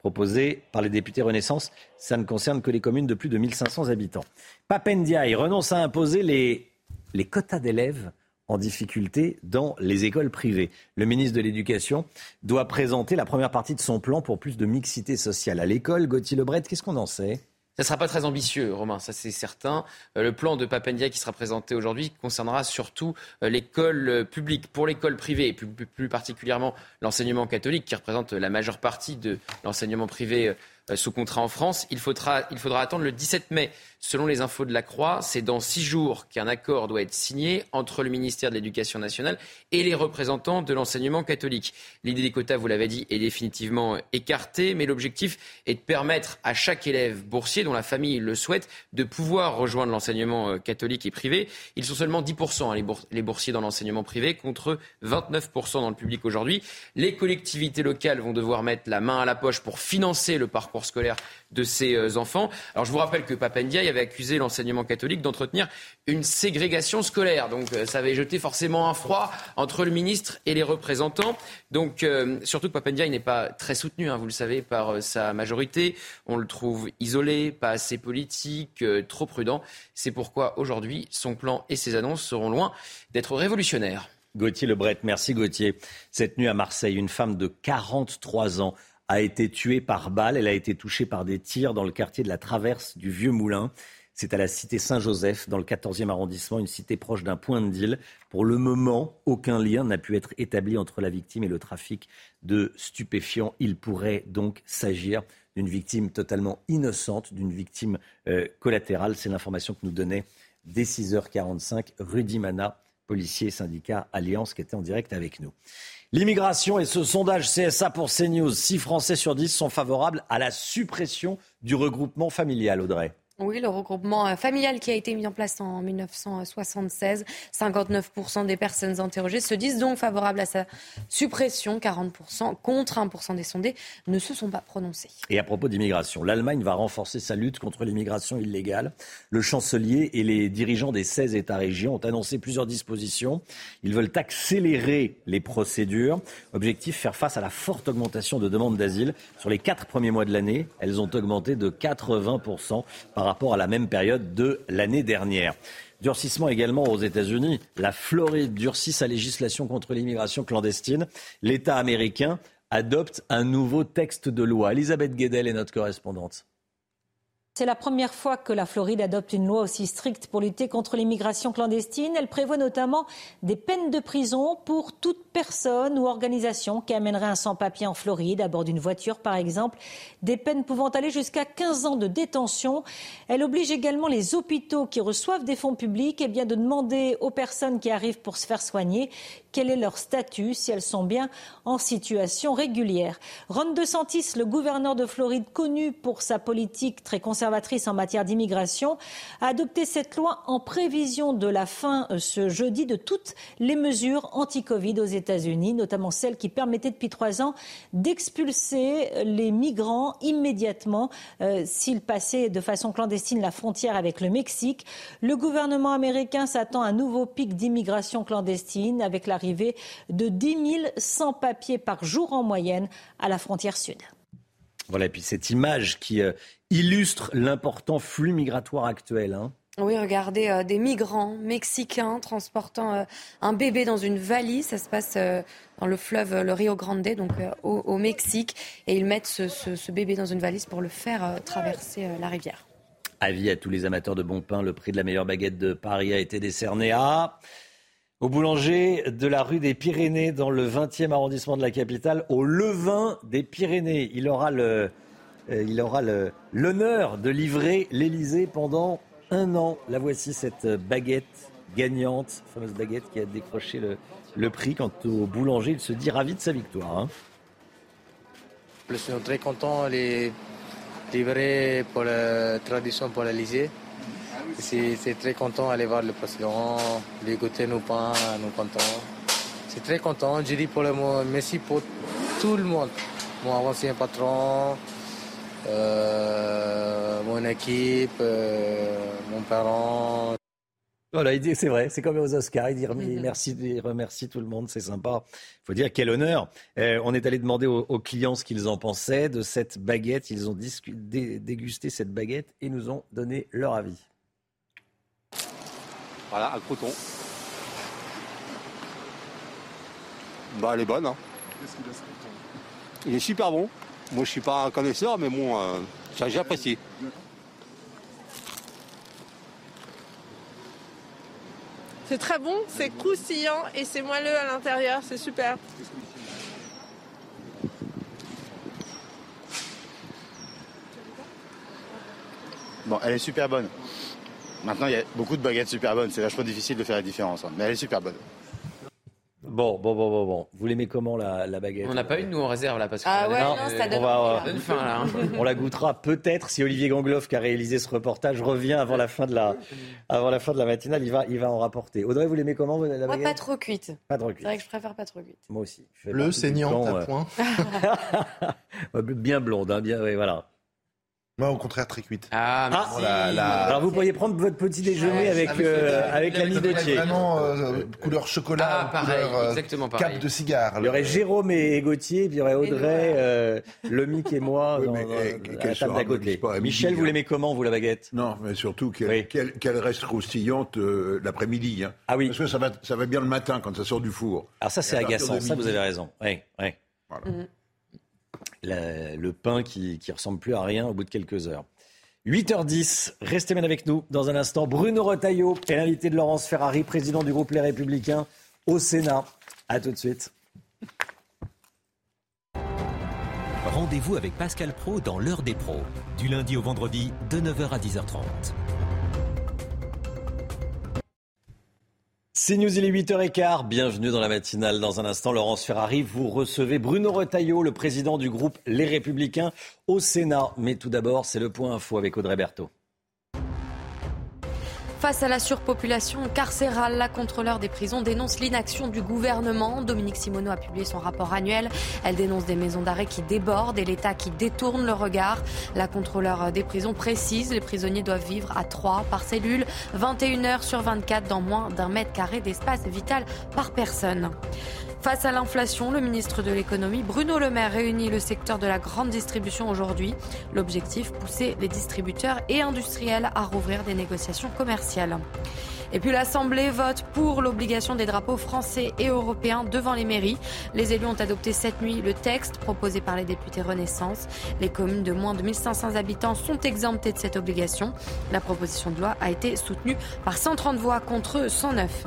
proposé par les députés Renaissance. Ça ne concerne que les communes de plus de 1500 habitants. Papendiaï renonce à imposer les, les quotas d'élèves en difficulté dans les écoles privées. Le ministre de l'Éducation doit présenter la première partie de son plan pour plus de mixité sociale à l'école. Gauthier Lebret, qu'est-ce qu'on en sait? Ça ne sera pas très ambitieux, Romain, ça c'est certain. Euh, le plan de Papendia qui sera présenté aujourd'hui concernera surtout euh, l'école euh, publique. Pour l'école privée, et plus, particulièrement l'enseignement catholique, qui représente la majeure partie de l'enseignement privé sous contrat en France. Il faudra, il faudra attendre le 17 mai. Selon les infos de la Croix, c'est dans six jours qu'un accord doit être signé entre le ministère de l'Éducation nationale et les représentants de l'enseignement catholique. L'idée des quotas, vous l'avez dit, est définitivement écartée, mais l'objectif est de permettre à chaque élève boursier dont la famille le souhaite de pouvoir rejoindre l'enseignement euh, catholique et privé. Ils sont seulement 10% hein, les boursiers dans l'enseignement privé contre 29% dans le public aujourd'hui. Les collectivités locales vont devoir mettre la main à la poche pour financer le parcours scolaire de ces euh, enfants. Alors je vous rappelle que Papendiaï avait accusé l'enseignement catholique d'entretenir une ségrégation scolaire. Donc euh, ça avait jeté forcément un froid entre le ministre et les représentants. Donc euh, surtout que Papendiaï n'est pas très soutenu, hein, vous le savez, par sa majorité. On le trouve isolé, pas assez politique, trop prudent. C'est pourquoi aujourd'hui son plan et ses annonces seront loin d'être révolutionnaires. Gauthier Lebret, merci Gauthier. Cette nuit à Marseille, une femme de 43 ans a été tuée par balle. Elle a été touchée par des tirs dans le quartier de la Traverse du Vieux Moulin. C'est à la cité Saint-Joseph, dans le 14e arrondissement, une cité proche d'un point de deal. Pour le moment, aucun lien n'a pu être établi entre la victime et le trafic de stupéfiants. Il pourrait donc s'agir d'une victime totalement innocente, d'une victime euh, collatérale. C'est l'information que nous donnait dès 6h45 Rudy Mana, policier syndicat Alliance, qui était en direct avec nous. L'immigration et ce sondage CSA pour CNews, 6 Français sur 10 sont favorables à la suppression du regroupement familial, Audrey. Oui, le regroupement euh, familial qui a été mis en place en 1976. 59% des personnes interrogées se disent donc favorables à sa suppression. 40% contre 1% des sondés ne se sont pas prononcés. Et à propos d'immigration, l'Allemagne va renforcer sa lutte contre l'immigration illégale. Le chancelier et les dirigeants des 16 États-régions ont annoncé plusieurs dispositions. Ils veulent accélérer les procédures. Objectif, faire face à la forte augmentation de demandes d'asile. Sur les quatre premiers mois de l'année, elles ont augmenté de 80% par par rapport à la même période de l'année dernière. Durcissement également aux États-Unis. La Floride durcit sa législation contre l'immigration clandestine. L'État américain adopte un nouveau texte de loi. Elisabeth Guedel est notre correspondante. C'est la première fois que la Floride adopte une loi aussi stricte pour lutter contre l'immigration clandestine. Elle prévoit notamment des peines de prison pour toute personne ou organisation qui amènerait un sans-papier en Floride, à bord d'une voiture par exemple, des peines pouvant aller jusqu'à 15 ans de détention. Elle oblige également les hôpitaux qui reçoivent des fonds publics eh bien, de demander aux personnes qui arrivent pour se faire soigner quel est leur statut, si elles sont bien en situation régulière. Ron DeSantis, le gouverneur de Floride connu pour sa politique très conservatrice en matière d'immigration, a adopté cette loi en prévision de la fin euh, ce jeudi de toutes les mesures anti-Covid aux États-Unis, notamment celles qui permettaient depuis trois ans d'expulser les migrants immédiatement euh, s'ils passaient de façon clandestine la frontière avec le Mexique. Le gouvernement américain s'attend à un nouveau pic d'immigration clandestine avec la de 10 000 sans-papiers par jour en moyenne à la frontière sud. Voilà, et puis cette image qui euh, illustre l'important flux migratoire actuel. Hein. Oui, regardez, euh, des migrants mexicains transportant euh, un bébé dans une valise. Ça se passe dans le fleuve, le Rio Grande, donc au, Mexique. Et ils mettent ce, ce, bébé dans une valise pour le faire traverser la rivière. Avis à tous les amateurs de bon pain, le prix de la meilleure baguette de Paris a été décerné à au boulanger de la rue des Pyrénées dans le 20e arrondissement de la capitale, au Levain des Pyrénées. Il aura le, euh, il aura l'honneur de livrer l'Elysée pendant un an. La voici cette baguette gagnante, fameuse baguette qui a décroché le, prix. Quant au boulanger, il se dit ravi de sa victoire. Hein. Je suis très content de livrer pour la tradition pour l'Elysée. C'est très content d'aller voir le président, de goûter nos pains, nos cantons. C'est très content. Je dis pour le merci pour tout le monde. Mon ancien patron, euh, mon équipe, euh, mon parent. Voilà, c'est vrai, c'est comme aux Oscars. Il dit mhm. merci, il remercie tout le monde, c'est sympa. Il faut dire quel honneur. Euh, on est allé demander aux, clients ce qu'ils en pensaient de cette baguette. Ils ont dégusté cette baguette et nous ont donné leur avis. Voilà, un croton. Bah, elle est bonne. Hein. Il est super bon. Moi, je suis pas un connaisseur, mais bon, euh, j'ai apprécié. C'est très bon, c'est croustillant et c'est moelleux à l'intérieur, c'est super. Bon, elle est super bonne. Maintenant, il y a beaucoup de baguettes super bonnes. C'est vachement difficile de faire la différence. hein. Mais elle est super bonne. Bon, bon, bon, bon, bon. Vous l'aimez comment la, la baguette? On n'a pas une, nous, en réserve, là, parce que... Ah ouais, Non, non, ça donne on va, envie, euh, là. donne faim, là. hein. On la goûtera peut-être si Olivier Gangloff, qui a réalisé ce reportage, revient avant la fin de la, avant la, fin de la matinale. Il va, il va en rapporter. Audrey, vous l'aimez comment, la Moi, baguette? pas trop cuite. Pas trop C'est cuite. vrai que je préfère pas trop cuite. Moi aussi. Saignante, camp, à euh, point. bien blonde, hein, bien, oui, voilà. Moi, au contraire, très cuite. Ah, Ah, la- la- Alors vous pourriez prendre votre petit déjeuner Ouais, avec, avec euh, avec l'ami Gauthier. Vraiment euh, couleur chocolat, Ah, pareil, couleur euh, exactement pareil. cap de cigare. Il y aurait Jérôme et Gauthier, puis il y aurait Audrey, euh, Lomic et moi Oui, dans, mais, eh, à la table d'à côté. Michel, vous hein. l'aimez comment, vous, la baguette? Non, mais surtout qu'elle Oui. reste croustillante euh, l'après-midi. hein. Ah oui. Parce que ça va, ça va bien le matin quand ça sort du four. Alors ça, c'est agaçant, de ça, vous avez raison. Oui, oui. Voilà. Le pain qui, qui ressemble plus à rien au bout de quelques heures. 8h10, restez bien avec nous. Dans un instant, Bruno Retailleau est de Laurence Ferrari, président du groupe Les Républicains au Sénat. À tout de suite. Rendez-vous avec Pascal Pro dans l'heure des pros, du lundi au vendredi de 9h à 10h30. C'est News, il est 8h15. Bienvenue dans la matinale. Dans un instant, Laurence Ferrari, vous recevez Bruno Retailleau, le président du groupe Les Républicains au Sénat. Mais tout d'abord, c'est le point info avec Audrey Berthaud. Face à la surpopulation carcérale, la contrôleur des prisons dénonce l'inaction du gouvernement. Dominique Simoneau a publié son rapport annuel. Elle dénonce des maisons d'arrêt qui débordent et l'État qui détourne le regard. La contrôleur des prisons précise les prisonniers doivent vivre à 3 par cellule, 21 heures sur 24 dans moins d'un mètre carré d'espace vital par personne. Face à l'inflation, le ministre de l'économie Bruno Le Maire réunit le secteur de la grande distribution aujourd'hui. L'objectif, pousser les distributeurs et industriels à rouvrir des négociations commerciales. Et puis l'Assemblée vote pour l'obligation des drapeaux français et européens devant les mairies. Les élus ont adopté cette nuit le texte proposé par les députés Renaissance. Les communes de moins de 1500 habitants sont exemptées de cette obligation. La proposition de loi a été soutenue par 130 voix contre 109.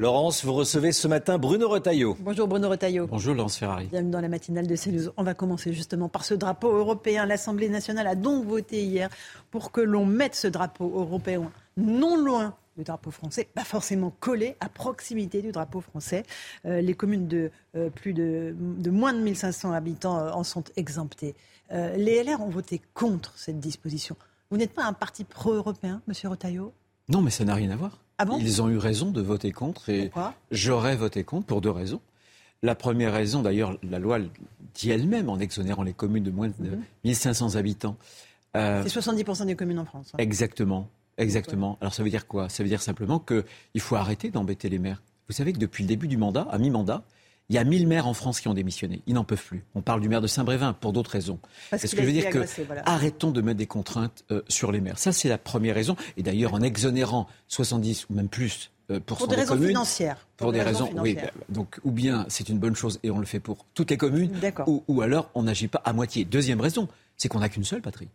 Laurence, vous recevez ce matin Bruno Retailleau. Bonjour Bruno Retailleau. Bonjour Laurence Ferrari. Bienvenue dans la matinale de CNews. On va commencer justement par ce drapeau européen. L'Assemblée nationale a donc voté hier pour que l'on mette ce drapeau européen non loin du drapeau français, pas forcément collé à proximité du drapeau français. Euh, les communes de euh, plus de, de moins de 1500 habitants euh, en sont exemptées. Euh, les LR ont voté contre cette disposition. Vous n'êtes pas un parti pro-européen, monsieur Retailleau? Non, mais ça n'a rien à voir. Ah bon? Ils ont eu raison de voter contre et Pourquoi? j'aurais voté contre pour deux raisons. La première raison, d'ailleurs, la loi dit elle-même en exonérant les communes de moins de Mhm. 1500 habitants. Euh, C'est 70% des communes en France. hein. Exactement, exactement. Alors ça veut dire quoi? Ça veut dire simplement qu'il faut arrêter d'embêter les maires. Vous savez que depuis le début du mandat, à mi-mandat, il y a 1000 maires en France qui ont démissionné. Ils n'en peuvent plus. On parle du maire de Saint-Brévin pour d'autres raisons. Parce Est-ce que je veux dire que voilà. arrêtons de mettre des contraintes euh, sur les maires. Ça, c'est la première raison. Et d'ailleurs, en exonérant 70 ou même plus euh, pour Pour des des raisons communes, financières. Pour, des, raisons, oui. financières. bah, Donc, ou bien c'est une bonne chose et on le fait pour toutes les communes, D'accord. ou, ou alors on n'agit pas à moitié. Deuxième raison, c'est qu'on n'a qu'une seule patrie.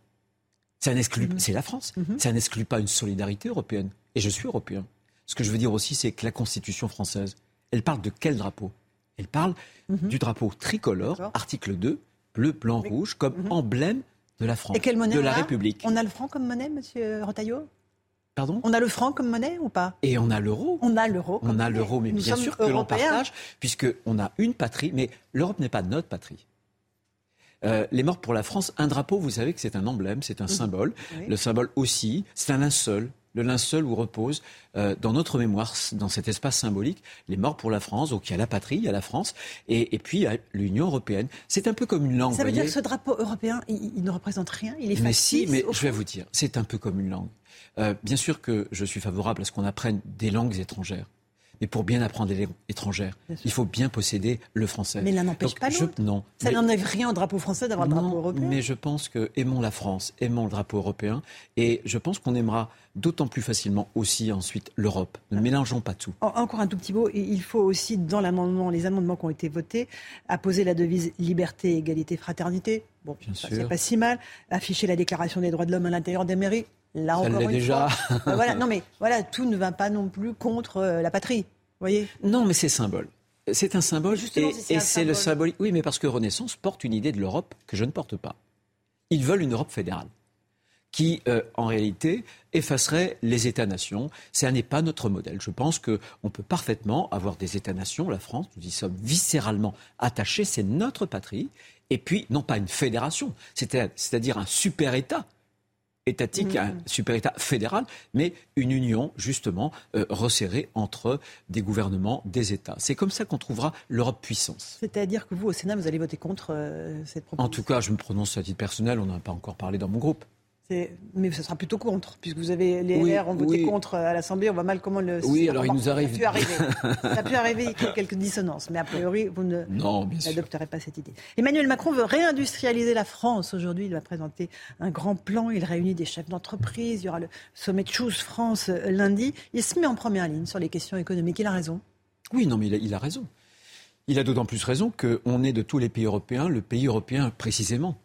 Ça n'exclut, Mhm. c'est la France. Ça n'exclut pas une solidarité européenne. Et je suis européen. Ce que je veux dire aussi, c'est que la Constitution française, elle parle de quel drapeau? Elle parle Mhm. du drapeau tricolore, article 2, bleu, blanc, rouge, comme emblème de la France, Mhm. Et quelle monnaie de la République. On a le franc comme monnaie, monsieur Retailleau? Pardon? On a le franc comme monnaie ou pas? Et on a l'euro. On a l'euro. On a l'euro, mais Nous bien sûr que l'on partage, puisqu'on a une patrie, mais l'Europe n'est pas notre patrie. Euh, les morts pour la France, un drapeau, vous savez que c'est un emblème, c'est un Mhm. symbole. Oui. Le symbole aussi, c'est un linceul. Le linceul où repose, euh, dans notre mémoire, dans cet espace symbolique, les morts pour la France. Donc il y a la patrie, il y a la France, et, et puis il y a l'Union européenne. C'est un peu comme une langue. Ça veut dire que ce drapeau européen, il, il ne représente rien, il est Mais si, mais je vais vous dire, c'est un peu comme une langue. Euh, bien sûr que je suis favorable à ce qu'on apprenne des langues étrangères. Mais pour bien apprendre des langues étrangères, il faut bien posséder le français. Mais l'un n'empêche pas l'autre. Non. Ça n'enlève rien au drapeau français d'avoir le drapeau européen. mais je pense que aimons la France, aimons le drapeau européen, et je pense qu'on aimera d'autant plus facilement aussi ensuite l'Europe. Ne mélangeons pas tout. En- Encore un tout petit mot, il faut aussi, dans l'amendement, les amendements qui ont été votés, apposer la devise liberté, égalité, fraternité. Bon, c'est pas si mal. Afficher la déclaration des droits de l'homme à l'intérieur des mairies. Là Ça encore une déjà. fois. Voilà, non mais voilà, tout ne va pas non plus contre euh, la patrie. Voyez Non, mais c'est symbole. C'est un symbole Justement, et, c'est le symbole. Oui, mais parce que Renaissance porte une idée de l'Europe que je ne porte pas. Ils veulent une Europe fédérale qui, euh, en réalité, effacerait les États-nations. Ce n'est pas notre modèle. Je pense qu'on peut parfaitement avoir des États-nations. La France, nous y sommes viscéralement attachés. C'est notre patrie. Et puis, non pas une fédération, c'est-à-dire un super-État étatique, Mmh. un super-État fédéral, mais une union justement euh, resserrée entre des gouvernements, des États. C'est comme ça qu'on trouvera l'Europe puissance. C'est-à-dire que vous, au Sénat, vous allez voter contre euh, cette proposition En tout cas, je me prononce à titre personnel, on n'en a pas encore parlé dans mon groupe. Mais ce sera plutôt contre, puisque vous avez les Oui, LR ont voté oui. contre à l'Assemblée. On voit mal comment le. Oui, alors il nous arrive- Ça a pu arriver. Ça a pu arriver. Il y a quelques dissonances, mais a priori, vous ne n'adopterez pas cette idée. Emmanuel Macron veut réindustrialiser la France. Aujourd'hui, il va présenter un grand plan. Il réunit des chefs d'entreprise. Il y aura le sommet de Choose France euh, lundi. Il se met en première ligne sur les questions économiques. Il a raison. Oui, non, mais il a, il a raison. Il a d'autant plus raison qu'on est de tous les pays européens, le pays européen précisément,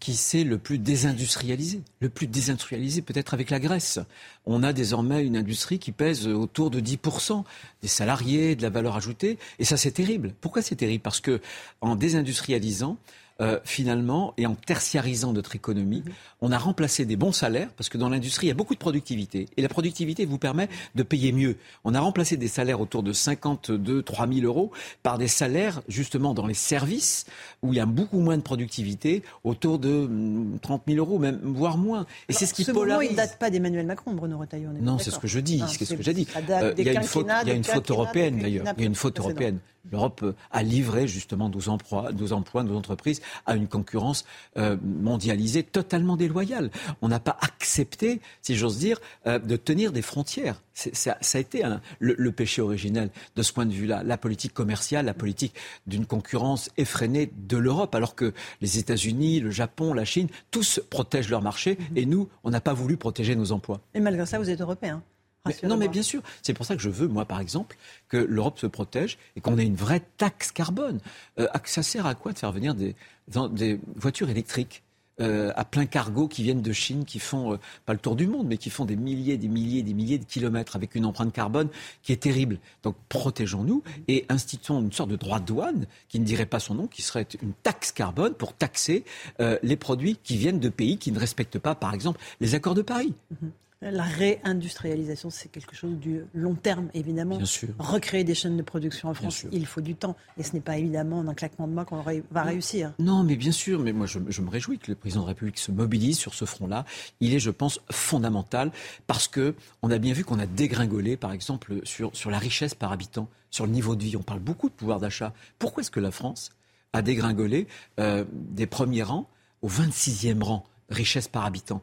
qui s'est le plus désindustrialisé. Le plus désindustrialisé peut-être avec la Grèce. On a désormais une industrie qui pèse autour de 10% des salariés, de la valeur ajoutée. Et ça, c'est terrible. Pourquoi c'est terrible? Parce que en désindustrialisant, euh, finalement, et en tertiarisant notre économie, on a remplacé des bons salaires, parce que dans l'industrie, il y a beaucoup de productivité. Et la productivité vous permet de payer mieux. On a remplacé des salaires autour de 52, 3 000 euros par des salaires, justement, dans les services, où il y a beaucoup moins de productivité, autour de hum, 30 000 euros, même, voire moins. Et c'est ce qui ce moment, polarise. il ne date pas d'Emmanuel Macron, Bruno Retailleau. Non, c'est ce que je dis. C'est ce que j'ai dit. Euh, Il y a une faute, quinquennats, il y a une faute européenne d'ailleurs. Il y a une faute européenne. L'Europe euh, a livré justement nos emplois, nos emplois, nos entreprises à une concurrence euh, mondialisée totalement déloyale. On n'a pas accepté, si j'ose dire, euh, de tenir des frontières. Ça, ça a été un- le, le péché originel de ce point de vue-là. La politique commerciale, la politique d'une concurrence effrénée de l'Europe, alors que les États-Unis, le Japon, la Chine, tous protègent leur marché et nous, on n'a pas voulu protéger nos emplois. Et malgré ça, vous êtes européen. Non, mais bien sûr. C'est pour ça que je veux, moi, par exemple, que l'Europe se protège et qu'on ait une vraie taxe carbone. Euh, ça sert à quoi de faire venir des, dans- des voitures électriques euh, à plein cargo qui viennent de Chine, qui font, euh, pas le tour du monde, mais qui font des milliers, des milliers, des milliers de kilomètres avec une empreinte carbone qui est terrible. Donc protégeons-nous et instituons une sorte de droit de douane qui ne dirait pas son nom, qui serait une taxe carbone pour taxer euh, les produits qui viennent de pays qui ne respectent pas, par exemple, les accords de Paris. La réindustrialisation, c'est quelque chose du long terme, évidemment. Bien sûr. Recréer des chaînes de production en France, il faut du temps. Et ce n'est pas évidemment en un claquement de main qu'on va réussir. Non, mais bien sûr, mais moi je, je me réjouis que le président de la République se mobilise sur ce front-là. Il est, je pense, fondamental parce que on a bien vu qu'on a dégringolé, par exemple, sur, sur la richesse par habitant, sur le niveau de vie. On parle beaucoup de pouvoir d'achat. Pourquoi est-ce que la France a dégringolé euh, des premiers rangs au 26e rang richesse par habitant?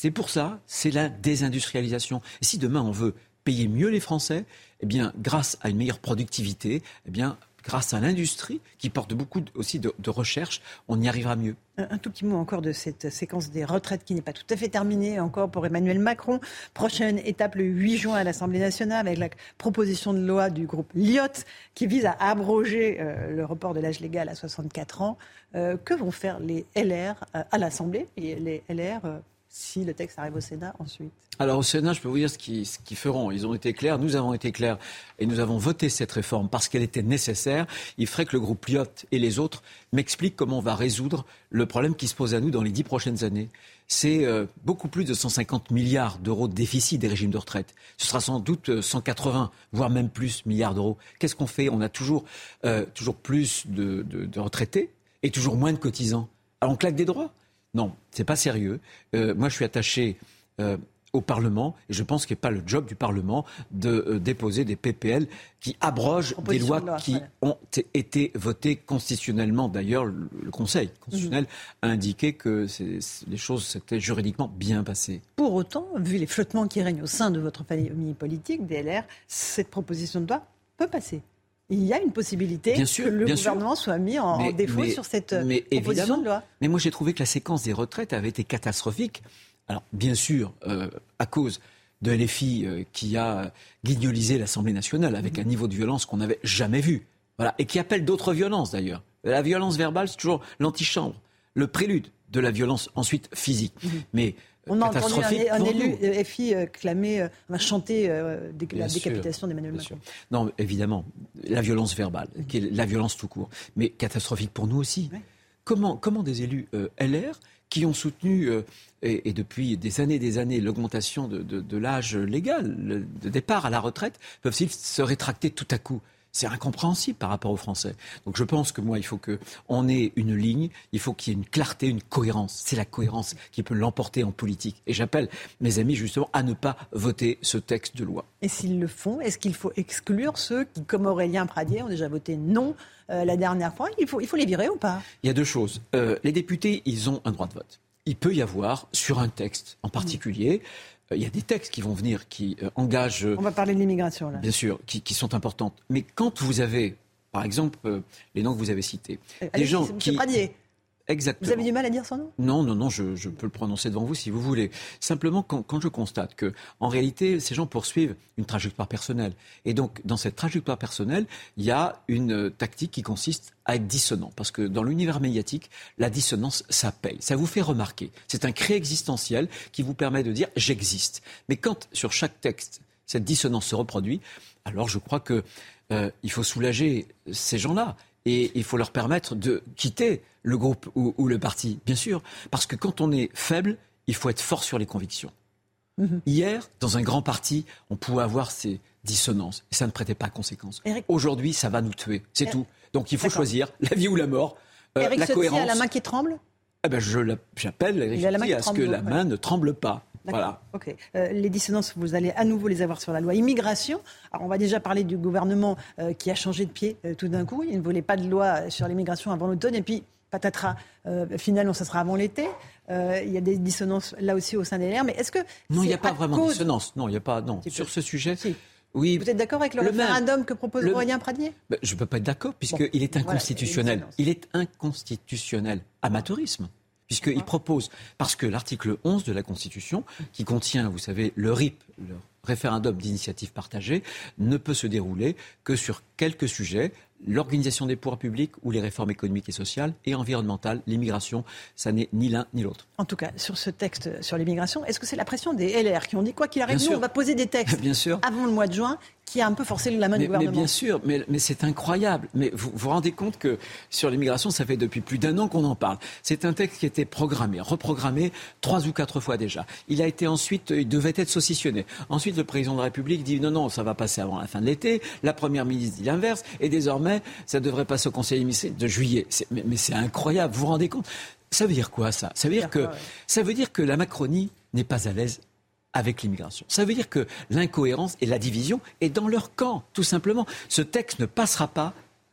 C'est pour ça, c'est la désindustrialisation. Et si demain on veut payer mieux les Français, eh bien, grâce à une meilleure productivité, eh bien, grâce à l'industrie qui porte beaucoup aussi de, recherche, on y arrivera mieux. Un, tout petit mot encore de cette séquence des retraites qui n'est pas tout à fait terminée encore pour Emmanuel Macron. Prochaine étape le 8 juin à l'Assemblée nationale avec la proposition de loi du groupe Lyot qui vise à abroger euh, le report de l'âge légal à 64 ans. Euh, que vont faire les LR euh, à l'Assemblée les LR si le texte arrive au Sénat ensuite Alors au Sénat, je peux vous dire ce qu'ils feront. Ils ont été clairs, nous avons été clairs et nous avons voté cette réforme parce qu'elle était nécessaire. Il ferait que le groupe Lyot et les autres m'expliquent comment on va résoudre le problème qui se pose à nous dans les dix prochaines années. C'est euh, beaucoup plus de 150 milliards d'euros de déficit des régimes de retraite. Ce sera sans doute euh, 180, voire même plus milliards d'euros. Qu'est-ce qu'on fait? On a toujours, euh, toujours plus de retraités et toujours moins de cotisants. Alors on claque des droits Non, c'est pas sérieux. Euh, moi, je suis attaché euh, au Parlement et je pense qu'il n'est pas le job du Parlement de euh, déposer des PPL qui abrogent des lois de loi, qui ont été votées constitutionnellement. D'ailleurs, le, le Conseil constitutionnel a indiqué que les choses s'étaient juridiquement bien passées. Pour autant, vu les flottements qui règnent au sein de votre famille politique, DLR, cette proposition de loi peut passer. Il y a une possibilité Bien sûr, que le bien sûr. gouvernement soit mis en, en Mais- défaut mais- sur cette euh, mais proposition évidemment. de loi. Mais moi, j'ai trouvé que la séquence des retraites avait été catastrophique. Alors, bien sûr, euh, à cause de LFI euh, qui a guignolisé l'Assemblée nationale avec un niveau de violence qu'on n'avait jamais vu. Voilà. Et qui appelle d'autres violences, d'ailleurs. La violence verbale, c'est toujours l'antichambre, le prélude de la violence ensuite physique. Mais euh, On a entendu un, élu nous. euh, FI euh, clamer, enfin, chanter euh, dé- la sûr, décapitation d'Emmanuel Macron. Non, évidemment, la violence verbale, qui est la violence tout court, mais catastrophique pour nous aussi. Comment, comment des élus euh, LR qui ont soutenu, euh, et, depuis des années et des années, l'augmentation de, l'âge légal de départ à la retraite, peuvent-ils se rétracter tout à coup? C'est incompréhensible par rapport aux Français. Donc je pense que moi, il faut qu'on ait une ligne, il faut qu'il y ait une clarté, une cohérence. C'est la cohérence qui peut l'emporter en politique. Et j'appelle mes amis justement à ne pas voter ce texte de loi. Et s'ils le font, est-ce qu'il faut exclure ceux qui, comme Aurélien Pradier, ont déjà voté non euh, la dernière fois? Il faut, il faut les virer ou pas? Il y a deux choses. Euh, les députés, ils ont un droit de vote. Il peut y avoir, sur un texte en particulier, il y a des textes qui vont venir qui engagent. On va parler de l'immigration là. Bien sûr, qui, qui, sont importantes. Mais quand vous avez, par exemple, les noms que vous avez cités, des gens qui. Pradier. Exactement. Vous avez du mal à dire son nom? Non, non, non, je, peux le prononcer devant vous si vous voulez. Simplement, quand, je constate que, en réalité, ces gens poursuivent une trajectoire personnelle. Et donc, dans cette trajectoire personnelle, il y a une tactique qui consiste à être dissonant. Parce que dans l'univers médiatique, la dissonance, ça paye. Ça vous fait remarquer. C'est un cré existentiel qui vous permet de dire j'existe. Mais quand, sur chaque texte, cette dissonance se reproduit, alors je crois qu'il euh, faut soulager ces gens-là et il faut leur permettre de quitter le groupe ou, le parti, bien sûr, parce que quand on est faible, il faut être fort sur les convictions. Mhm. Hier, dans un grand parti, on pouvait avoir ces dissonances et ça ne prêtait pas conséquence. Aujourd'hui, ça va nous tuer, c'est tout. Donc il faut choisir la vie ou la mort. Euh, la cohérence. a la main qui tremble eh ben, J'appelle à ce que la main ne tremble pas. Voilà. Ok. Euh, les dissonances, vous allez à nouveau les avoir sur la loi immigration. Alors, on va déjà parler du gouvernement euh, qui a changé de pied tout d'un coup. Il ne voulait pas de loi sur l'immigration avant l'automne. Et puis, patatras, euh, finalement, ça sera avant l'été. Euh, il y a des dissonances là aussi au sein des LR. Mais est-ce que. Non, il n'y a pas vraiment de dissonance. Non, il n'y a pas. Non. Sur ce sujet. Oui. Vous êtes d'accord avec le, référendum que propose Aurélien Pradier? Ben, Je ne peux pas être d'accord, puisqu'il est inconstitutionnel. il est inconstitutionnel. Amateurisme puisqu'il propose, parce que l'article 11 de la Constitution, qui contient, vous savez, le RIP, le référendum d'initiative partagée, ne peut se dérouler que sur quelques sujets, l'organisation des pouvoirs publics ou les réformes économiques et sociales et environnementales, l'immigration, ça n'est ni l'un ni l'autre. En tout cas, sur ce texte sur l'immigration, est-ce que c'est la pression des LR qui ont dit quoi qu'il arrive, nous on va poser des textes Bien sûr. avant le mois de juin qui a un peu forcé la main du gouvernement. Mais bien sûr, mais, mais c'est incroyable. Mais vous vous rendez compte que sur l'immigration, ça fait depuis plus d'un an qu'on en parle. C'est un texte qui était programmé, reprogrammé trois ou quatre fois déjà. Il a été ensuite, il devait être saucissonné. Ensuite, le président de la République dit non, non, ça va passer avant la fin de l'été. La première ministre dit l'inverse. Et désormais, ça devrait passer au Conseil de juillet. Mais, mais c'est incroyable. Vous vous rendez compte? Ça veut dire quoi ça? Ça veut dire que ça veut dire que la Macronie n'est pas à l'aise avec l'immigration. Ça veut dire que l'incohérence et la division est dans leur camp, tout simplement. Ce texte ne passera pas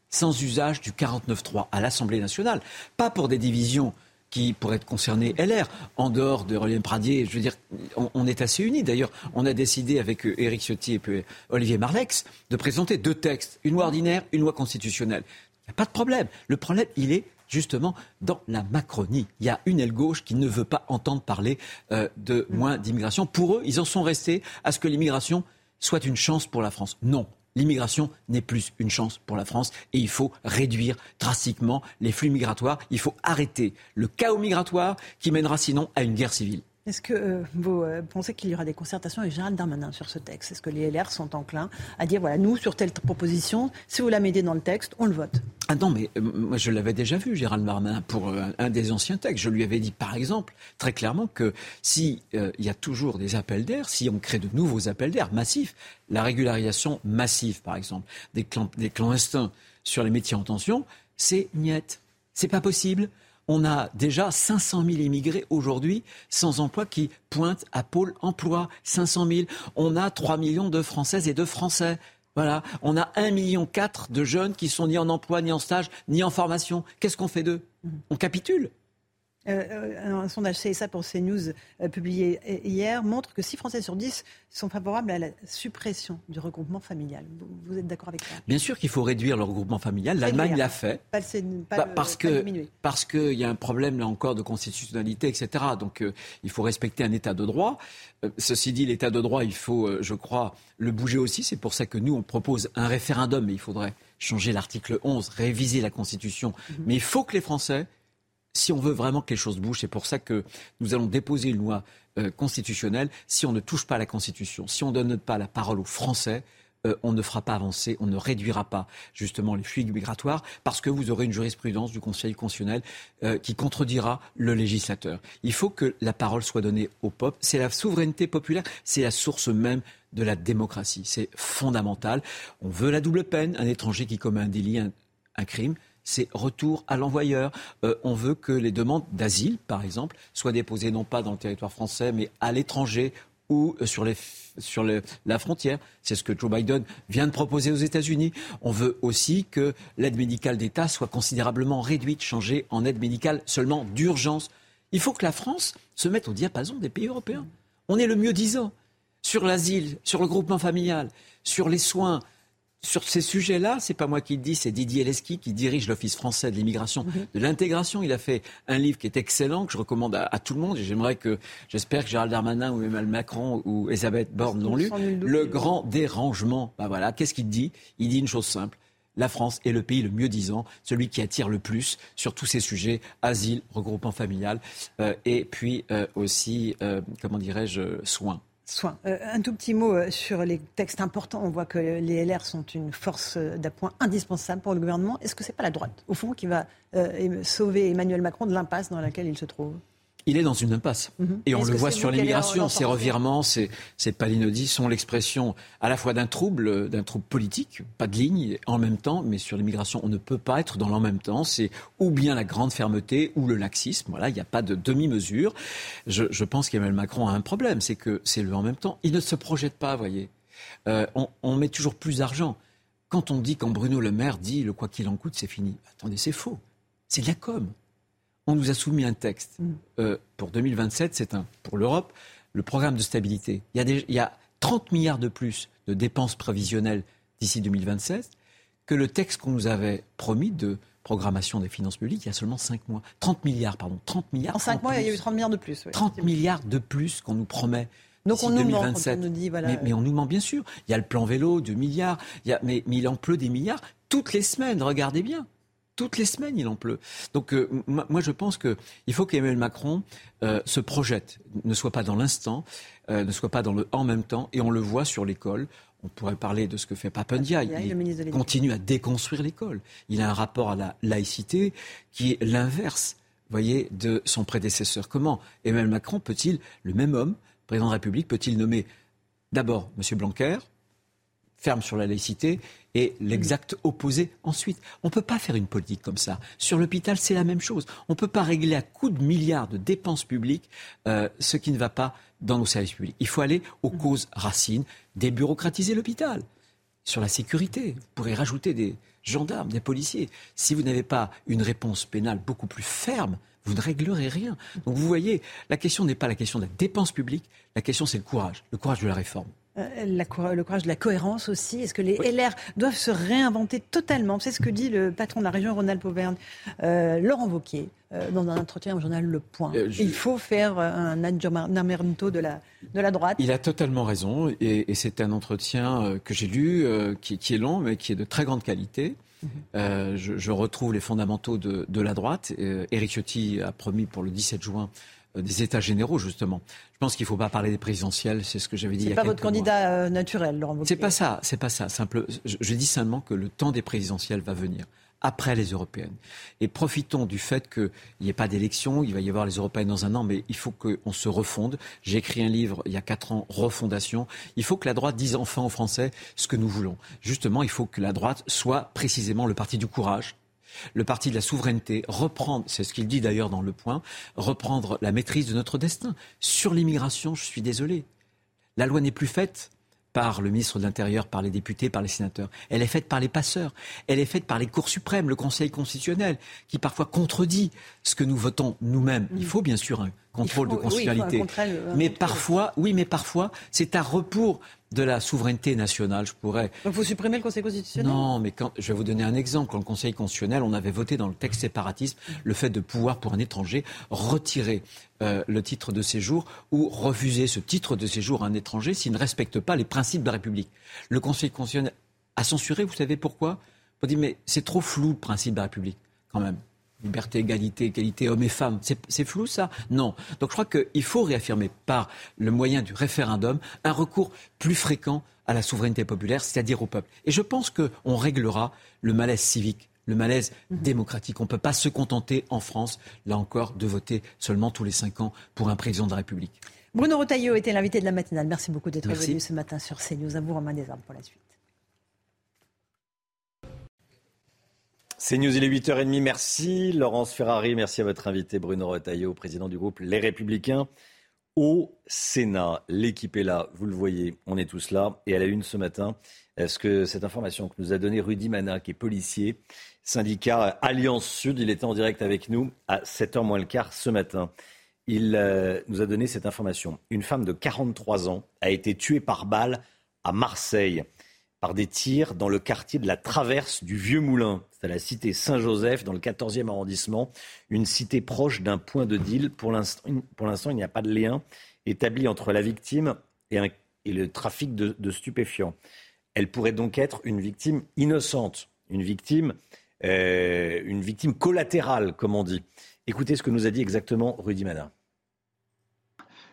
sans usage du 49-3 à l'Assemblée nationale. Pas pour des divisions qui pourraient concerner LR. En dehors de Rolien Pradier, je veux dire, on, est assez unis. D'ailleurs, on a décidé avec euh, Éric Ciotti et puis Olivier Marlex de présenter deux textes, une loi ordinaire, une loi constitutionnelle. Il n'y a pas de problème. Le problème, il est justement dans la Macronie. Il y a une aile gauche qui ne veut pas entendre parler euh, de moins d'immigration. Pour eux, ils en sont restés à ce que l'immigration soit une chance pour la France. Non. L'immigration n'est plus une chance pour la France et il faut réduire drastiquement les flux migratoires. Il faut arrêter le chaos migratoire qui mènera sinon à une guerre civile. Est-ce que euh, vous euh, pensez qu'il y aura des concertations avec Gérald Darmanin sur ce texte? Est-ce que les LR sont enclins à dire, voilà, nous, sur telle proposition, si vous la mettez dans le texte, on le vote? Ah non, mais euh, moi je l'avais déjà vu, Gérald Darmanin, pour un, des anciens textes. Je lui avais dit, par exemple, très clairement, que s'il y a toujours des appels d'air, si on crée de nouveaux appels d'air massifs, la régularisation massive, par exemple, des, clans, des clandestins sur les métiers en tension, c'est niette. C'est pas possible on a déjà 500 000 immigrés aujourd'hui sans emploi qui pointent à Pôle emploi. 500 000. On a 3 millions de Françaises et de Français. Voilà. On a 1,4 million de jeunes qui sont ni en emploi, ni en stage, ni en formation. Qu'est-ce qu'on fait d'eux? On capitule. Euh, euh, un sondage CSA pour CNews euh, publié hier montre que 6 Français sur 10 sont favorables à la suppression du regroupement familial. Vous, êtes d'accord avec ça? Bien sûr qu'il faut réduire le regroupement familial. L'Allemagne l'a fait. Pas, parce que parce qu'il y a un problème là encore de constitutionnalité, etc. Donc il faut respecter un État de droit. ceci dit, l'État de droit, il faut, je crois, le bouger aussi. C'est pour ça que nous on propose un référendum, mais il faudrait changer l'article 11, réviser la Constitution. Mhm. Mais il faut que les Français si on veut vraiment que les choses bougent, c'est pour ça que nous allons déposer une loi euh, constitutionnelle. Si on ne touche pas la Constitution, si on ne donne pas la parole aux Français, euh, on ne fera pas avancer, on ne réduira pas justement les flux migratoires parce que vous aurez une jurisprudence du Conseil constitutionnel euh, qui contredira le législateur. Il faut que la parole soit donnée au peuple. C'est la souveraineté populaire, c'est la source même de la démocratie. C'est fondamental. On veut la double peine. Un étranger qui commet un délit, un, crime, c'est retour à l'envoyeur. Euh, on veut que les demandes d'asile, par exemple, soient déposées non pas dans le territoire français, mais à l'étranger ou sur, les, sur la frontière. C'est ce que Joe Biden vient de proposer aux États-Unis. On veut aussi que l'aide médicale d'État soit considérablement réduite, changée en aide médicale seulement d'urgence. Il faut que la France se mette au diapason des pays européens. On est le mieux disant sur l'asile, sur le groupement familial, sur les soins, sur ces sujets-là, c'est pas moi qui le dis, c'est Didier Leski qui dirige l'Office français de l'immigration, mhm. de l'intégration. Il a fait un livre qui est excellent, que je recommande à, tout le monde. Et j'aimerais que, j'espère que Gérald Darmanin ou Emmanuel Macron ou Elisabeth Borne l'ont lu. Le grand dérangement. Bah voilà, qu'est-ce qu'il dit? Il dit une chose simple. La France est le pays le mieux disant, celui qui attire le plus sur tous ces sujets, asile, regroupement familial, euh, et puis euh, aussi, euh, comment dirais-je, soins. Soins. Euh, un tout petit mot euh, sur les textes importants. On voit que les LR sont une force euh, d'appoint indispensable pour le gouvernement. Est-ce que ce n'est pas la droite, au fond, qui va sauver Emmanuel Macron de l'impasse dans laquelle il se trouve? Il est dans une impasse. Mhm. Et on le voit sur l'immigration. Ces revirements, ces, ces palinodies sont l'expression à la fois d'un trouble, d'un trouble politique, pas de ligne en même temps, mais sur l'immigration, on ne peut pas être dans l'en même temps. C'est ou bien la grande fermeté ou le laxisme. Voilà, il n'y a pas de demi-mesure. Je, je pense qu'Emmanuel Macron a un problème, c'est que c'est le en même temps. Il ne se projette pas, voyez. Euh, on, on met toujours plus d'argent. Quand on dit, quand Bruno Le Maire dit le quoi qu'il en coûte, c'est fini. Attendez, c'est faux. C'est de la com on nous a soumis un texte mm. euh, pour 2027, c'est un pour l'Europe, le programme de stabilité. Il y, a des, il y a 30 milliards de plus de dépenses prévisionnelles d'ici 2027 que le texte qu'on nous avait promis de programmation des finances publiques il y a seulement 5 mois. 30 milliards, pardon. 30 milliards. En 5 mois, il y a eu 30 milliards de plus. 30 milliards de plus qu'on nous promet. Donc on nous 2027. ment on nous dit, voilà. mais, mais, on nous ment bien sûr. Il y a le plan vélo, 2 milliards. Il y a, mais, mais il en pleut des milliards toutes les semaines, regardez bien toutes les semaines, il en pleut. Donc euh, moi, je pense qu'il faut qu'Emmanuel Macron euh, se projette, ne soit pas dans l'instant, euh, ne soit pas dans le en même temps, et on le voit sur l'école. On pourrait parler de ce que fait Papendia. Il continue à déconstruire l'école. Il a un rapport à la laïcité qui est l'inverse, voyez, de son prédécesseur. Comment Emmanuel Macron peut-il, le même homme, président de la République, peut-il nommer d'abord M. Blanquer, ferme sur la laïcité, et l'exact opposé ensuite. On ne peut pas faire une politique comme ça. Sur l'hôpital, c'est la même chose. On ne peut pas régler à coups de milliards de dépenses publiques euh, ce qui ne va pas dans nos services publics. Il faut aller aux causes racines, débureaucratiser l'hôpital. Sur la sécurité, vous pourrez rajouter des gendarmes, des policiers. Si vous n'avez pas une réponse pénale beaucoup plus ferme, vous ne réglerez rien. Donc vous voyez, la question n'est pas la question de la dépense publique, la question c'est le courage, le courage de la réforme. Euh, le courage de la cohérence aussi Est-ce que les LR doivent se réinventer totalement? C'est ce que dit le patron de la région Rhône-Alpes-Auvergne, euh, Laurent Wauquiez, euh, dans un entretien au journal Le Point. Il faut faire un aggiornamento de la, de la droite. Il a totalement raison, et, c'est un entretien que j'ai lu, qui, est long, mais qui est de très grande qualité. Mhm. je, retrouve les fondamentaux de, de la droite. Éric Ciotti a promis pour le 17 juin des États généraux, justement. Je pense qu'il ne faut pas parler des présidentielles, c'est ce que j'avais dit y a pas votre candidat euh, naturel, Laurent C'est pas ça, c'est pas ça. Simple, je, dis simplement que le temps des présidentielles va venir après les européennes. Et profitons du fait qu'il n'y ait pas d'élection, il va y avoir les européennes dans un an, mais il faut qu'on se refonde. J'ai écrit un livre il y a quatre ans, Refondation. Il faut que la droite dise enfin aux Français ce que nous voulons. Justement, il faut que la droite soit précisément le parti du courage, le parti de la souveraineté, reprendre, c'est ce qu'il dit d'ailleurs dans le point, reprendre la maîtrise de notre destin. Sur l'immigration, je suis désolé. La loi n'est plus faite par le ministre de l'Intérieur, par les députés, par les sénateurs. Elle est faite par les passeurs. Elle est faite par les cours suprêmes, le Conseil constitutionnel, qui parfois contredit ce que nous votons nous-mêmes. Il faut bien sûr un contrôle de constitutionnalité. mais parfois, oui, mais parfois, c'est à repos de la souveraineté nationale, je pourrais. Donc faut supprimer le Conseil constitutionnel? Non, mais quand, je vais vous donner un exemple. Quand le Conseil constitutionnel, on avait voté dans le texte séparatisme le fait de pouvoir, pour un étranger, retirer euh, le titre de séjour ou refuser ce titre de séjour à un étranger s'il ne respecte pas les principes de la République. Le Conseil constitutionnel a censuré, vous savez pourquoi? On dit, mais c'est trop flou le principe de la République, quand même. Liberté, égalité, égalité hommes et femmes. C'est flou ça? Non. Donc je crois qu'il faut réaffirmer par le moyen du référendum un recours plus fréquent à la souveraineté populaire, c'est-à-dire au peuple. Et je pense qu'on réglera le malaise civique le malaise mhm. démocratique. On ne peut pas se contenter en France, là encore, de voter seulement tous les cinq ans pour un président de la République. Bruno Retailleau était l'invité de la matinale. Merci beaucoup d'être venu ce matin sur CNews. À vous, Romain Desarmes, pour la suite. CNews, il est 8h30. Merci Laurence Ferrari. Merci à votre invité Bruno Retailleau, président du groupe Les Républicains. Au Sénat, l'équipe est là, vous le voyez, on est tous là. Et à la une ce matin, est-ce que cette information que nous a donnée Rudy Mana, qui est policier, syndicat Alliance Sud, il était en direct avec nous à 7h moins le quart ce matin. Il euh, nous a donné cette information. Une femme de 43 ans a été tuée par balle à Marseille par des tirs dans le quartier de la Traverse du Vieux Moulin. C'est à la cité Saint-Joseph, dans le 14e arrondissement, une cité proche d'un point de deal. Pour l'instant, il n'y a pas de lien établi entre la victime et, le trafic de, stupéfiants. Elle pourrait donc être une victime innocente, une victime, euh, une victime collatérale, comme on dit. Écoutez ce que nous a dit exactement Rudy Mana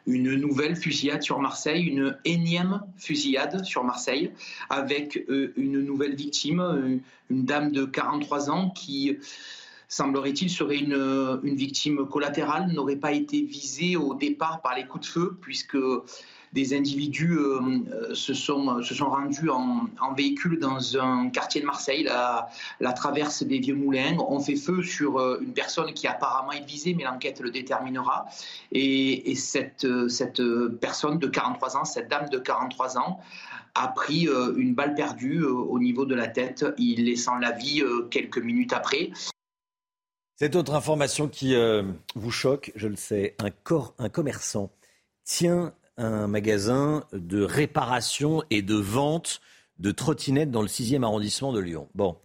une nouvelle fusillade sur Marseille, une énième fusillade sur Marseille, avec euh, une nouvelle victime, euh, une dame de 43 ans qui semblerait-il, serait une, une, victime collatérale, n'aurait pas été visée au départ par les coups de feu, puisque des individus euh, euh, se, sont, se sont rendus en, véhicule dans un quartier de Marseille, la, la, traverse des Vieux Moulins, ont fait feu sur euh, une personne qui apparemment est visée, mais l'enquête le déterminera. Et, cette, personne de 43 ans, cette dame de 43 ans, a pris une balle perdue au niveau de la tête, il laissant la vie quelques minutes après. Cette autre information qui vous choque, je le sais, un, corps, un commerçant tient un magasin de réparation et de vente de trottinettes dans le 6e arrondissement de Lyon. Bon,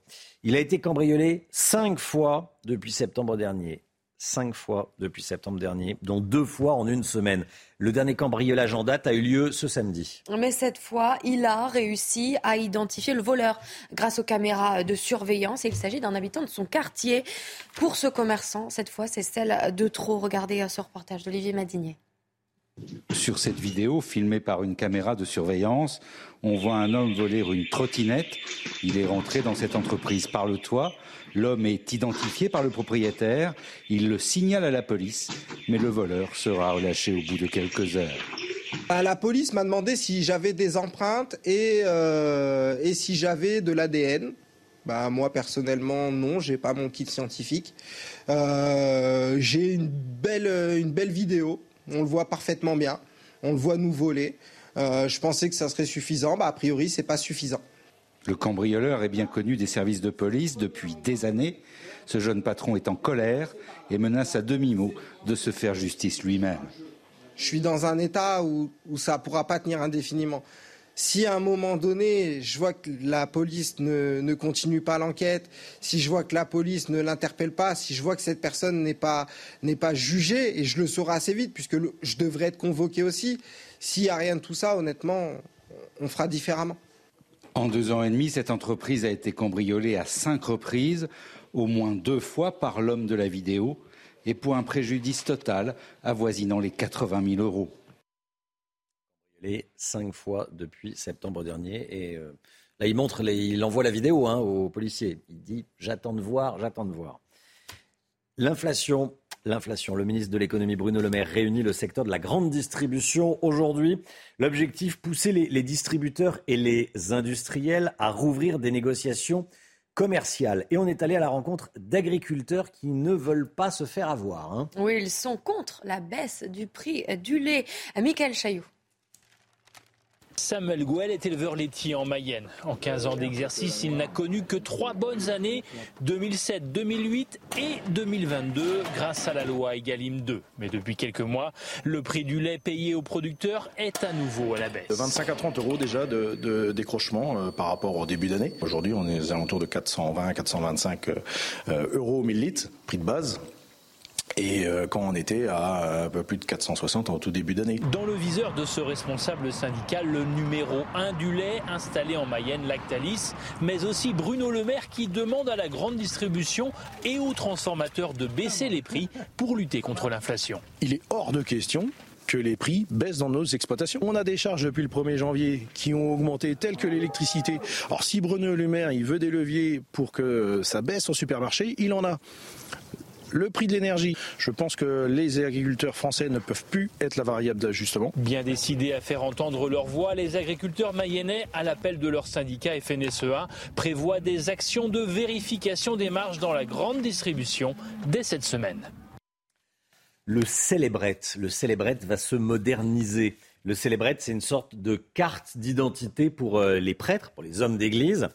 il a été cambriolé cinq fois depuis septembre dernier. Cinq fois depuis septembre dernier, dont deux fois en une semaine. Le dernier cambriolage en date a eu lieu ce samedi. Mais cette fois, il a réussi à identifier le voleur grâce aux caméras de surveillance. il s'agit d'un habitant de son quartier. Pour ce commerçant, cette fois, c'est celle de trop. Regardez ce reportage d'Olivier Madinier. Sur cette vidéo, filmée par une caméra de surveillance, on voit un homme voler une trottinette. Il est rentré dans cette entreprise par le toit. L'homme est identifié par le propriétaire. Il le signale à la police, mais le voleur sera relâché au bout de quelques heures. Bah, la police m'a demandé si j'avais des empreintes et, euh, si j'avais de l'ADN. Bah, moi personnellement non, j'ai pas mon kit scientifique. Euh, j'ai une belle, une belle vidéo on le voit parfaitement bien. On le voit nous voler. Euh, je pensais que ça serait suffisant. Bah, a priori, c'est pas suffisant. Le cambrioleur est bien connu des services de police depuis des années. Ce jeune patron est en colère et menace à demi-mot de se faire justice lui-même. Je suis dans un état où, ça ne pourra pas tenir indéfiniment si à un moment donné, je vois que la police ne, continue pas l'enquête, si je vois que la police ne l'interpelle pas, si je vois que cette personne n'est pas, jugée, et je le saurai assez vite, puisque je devrais être convoqué aussi, s'il n'y a rien de tout ça, honnêtement, on fera différemment. En deux ans et demi, cette entreprise a été cambriolée à cinq reprises, au moins deux fois par l'homme de la vidéo, et pour un préjudice total avoisinant les 80 000 euros les cinq fois depuis septembre dernier. Et euh, là, il montre, il envoie la vidéo hein, aux policiers. Il dit J'attends de voir, j'attends de voir. L'inflation, l'inflation. Le ministre de l'économie Bruno Le Maire réunit le secteur de la grande distribution aujourd'hui. L'objectif pousser les, distributeurs et les industriels à rouvrir des négociations commerciales. Et on est allé à la rencontre d'agriculteurs qui ne veulent pas se faire avoir. Hein. Oui, ils sont contre la baisse du prix du lait. Michael Chaillot. Samuel Gouel est éleveur laitier en Mayenne. En 15 ans d'exercice, il n'a connu que trois bonnes années, 2007, 2008 et 2022, grâce à la loi Egalim 2. Mais depuis quelques mois, le prix du lait payé aux producteurs est à nouveau à la baisse. 25 à 30 euros déjà de, décrochement euh, par rapport au début d'année. Aujourd'hui, on est aux alentours de 420, 425 euh, euros au 1000 litres, prix de base. Et euh, quand on était à un peu plus de 460 en tout début d'année. Dans le viseur de ce responsable syndical, le numéro 1 du lait installé en Mayenne, Lactalis, mais aussi Bruno Le Maire qui demande à la grande distribution et aux transformateurs de baisser les prix pour lutter contre l'inflation. Il est hors de question que les prix baissent dans nos exploitations. On a des charges depuis le 1er janvier qui ont augmenté telles que l'électricité. Alors si Bruno Le Maire il veut des leviers pour que ça baisse au supermarché, il en a le prix de l'énergie. Je pense que les agriculteurs français ne peuvent plus être la variable d'ajustement. Bien décidés à faire entendre leur voix, les agriculteurs mayennais, à l'appel de leur syndicat FNSEA, prévoient des actions de vérification des marges dans la grande distribution dès cette semaine. Le célébrette, le célébrette va se moderniser. Le célébrette, c'est une sorte de carte d'identité pour euh, les prêtres, pour les hommes d'église.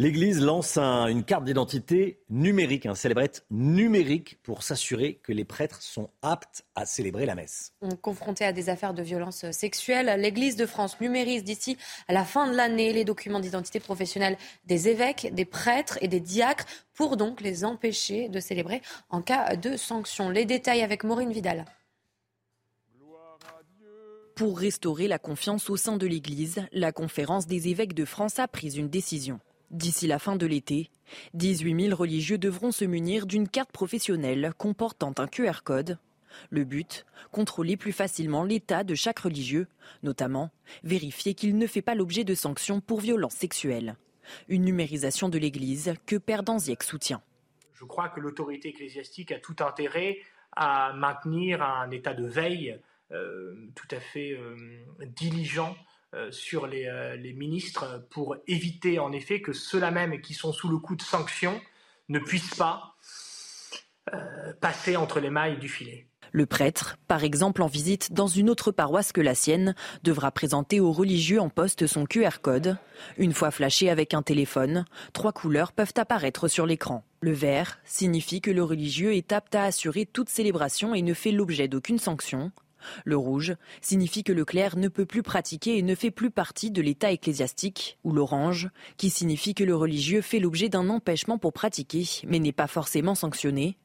L'Église lance une carte d'identité numérique, un célébrette numérique pour s'assurer que les prêtres sont aptes à célébrer la messe. Confronté à des affaires de violence sexuelle, l'Église de France numérise d'ici à la fin de l'année les documents d'identité professionnelle des évêques, des prêtres et des diacres pour donc les empêcher de célébrer en cas de sanction. Les détails avec Maureen Vidal. Pour restaurer la confiance au sein de l'Église, la conférence des évêques de France a pris une décision. D'ici la fin de l'été, 18 000 religieux devront se munir d'une carte professionnelle comportant un QR code. Le but, contrôler plus facilement l'état de chaque religieux, notamment vérifier qu'il ne fait pas l'objet de sanctions pour violences sexuelles. Une numérisation de l'Église que Père Danziec soutient. Je crois que l'autorité ecclésiastique a tout intérêt à maintenir un état de veille euh, tout à fait euh, diligent sur les, les, ministres pour éviter en effet que ceux-là même qui sont sous le coup de sanctions ne puissent pas passer entre les mailles du filet. Le prêtre, par exemple en visite dans une autre paroisse que la sienne, devra présenter aux religieux en poste son QR code. Une fois flashé avec un téléphone, trois couleurs peuvent apparaître sur l'écran. Le vert signifie que le religieux est apte à assurer toute célébration et ne fait l'objet d'aucune sanction. Le rouge signifie que le clerc ne peut plus pratiquer et ne fait plus partie de l'état ecclésiastique, ou l'orange, qui signifie que le religieux fait l'objet d'un empêchement pour pratiquer, mais n'est pas forcément sanctionné.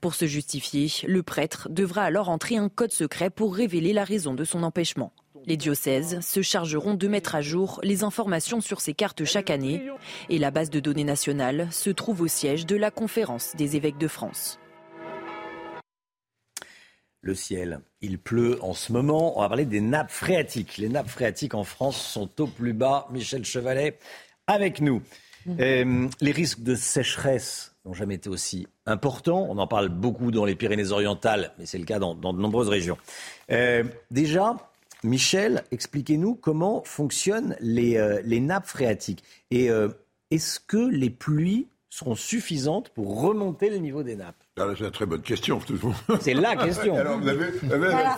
Pour se justifier, le prêtre devra alors entrer un code secret pour révéler la raison de son empêchement. Les diocèses se chargeront de mettre à jour les informations sur ces cartes chaque année et la base de données nationale se trouve au siège de la conférence des évêques de France le ciel. Il pleut en ce moment. On va parler des nappes phréatiques. Les nappes phréatiques en France sont au plus bas. Michel Chevalet avec nous. Mmh. Euh, les risques de sécheresse n'ont jamais été aussi importants. On en parle beaucoup dans les Pyrénées-Orientales, mais c'est le cas dans, de nombreuses régions. Euh, déjà, Michel, expliquez-nous comment fonctionnent les, euh, les nappes phréatiques. Et est-ce que les pluies seront suffisantes pour remonter le niveau des nappes? C'est une très bonne question. C'est la question. Alors, vous avez,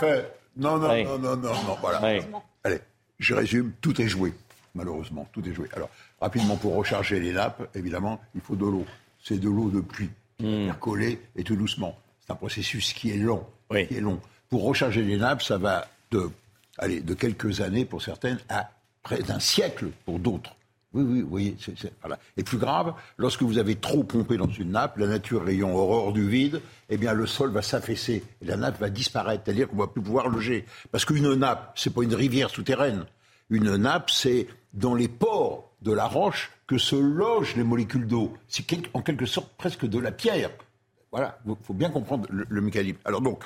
fait. Non, non, non, non, non, non, voilà. Allez, je résume, tout est joué, malheureusement, tout est joué. Alors, rapidement, pour recharger les nappes, évidemment, il faut de l'eau. C'est de l'eau de pluie, qui mm. coller et tout doucement. C'est un processus qui est long, qui est long. Pour recharger les nappes, ça va de, allez, de quelques années pour certaines à près d'un siècle pour d'autres. Oui, oui, vous voilà. Et plus grave, lorsque vous avez trop pompé dans une nappe, la nature ayant horreur du vide, eh bien le sol va s'affaisser et la nappe va disparaître. C'est-à-dire qu'on ne va plus pouvoir loger. Parce qu'une nappe, c'est pas une rivière souterraine. Une nappe, c'est dans les pores de la roche que se logent les molécules d'eau. C'est en quelque sorte presque de la pierre. Voilà, il faut bien comprendre le, le mécanisme. Alors donc,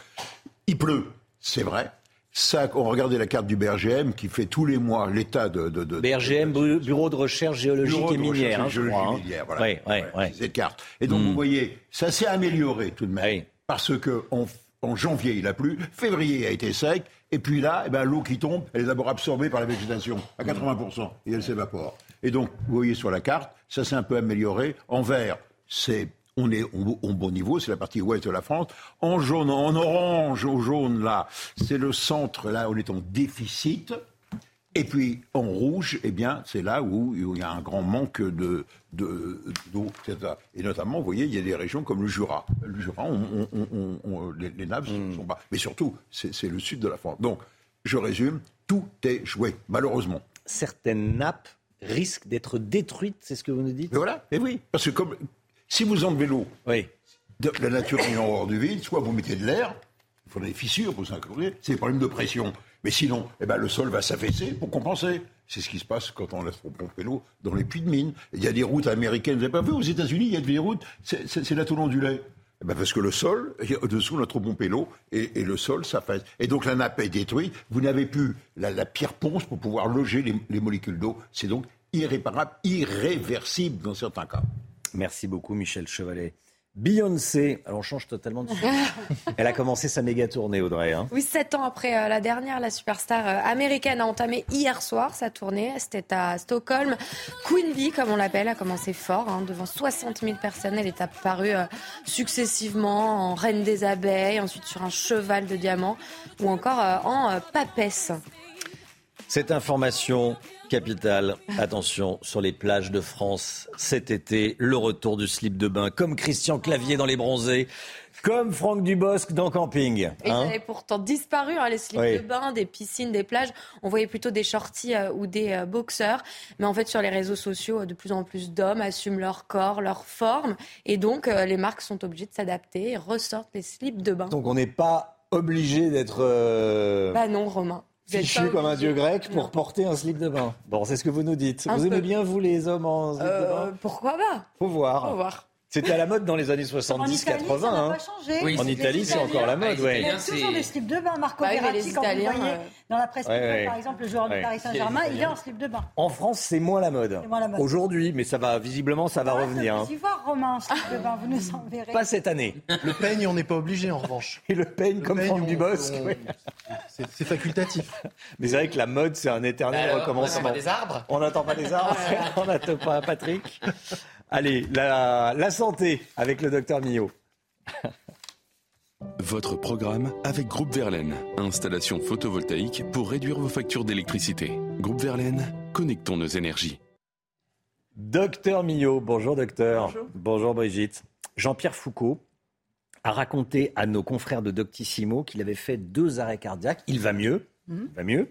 il pleut, c'est vrai, ça, on regardait la carte du BRGM qui fait tous les mois l'état de, de, de, BRGM, Bureau de recherche géologique et minière, hein, je crois. Hein. voilà. Oui, oui, oui. Cette carte. Et donc, vous hmm. voyez, ça s'est amélioré tout de même. Parce que en janvier, il a plu, février a été sec, et puis là, eh ben, l'eau qui tombe, elle est d'abord absorbée par la végétation à 80%, et elle s'évapore. Et donc, vous voyez sur la carte, ça s'est un peu amélioré. En vert, c'est on est au, bon niveau, c'est la partie ouest de la France. En jaune, en orange, au jaune, là, c'est le centre, là, on est en déficit. Et puis en rouge, eh bien, c'est là où il y a un grand manque de, d'eau, etc. Et notamment, vous voyez, il y a des régions comme le Jura. Le Jura, les, nappes hmm. sont bas. Mais surtout, c'est, le sud de la France. Donc, je résume, tout est joué, malheureusement. Certaines nappes risquent d'être détruites, c'est ce que vous nous dites? Voilà, et oui. Parce que comme, si vous enlevez l'eau, oui. de- la nature est en horreur du vide, soit vous mettez de l'air, il faudrait des fissures pour s'incliner, c'est des problèmes de pression. Mais sinon, eh ben, le sol va s'affaisser pour compenser. C'est ce qui se passe quand on laisse pomper l'eau dans les puits de mine. Il y a des routes américaines, vous n'avez pas vu, aux États-Unis, il y a des routes, c'est là tout l'ondulé. Eh ben parce que le sol, au-dessous, on a trop pompé l'eau, et, et le sol s'affaisse. Et donc la nappe est détruite, vous n'avez plus la, la pierre ponce pour pouvoir loger les, les molécules d'eau. C'est donc irréparable, irréversible dans certains cas. Merci beaucoup, Michel Chevalet. Beyoncé, alors on change totalement de sujet. Elle a commencé sa méga tournée, Audrey. hein. Oui, sept ans après euh, la dernière, la superstar euh, américaine a entamé hier soir sa tournée. C'était à Stockholm. Queen Bee, comme on l'appelle, a commencé fort. hein, devant 60 000 personnes, elle est apparue euh, successivement en reine des abeilles, ensuite sur un cheval de diamant ou encore en papesse. Cette information capitale, attention, sur les plages de France cet été, le retour du slip de bain, comme Christian Clavier dans Les Bronzés, comme Franck Dubosc dans Camping. Et ils hein. avaient pourtant disparu, hein, les slips Oui. de bain, des piscines, des plages. On voyait plutôt des shorties euh, ou des euh, boxeurs. Mais en fait, sur les réseaux sociaux, euh, de plus en plus d'hommes assument leur corps, leur forme. Et donc, euh, les marques sont obligées de s'adapter et ressortent les slips de bain. Donc on n'est pas obligé d'être Bah non, Romain. Fichu comme un dieu grec pour Non. porter un slip de bain. Bon, c'est ce que vous nous dites. Un vous aimez bien, vous, les hommes en slip de Euh, bain? pourquoi pas? Faut voir. Faut voir. C'était à la mode dans les années En Italie, 70-80. ça n'a hein. pas changé. Oui, en Italie, c'est encore la mode, ouais. Il y a toujours des slips de bain. Marco Bah Verratti, quand vous Italiens, voyez euh, dans la presse Ouais, par exemple, le joueur Ouais. du Paris Saint-Germain, il est en slip de bain. En France, c'est moins la mode. Aujourd'hui, mais ça va, visiblement, ça va Ah, revenir. hein. peut s'y voir, Romain, en slip de bain, vous nous enverrez. Pas cette année. Le peigne, on n'est pas obligé en revanche. Et le peigne, Le comme peigne, Franck on- Dubosc. on-. C'est facultatif. Mais c'est vrai que la mode, c'est un éternel on recommencement. attend pas des arbres On n'attend pas des arbres, on n'attend pas Patrick. Allez, la, la santé avec le docteur Millot. Votre programme avec Groupe Verlaine. Installation photovoltaïque pour réduire vos factures d'électricité. Groupe Verlaine, connectons nos énergies. Docteur Millot, bonjour docteur. Bonjour, Brigitte. Jean-Pierre Foucault a raconté à nos confrères de Doctissimo qu'il avait fait deux arrêts cardiaques. Il va mieux. Mhm. Il va mieux.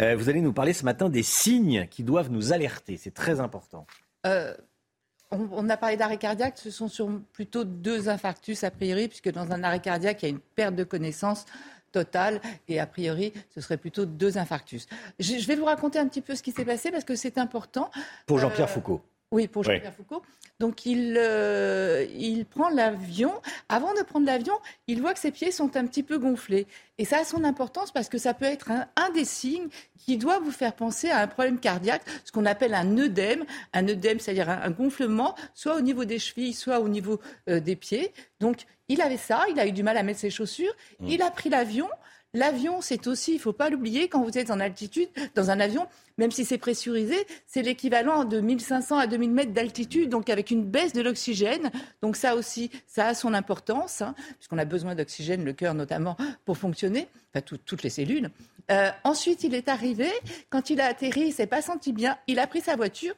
Euh, vous allez nous parler ce matin des signes qui doivent nous alerter. C'est très important. Euh, on, on a parlé d'arrêt cardiaque, ce sont sur plutôt deux infarctus a priori, puisque dans un arrêt cardiaque, il y a une perte de connaissance totale et a priori, ce serait plutôt deux infarctus. Je, je vais vous raconter un petit peu ce qui s'est passé parce que c'est important. Pour Jean-Pierre Euh, Foucault. Oui, pour. Jean-Pierre Foucault. Donc il, euh, il prend l'avion. Avant de prendre l'avion, il voit que ses pieds sont un petit peu gonflés. Et ça a son importance parce que ça peut être un, un des signes qui doit vous faire penser à un problème cardiaque, ce qu'on appelle un œdème. Un œdème, c'est-à-dire un, un gonflement, soit au niveau des chevilles, soit au niveau euh, des pieds. Donc il avait ça, il a eu du mal à mettre ses chaussures. Il a pris l'avion. L'avion, c'est aussi, il ne faut pas l'oublier, quand vous êtes en altitude, dans un avion, même si c'est pressurisé, c'est l'équivalent de 1500 à 2000 mètres d'altitude, donc avec une baisse de l'oxygène. Donc ça aussi, ça a son importance, hein, puisqu'on a besoin d'oxygène, le cœur notamment, pour fonctionner, enfin tout- toutes les cellules. Euh, ensuite, il est arrivé, quand il a atterri, il s'est pas senti bien, il a pris sa voiture,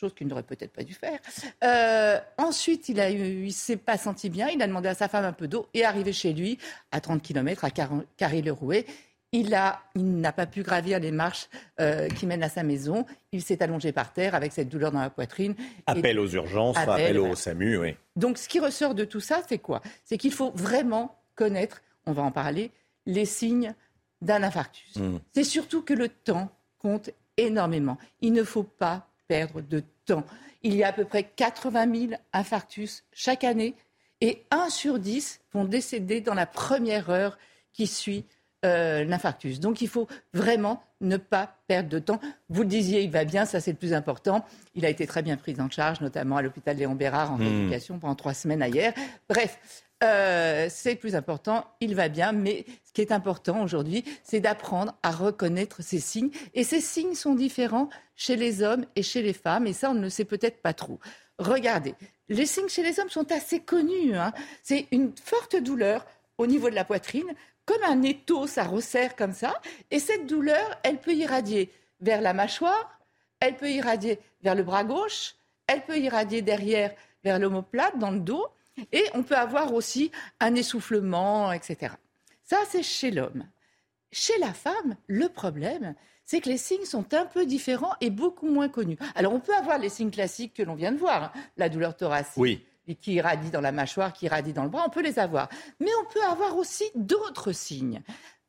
chose qu'il n'aurait peut-être pas dû faire. Euh, ensuite, il a eu, il s'est pas senti bien. Il a demandé à sa femme un peu d'eau et est arrivé chez lui à 30 km à Car- Carré-le-Rouet. Il a, il n'a pas pu gravir les marches euh, qui mènent à sa maison. Il s'est allongé par terre avec cette douleur dans la poitrine. Et- Appel aux urgences, Appel, appel au voilà. SAMU, oui. donc, ce qui ressort de tout ça, c'est quoi? C'est qu'il faut vraiment connaître, on va en parler, les signes d'un infarctus. Mm. C'est surtout que le temps compte énormément. Il ne faut pas perdre de temps. Il y a à peu près 80 000 infarctus chaque année et 1 sur 10 vont décéder dans la première heure qui suit euh, l'infarctus. Donc il faut vraiment ne pas perdre de temps. Vous le disiez, il va bien, ça c'est le plus important. Il a été très bien pris en charge, notamment à l'hôpital Léon Bérard en Hmm. rééducation pendant trois semaines ailleurs. Bref, euh, c'est le plus important, il va bien, mais ce qui est important aujourd'hui, c'est d'apprendre à reconnaître ces signes. Et ces signes sont différents chez les hommes et chez les femmes, et ça, on ne le sait peut-être pas trop. Regardez, les signes chez les hommes sont assez connus. hein. C'est une forte douleur au niveau de la poitrine, comme un étau, ça resserre comme ça, et cette douleur, elle peut irradier vers la mâchoire, elle peut irradier vers le bras gauche, elle peut irradier derrière vers l'omoplate, dans le dos, et on peut avoir aussi un essoufflement, etc. Ça, c'est chez l'homme. Chez la femme, le problème, c'est que les signes sont un peu différents et beaucoup moins connus. Alors, on peut avoir les signes classiques que l'on vient de voir, hein, la douleur thoracique, Oui. Qui irradient dans la mâchoire, qui irradient dans le bras, on peut les avoir. Mais on peut avoir aussi d'autres signes.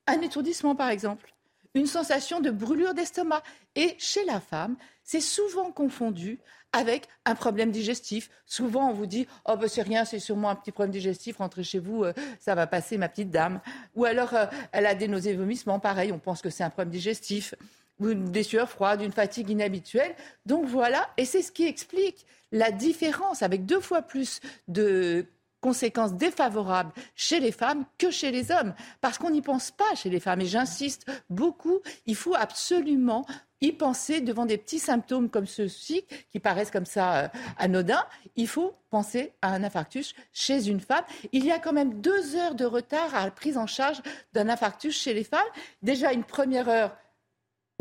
Un étourdissement, par exemple, une sensation de brûlure d'estomac. Et chez la femme, c'est souvent confondu avec un problème digestif. Souvent, on vous dit Oh, ben c'est rien, c'est sûrement un petit problème digestif, rentrez chez vous, euh, ça va passer, ma petite dame. Ou alors, euh, elle a des nausées vomissements, pareil, on pense que c'est un problème digestif. Des sueurs froides, une fatigue inhabituelle. Donc voilà, et c'est ce qui explique la différence avec deux fois plus de conséquences défavorables chez les femmes que chez les hommes. Parce qu'on n'y pense pas chez les femmes. Et j'insiste beaucoup, il faut absolument y penser devant des petits symptômes comme ceux-ci, qui paraissent comme ça euh, anodins. Il faut penser à un infarctus chez une femme. Il y a quand même deux heures de retard à la prise en charge d'un infarctus chez les femmes. Déjà une première heure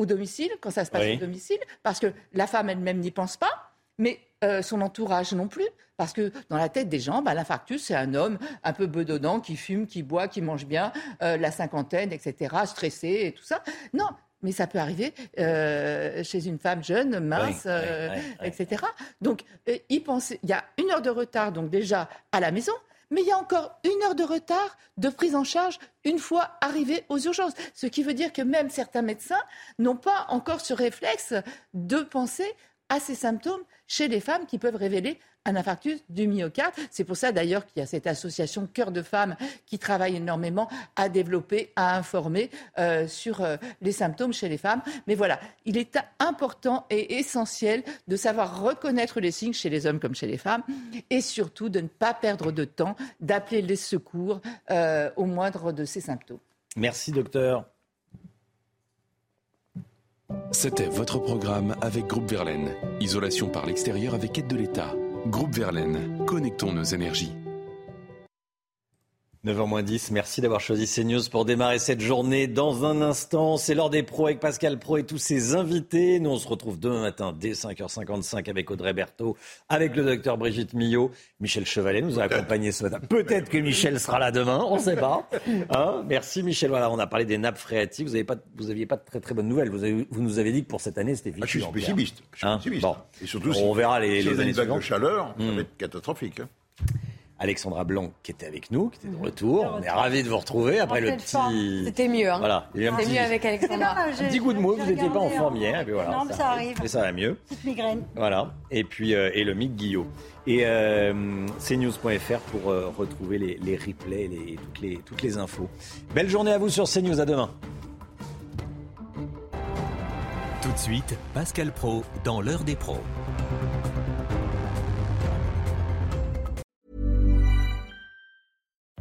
au domicile, quand ça se passe au domicile, parce que la femme elle-même n'y pense pas, mais euh, son entourage non plus. Parce que dans la tête des gens, bah, l'infarctus, c'est un homme un peu bedonnant qui fume, qui boit, qui mange bien, euh, la cinquantaine, etc., stressé et tout ça. Non, mais ça peut arriver euh, chez une femme jeune, mince, etc. Donc, il, pense, il y a une heure de retard, donc déjà à la maison, mais il y a encore une heure de retard de prise en charge une fois arrivé aux urgences. Ce qui veut dire que même certains médecins n'ont pas encore ce réflexe de penser à ces symptômes chez les femmes qui peuvent révéler un infarctus du myocarde. C'est pour ça d'ailleurs qu'il y a cette association Cœur de femmes qui travaille énormément à développer, à informer euh, sur euh, les symptômes chez les femmes. Mais voilà, il est important et essentiel de savoir reconnaître les signes chez les hommes comme chez les femmes et surtout de ne pas perdre de temps, d'appeler les secours euh, au moindre de ces symptômes. Merci docteur. C'était votre programme avec Groupe Verlaine. Isolation par l'extérieur avec aide de l'État. Groupe Verlaine, connectons nos énergies. 9h10, merci d'avoir choisi CNews pour démarrer cette journée. Dans un instant, c'est l'heure des pros avec Pascal Pro et tous ses invités. Nous, on se retrouve demain matin dès 5h55 avec Audrey Berthaud, avec le docteur Brigitte Millot. Michel Chevalet nous a accompagnés ce matin. Peut-être que Michel sera là demain, on ne sait pas. Hein merci Michel. Voilà, on a parlé des nappes phréatiques. Vous n'aviez pas, vous pas de très très bonnes nouvelles. Vous, vous nous avez dit que pour cette année, c'était fichu. Ah, je suis pessimiste. Je suis hein? Pessimiste. bon. Et surtout, on verra les, si les années de chaleur, ça Hmm. va être catastrophique. hein. Alexandra Blanc qui était avec nous, qui était de retour. On est ravis de vous retrouver après le petit. C'était mieux. Hein. Voilà, il y a eu un C'était petit, mieux avec Alexandra. un petit coup de mou. Vous n'étiez pas en forme hier. Et puis voilà, Non, mais ça arrive. Et ça va mieux. Petite migraine. Voilà. Et puis euh, et le Mick Guillot. Et euh, cnews.fr pour euh, retrouver les, les replays, les, toutes, les, toutes les infos. Belle journée à vous sur CNews. À demain. Tout de suite, Pascal Pro dans l'heure des pros.